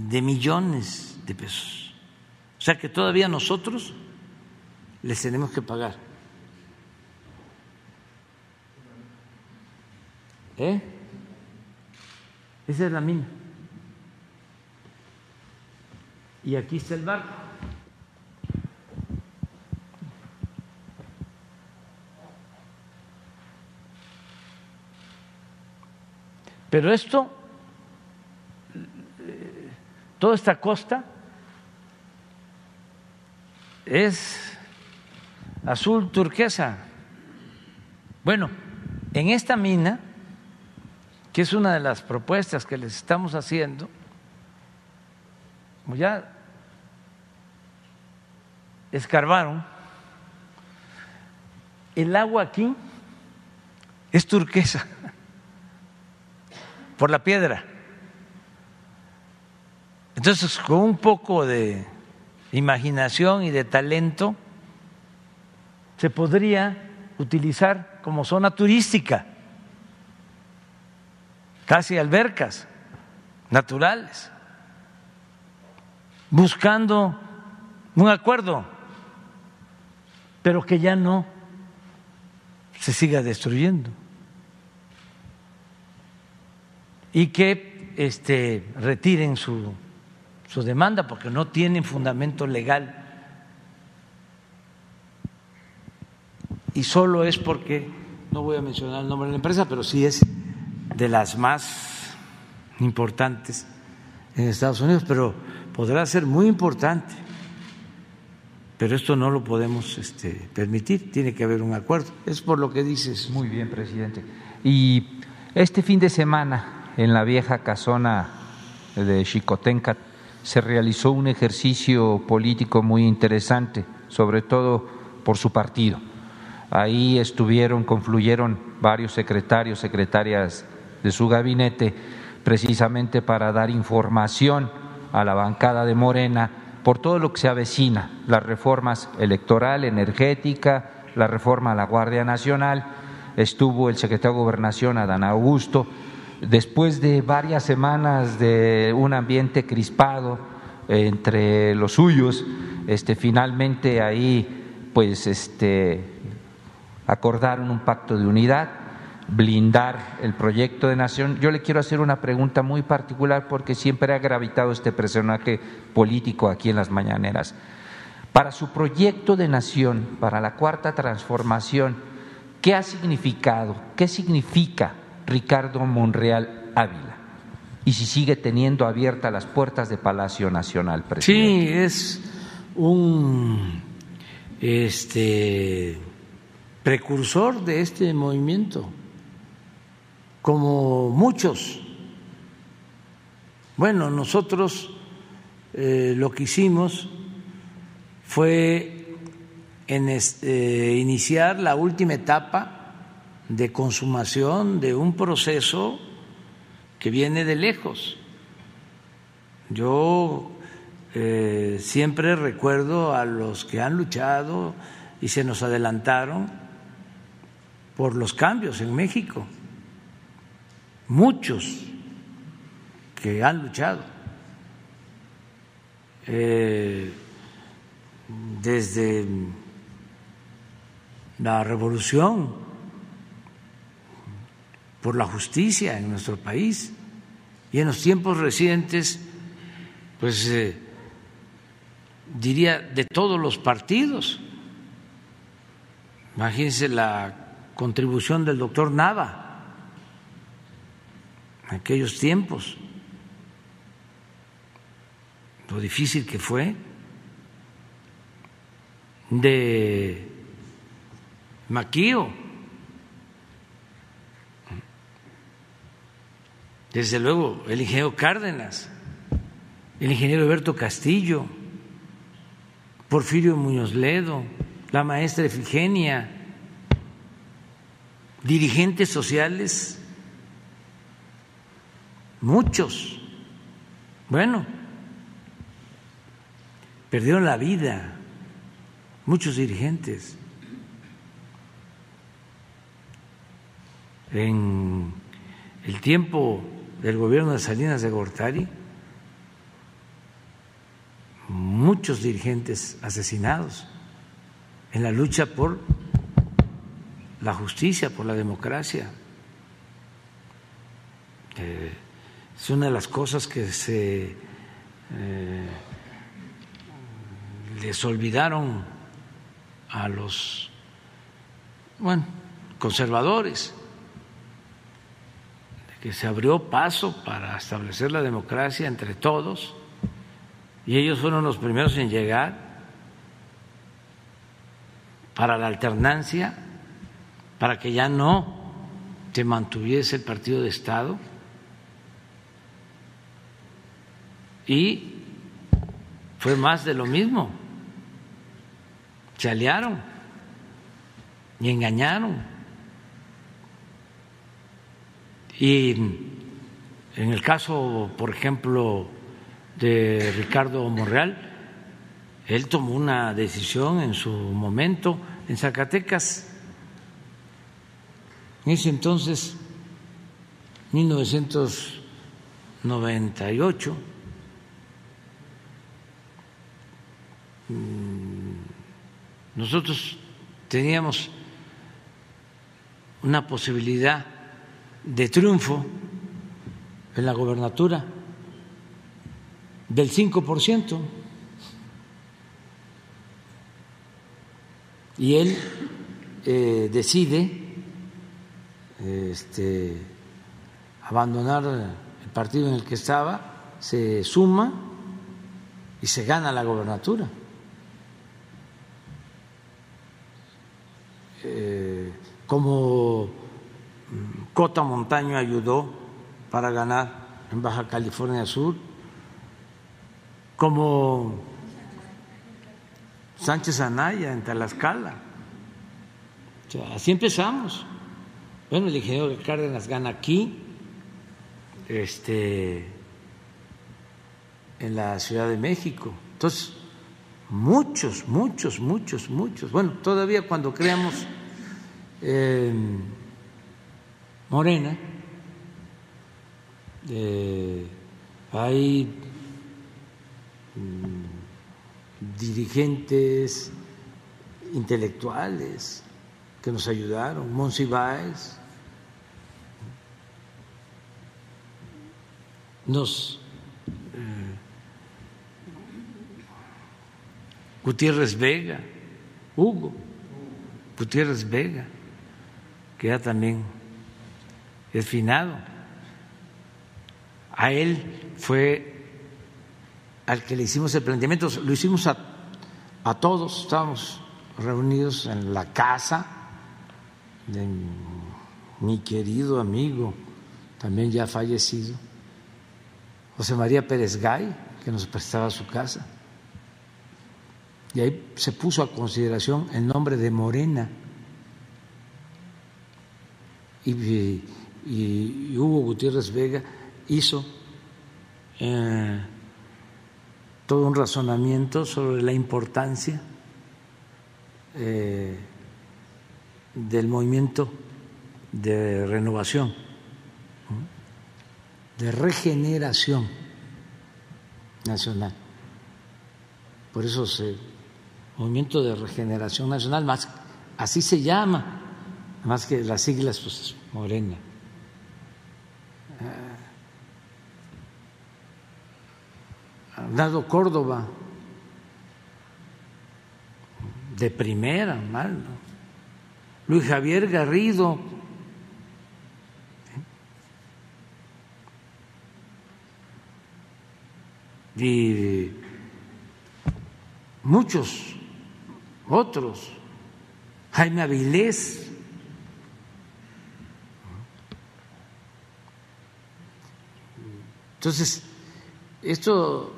de millones de pesos. O sea que todavía nosotros les tenemos que pagar. ¿Eh? Esa es la mina. Y aquí está el barco. Pero esto, toda esta costa es azul turquesa. Bueno, en esta mina que es una de las propuestas que les estamos haciendo, como ya escarbaron, el agua aquí es turquesa por la piedra. Entonces, con un poco de imaginación y de talento, se podría utilizar como zona turística casi albercas naturales, buscando un acuerdo, pero que ya no se siga destruyendo y que este, retiren su, su demanda porque no tienen fundamento legal y solo es porque, no voy a mencionar el nombre de la empresa, pero sí es de las más importantes en Estados Unidos, pero podrá ser muy importante. Pero esto no lo podemos este, permitir, tiene que haber un acuerdo. Es por lo que dices. Muy bien, presidente. Y este fin de semana, en la vieja casona de Chicotenca, se realizó un ejercicio político muy interesante, sobre todo por su partido. Ahí estuvieron, confluyeron varios secretarios, secretarias de su gabinete precisamente para dar información a la bancada de Morena por todo lo que se avecina, las reformas electoral, energética, la reforma a la Guardia Nacional. Estuvo el secretario de Gobernación, Adán Augusto, después de varias semanas de un ambiente crispado entre los suyos, este, finalmente ahí pues este, acordaron un pacto de unidad blindar el proyecto de nación. Yo le quiero hacer una pregunta muy particular porque siempre ha gravitado este personaje político aquí en las mañaneras. Para su proyecto de nación, para la cuarta transformación, ¿qué ha significado? ¿Qué significa Ricardo Monreal Ávila y si sigue teniendo abiertas las puertas de Palacio Nacional, presidente. Sí, es un este precursor de este movimiento, como muchos. Bueno, nosotros eh, lo que hicimos fue este, iniciar la última etapa de consumación de un proceso que viene de lejos. Yo eh, siempre recuerdo a los que han luchado y se nos adelantaron por los cambios en México, muchos que han luchado eh, desde la revolución por la justicia en nuestro país y en los tiempos recientes, pues eh, diría de todos los partidos. Imagínense la contribución del doctor Nava en aquellos tiempos, lo difícil que fue, de Maquío, desde luego el ingeniero Cárdenas, el ingeniero Alberto Castillo, Porfirio Muñoz Ledo, la maestra Efigenia, dirigentes sociales, muchos, bueno, perdieron la vida, muchos dirigentes. En el tiempo del gobierno de Salinas de Gortari, muchos dirigentes asesinados en la lucha por la justicia, por la democracia. Eh, es una de las cosas que se eh, les olvidaron a los bueno, conservadores que se abrió paso para establecer la democracia entre todos y ellos fueron los primeros en llegar para la alternancia, para que ya no se mantuviese el partido de Estado y fue más de lo mismo, se aliaron y engañaron. Y en el caso, por ejemplo, de Ricardo Monreal, él tomó una decisión en su momento en Zacatecas. En ese entonces, 1998, nosotros teníamos una posibilidad de triunfo en la gobernatura del 5%. Y él eh, decide este, abandonar el partido en el que estaba, se suma y se gana la gobernatura. Eh, como Cota Montaño ayudó para ganar en Baja California Sur, como Sánchez Anaya en Talascala. así empezamos. Bueno, el ingeniero Cárdenas gana aquí, este, en la Ciudad de México. Entonces, muchos, muchos, muchos, muchos. Bueno, todavía cuando creamos eh, Morena, eh, hay mm, dirigentes intelectuales que nos ayudaron, Monsiváis, nos Gutiérrez Vega, Hugo Gutiérrez Vega, que ya también el finado. A él fue al que le hicimos el planteamiento, lo hicimos a, a todos, estábamos reunidos en la casa de mi querido amigo, también ya fallecido, José María Pérez Gay, que nos prestaba su casa. Y ahí se puso a consideración el nombre de Morena. Y, Hugo Gutiérrez Vega hizo eh, todo un razonamiento sobre la importancia eh, del movimiento de renovación, de regeneración nacional. Por eso se movimiento de regeneración nacional, más así se llama, más que las siglas pues Morena. Dado Córdoba, de primera, mal. Luis Javier Garrido, y muchos otros, Jaime Avilés, entonces esto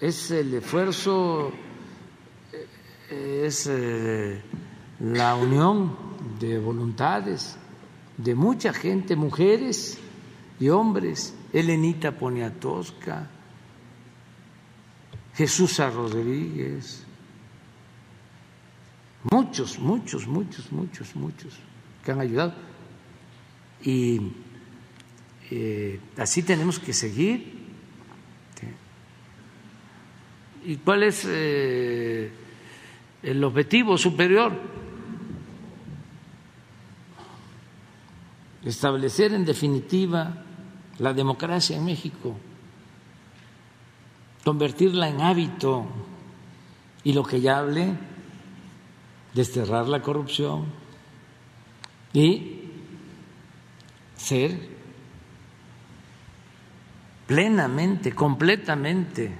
es el esfuerzo, es eh, la unión de voluntades de mucha gente, mujeres y hombres, Elenita Poniatosca, Jesús Rodríguez, muchos, muchos, muchos, muchos, muchos que han ayudado. Y eh, así tenemos que seguir. ¿Y cuál es eh, el objetivo superior? Establecer en definitiva la democracia en México convertirla en hábito y lo que ya hablé, desterrar la corrupción y ser plenamente, completamente,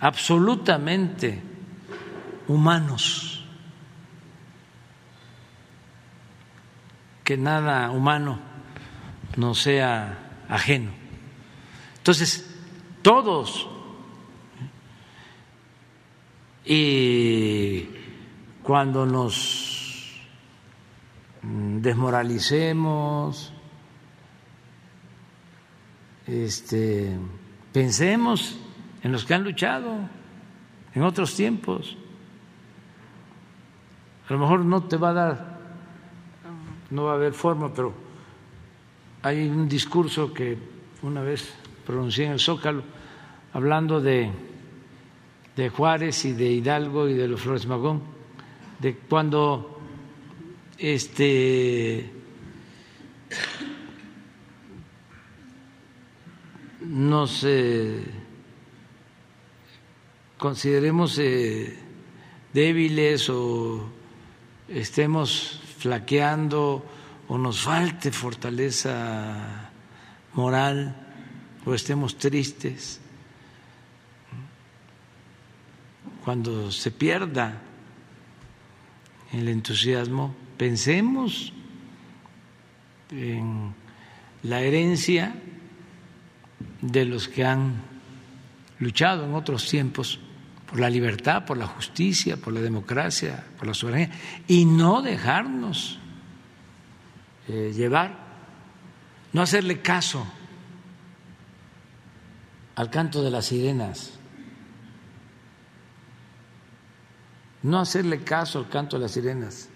absolutamente humanos, que nada humano no sea ajeno. Entonces, todos y cuando nos desmoralicemos, este, pensemos en los que han luchado en otros tiempos. A lo mejor no te va a dar, no va a haber forma, pero hay un discurso que una vez pronuncié en el Zócalo hablando de de Juárez y de Hidalgo y de los Flores Magón, de cuando este nos consideremos eh, débiles o estemos flaqueando o nos falte fortaleza moral o estemos tristes cuando se pierda el entusiasmo, pensemos en la herencia de los que han luchado en otros tiempos por la libertad, por la justicia, por la democracia, por la soberanía, y no dejarnos eh, llevar, no hacerle caso al canto de las sirenas no hacerle caso al canto de las sirenas.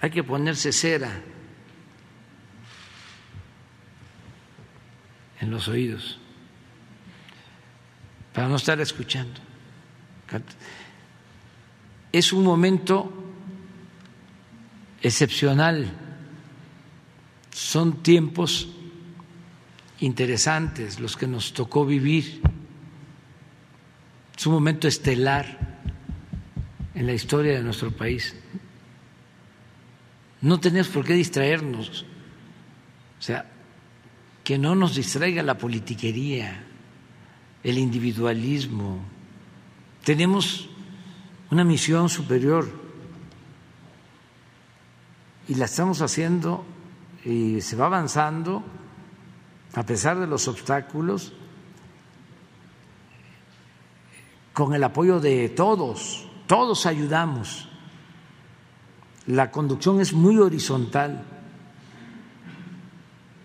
Hay que ponerse cera en los oídos para no estar escuchando. Es un momento excepcional, son tiempos interesantes los que nos tocó vivir, es un momento estelar en la historia de nuestro país. No tenemos por qué distraernos O sea, que no nos distraiga la politiquería, el individualismo. Tenemos una misión superior y la estamos haciendo y se va avanzando a pesar de los obstáculos con el apoyo de todos, todos ayudamos. La conducción es muy horizontal,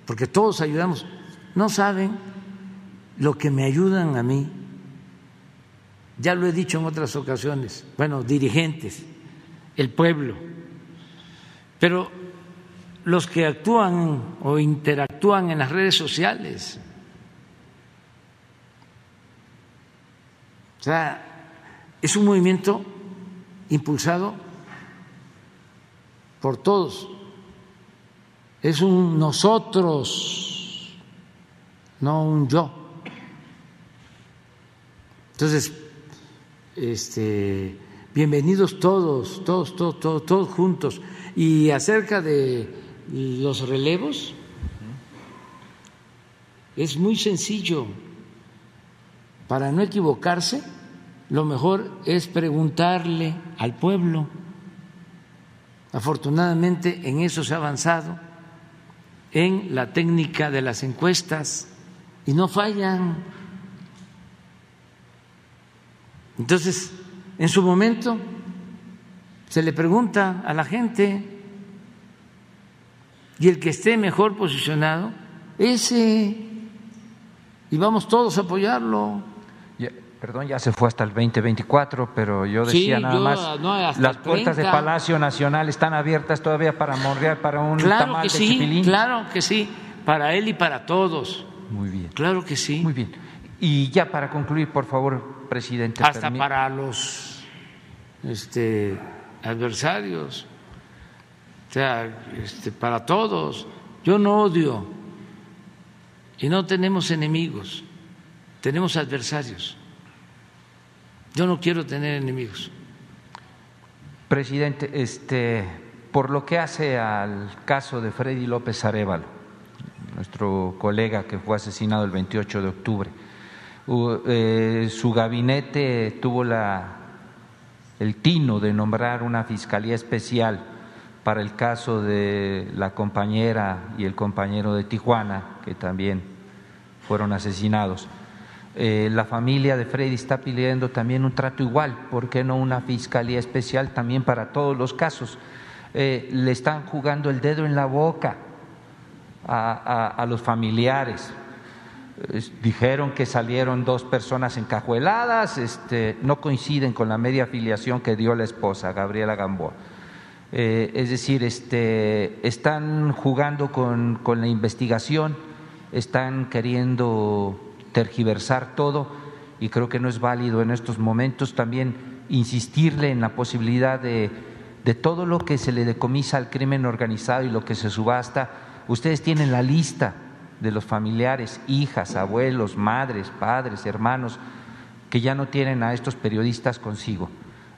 porque todos ayudamos. No saben lo que me ayudan a mí. Ya lo he dicho en otras ocasiones, bueno, dirigentes, el pueblo, pero los que actúan o interactúan en las redes sociales, O sea, es un movimiento impulsado por todos. Es un nosotros, no un yo. Entonces, este, bienvenidos todos, todos, todos, todos, todos juntos. Y acerca de los relevos, es muy sencillo para no equivocarse, lo mejor es preguntarle al pueblo. Afortunadamente en eso se ha avanzado, en la técnica de las encuestas, y no fallan. Entonces, en su momento, se le pregunta a la gente, y el que esté mejor posicionado, ese, y vamos todos a apoyarlo perdón, ya se fue hasta el 2024, pero yo decía nada más, las puertas de Palacio Nacional están abiertas todavía para morrear para un claro que sí, Claro que sí, para él y para todos. Muy bien. Claro que sí. Muy bien. Y ya para concluir, por favor, presidente. Hasta para los este, adversarios, o sea, este, para todos. Yo no odio y no tenemos enemigos, tenemos adversarios. Yo no quiero tener enemigos. Presidente, este, por lo que hace al caso de Freddy López Arevalo, nuestro colega que fue asesinado el 28 de octubre, eh, su gabinete tuvo la, el tino de nombrar una fiscalía especial para el caso de la compañera y el compañero de Tijuana, que también fueron asesinados. Eh, la familia de Freddy está pidiendo también un trato igual, ¿por qué no una fiscalía especial también para todos los casos? Eh, le están jugando el dedo en la boca a, los familiares. dijeron que salieron dos personas encajueladas, este, no coinciden con la media afiliación que dio la esposa, Gabriela Gamboa. Eh, es decir, este, están jugando con, con la investigación, están queriendo tergiversar todo y creo que no es válido en estos momentos también insistirle en la posibilidad de, de todo lo que se le decomisa al crimen organizado y lo que se subasta. Ustedes tienen la lista de los familiares, hijas, abuelos, madres, padres, hermanos, que ya no tienen a estos periodistas consigo.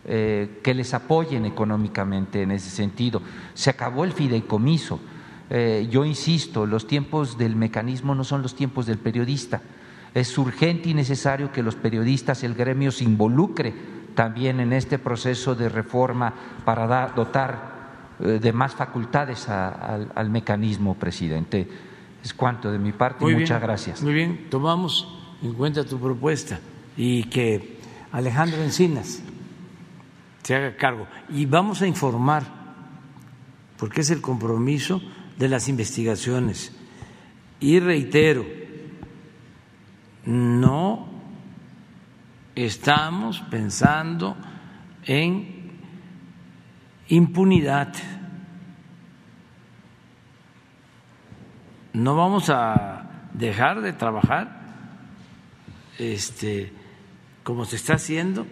Eh, que les apoyen económicamente en ese sentido. Se acabó el fideicomiso. Eh, yo insisto, los tiempos del mecanismo no son los tiempos del periodista. Es urgente y necesario que los periodistas, el gremio, se involucre también en este proceso de reforma para dotar eh, de más facultades al, mecanismo, presidente. Es cuanto de mi parte. Muchas gracias. Muy bien, tomamos en cuenta tu propuesta y que Alejandro Encinas se haga cargo. Y vamos a informar, porque es el compromiso de las investigaciones. Y reitero, no estamos pensando en impunidad. No vamos a dejar de trabajar este, como se está haciendo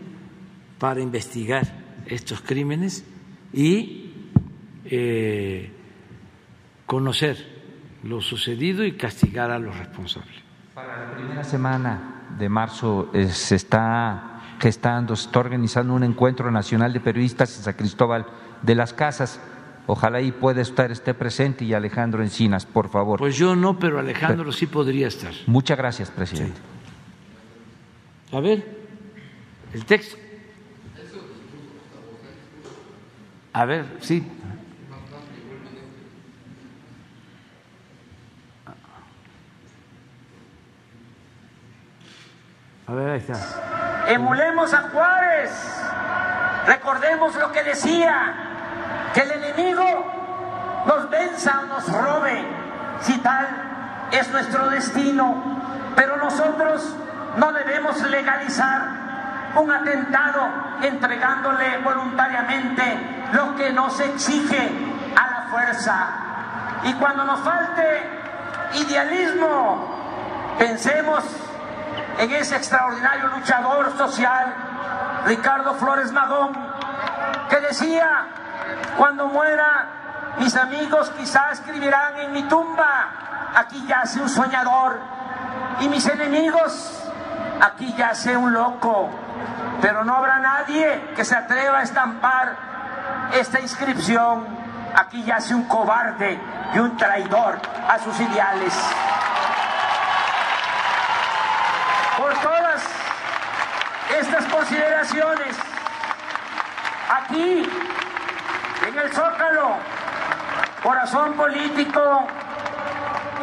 para investigar estos crímenes y eh, conocer lo sucedido y castigar a los responsables. Para la primera semana de marzo eh, se está gestando, se está organizando un encuentro nacional de periodistas en San Cristóbal de las Casas. Ojalá y pueda estar esté presente y Alejandro Encinas, por favor. Pues yo no, pero Alejandro sí podría estar. Muchas gracias, presidente. A ver, el texto. A ver, sí. A ver, ahí. Emulemos a Juárez. Recordemos lo que decía, que el enemigo nos venza o nos robe, si tal es nuestro destino. Pero nosotros no debemos legalizar un atentado entregándole voluntariamente lo que nos exige a la fuerza. Y cuando nos falte idealismo, pensemos en ese extraordinario luchador social, Ricardo Flores Magón, que decía, cuando muera, mis amigos quizás escribirán en mi tumba, aquí yace un soñador, y mis enemigos, aquí yace un loco, pero no habrá nadie que se atreva a estampar esta inscripción, aquí yace un cobarde y un traidor a sus ideales. Por todas estas consideraciones. Aquí en el Zócalo, corazón político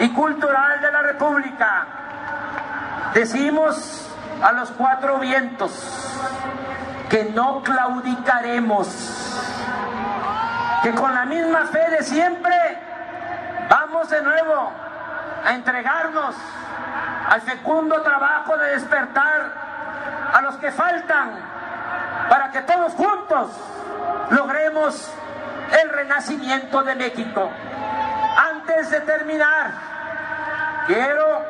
y cultural de la República, decimos a los cuatro vientos que no claudicaremos, que con la misma fe de siempre vamos de nuevo a entregarnos al fecundo trabajo de despertar a los que faltan para que todos juntos logremos el renacimiento de México. Antes de terminar, quiero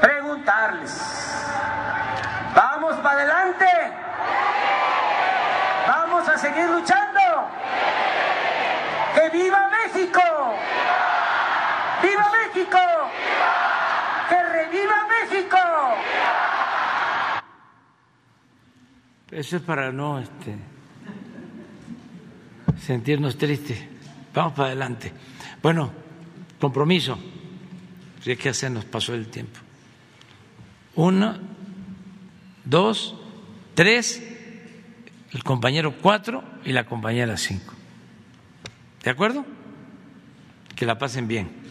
preguntarles, ¿vamos para adelante? ¿Vamos a seguir luchando? ¡Que viva México! ¡Viva México! ¡Que reviva México! Eso es para no este, sentirnos tristes. Vamos para adelante. Bueno, compromiso. Si es que nos pasó el tiempo. Uno, dos, tres, el compañero cuatro y la compañera cinco. ¿De acuerdo? Que la pasen bien.